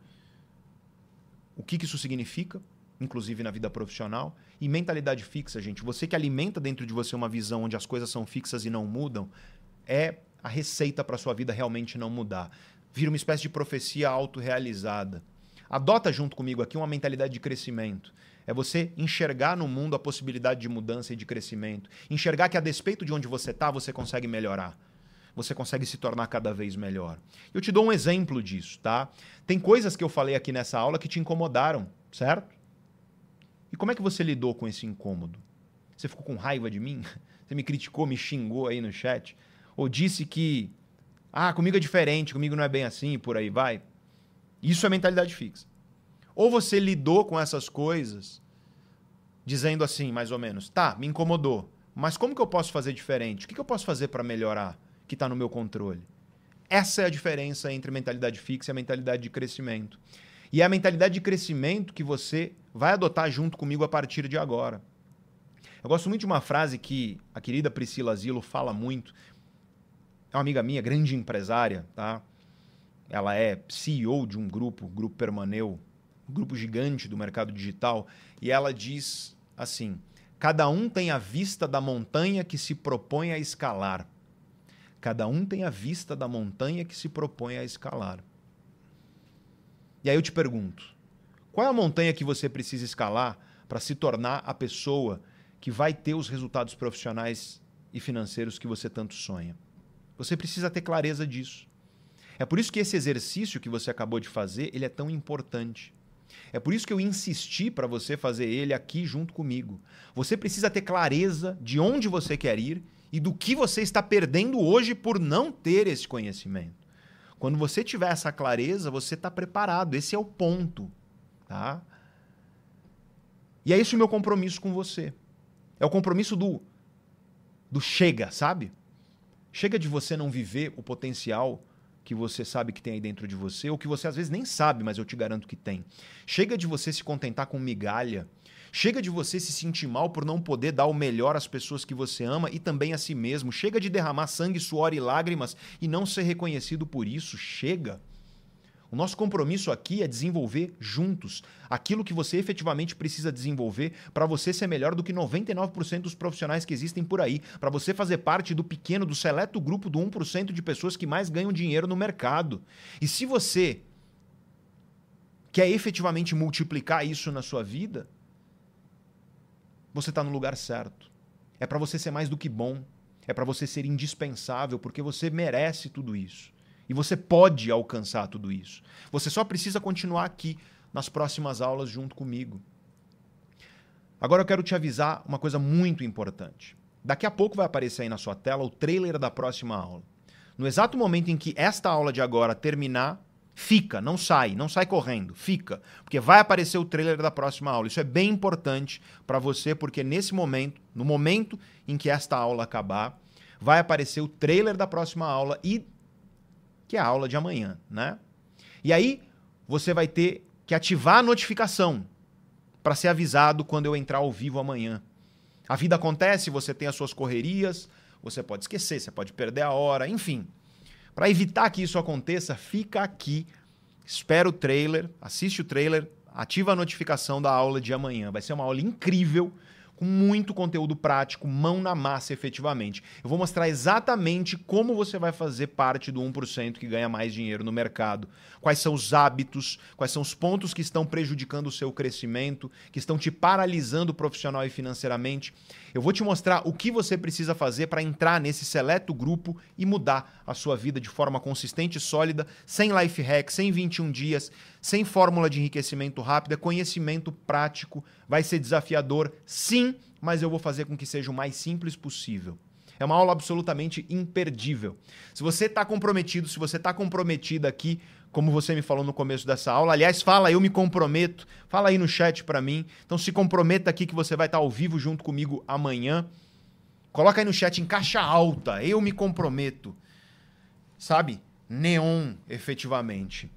o que, que isso significa, inclusive na vida profissional. E mentalidade fixa, gente, você que alimenta dentro de você uma visão onde as coisas são fixas e não mudam, é a receita para sua vida realmente não mudar. Vira uma espécie de profecia autorrealizada. Adota junto comigo aqui uma mentalidade de crescimento. É você enxergar no mundo a possibilidade de mudança e de crescimento. Enxergar que a despeito de onde você está, você consegue melhorar. Você consegue se tornar cada vez melhor. Eu te dou um exemplo disso, tá? Tem coisas que eu falei aqui nessa aula que te incomodaram, certo? E como é que você lidou com esse incômodo? Você ficou com raiva de mim? Você me criticou, me xingou aí no chat? ou disse que ah, comigo é diferente, comigo não é bem assim, por aí vai. Isso é mentalidade fixa. Ou você lidou com essas coisas dizendo assim, mais ou menos, tá, me incomodou, mas como que eu posso fazer diferente? O que, que eu posso fazer para melhorar que está no meu controle? Essa é a diferença entre mentalidade fixa e a mentalidade de crescimento. E é a mentalidade de crescimento que você vai adotar junto comigo a partir de agora. Eu gosto muito de uma frase que a querida Priscila Zilo fala muito, é uma amiga minha, grande empresária, tá? Ela é CEO de um grupo, Grupo Permaneu, um grupo gigante do mercado digital, e ela diz assim: cada um tem a vista da montanha que se propõe a escalar. Cada um tem a vista da montanha que se propõe a escalar. E aí eu te pergunto: qual é a montanha que você precisa escalar para se tornar a pessoa que vai ter os resultados profissionais e financeiros que você tanto sonha? Você precisa ter clareza disso. É por isso que esse exercício que você acabou de fazer, ele é tão importante. É por isso que eu insisti para você fazer ele aqui junto comigo. Você precisa ter clareza de onde você quer ir e do que você está perdendo hoje por não ter esse conhecimento. Quando você tiver essa clareza, você está preparado. Esse é o ponto, tá? E é esse o meu compromisso com você. É o compromisso do do chega, sabe? Chega de você não viver o potencial que você sabe que tem aí dentro de você, ou que você às vezes nem sabe, mas eu te garanto que tem. Chega de você se contentar com migalha. Chega de você se sentir mal por não poder dar o melhor às pessoas que você ama e também a si mesmo. Chega de derramar sangue, suor e lágrimas e não ser reconhecido por isso. Chega. O nosso compromisso aqui é desenvolver juntos aquilo que você efetivamente precisa desenvolver para você ser melhor do que 99% dos profissionais que existem por aí, para você fazer parte do pequeno, do seleto grupo do 1% de pessoas que mais ganham dinheiro no mercado. E se você quer efetivamente multiplicar isso na sua vida, você está no lugar certo. É para você ser mais do que bom, é para você ser indispensável, porque você merece tudo isso. E você pode alcançar tudo isso. Você só precisa continuar aqui nas próximas aulas junto comigo. Agora eu quero te avisar uma coisa muito importante. Daqui a pouco vai aparecer aí na sua tela o trailer da próxima aula. No exato momento em que esta aula de agora terminar, fica, não sai, não sai correndo, fica, porque vai aparecer o trailer da próxima aula. Isso é bem importante para você, porque nesse momento, no momento em que esta aula acabar, vai aparecer o trailer da próxima aula e que é a aula de amanhã, né? E aí você vai ter que ativar a notificação para ser avisado quando eu entrar ao vivo amanhã. A vida acontece, você tem as suas correrias, você pode esquecer, você pode perder a hora, enfim. Para evitar que isso aconteça, fica aqui, espera o trailer, assiste o trailer, ativa a notificação da aula de amanhã. Vai ser uma aula incrível com muito conteúdo prático, mão na massa efetivamente. Eu vou mostrar exatamente como você vai fazer parte do 1% que ganha mais dinheiro no mercado. Quais são os hábitos, quais são os pontos que estão prejudicando o seu crescimento, que estão te paralisando profissional e financeiramente. Eu vou te mostrar o que você precisa fazer para entrar nesse seleto grupo e mudar a sua vida de forma consistente e sólida, sem life hack, sem 21 dias, sem fórmula de enriquecimento rápida, conhecimento prático. Vai ser desafiador, sim, mas eu vou fazer com que seja o mais simples possível. É uma aula absolutamente imperdível. Se você está comprometido, se você está comprometida aqui como você me falou no começo dessa aula. Aliás, fala, eu me comprometo. Fala aí no chat para mim. Então se comprometa aqui que você vai estar ao vivo junto comigo amanhã. Coloca aí no chat em caixa alta. Eu me comprometo. Sabe? Neon, efetivamente.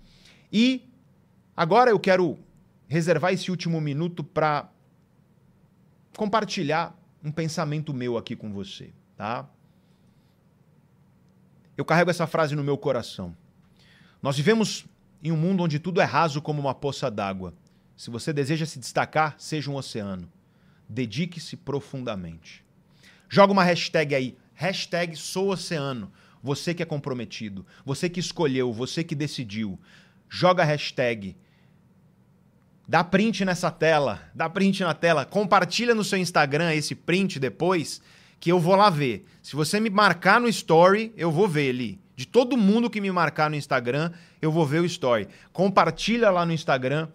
E agora eu quero reservar esse último minuto para compartilhar um pensamento meu aqui com você, tá? Eu carrego essa frase no meu coração. Nós vivemos em um mundo onde tudo é raso como uma poça d'água. Se você deseja se destacar, seja um oceano. Dedique-se profundamente. Joga uma hashtag aí. Hashtag sou oceano. Você que é comprometido. Você que escolheu. Você que decidiu. Joga a hashtag. Dá print nessa tela. Dá print na tela. Compartilha no seu Instagram esse print depois que eu vou lá ver. Se você me marcar no story, eu vou ver ali. De todo mundo que me marcar no Instagram, eu vou ver o story. Compartilha lá no Instagram.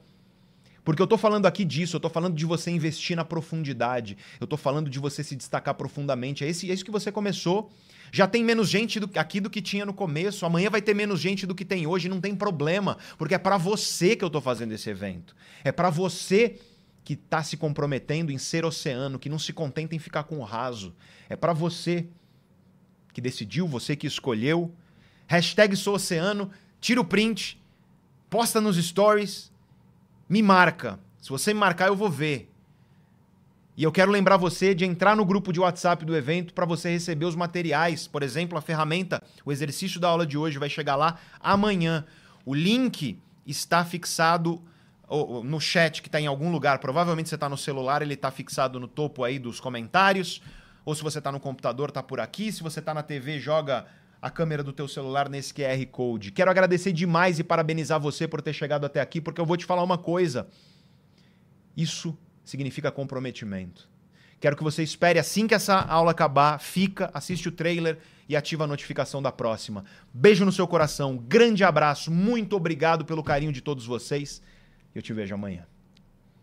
Porque eu tô falando aqui disso, eu tô falando de você investir na profundidade. Eu tô falando de você se destacar profundamente. É, esse, é isso que você começou. Já tem menos gente do, aqui do que tinha no começo. Amanhã vai ter menos gente do que tem hoje. Não tem problema, porque é para você que eu tô fazendo esse evento. É para você que está se comprometendo em ser oceano, que não se contenta em ficar com o raso. É para você que decidiu, você que escolheu. Hashtag sou oceano, tira o print, posta nos stories, me marca. Se você me marcar, eu vou ver. E eu quero lembrar você de entrar no grupo de WhatsApp do evento para você receber os materiais. Por exemplo, a ferramenta, o exercício da aula de hoje vai chegar lá amanhã. O link está fixado no chat que está em algum lugar, provavelmente você está no celular, ele está fixado no topo aí dos comentários, ou se você está no computador, está por aqui, se você está na TV, joga a câmera do teu celular nesse QR Code. Quero agradecer demais e parabenizar você por ter chegado até aqui, porque eu vou te falar uma coisa. Isso significa comprometimento. Quero que você espere assim que essa aula acabar, fica, assiste o trailer e ativa a notificação da próxima. Beijo no seu coração, grande abraço, muito obrigado pelo carinho de todos vocês. Eu te vejo amanhã.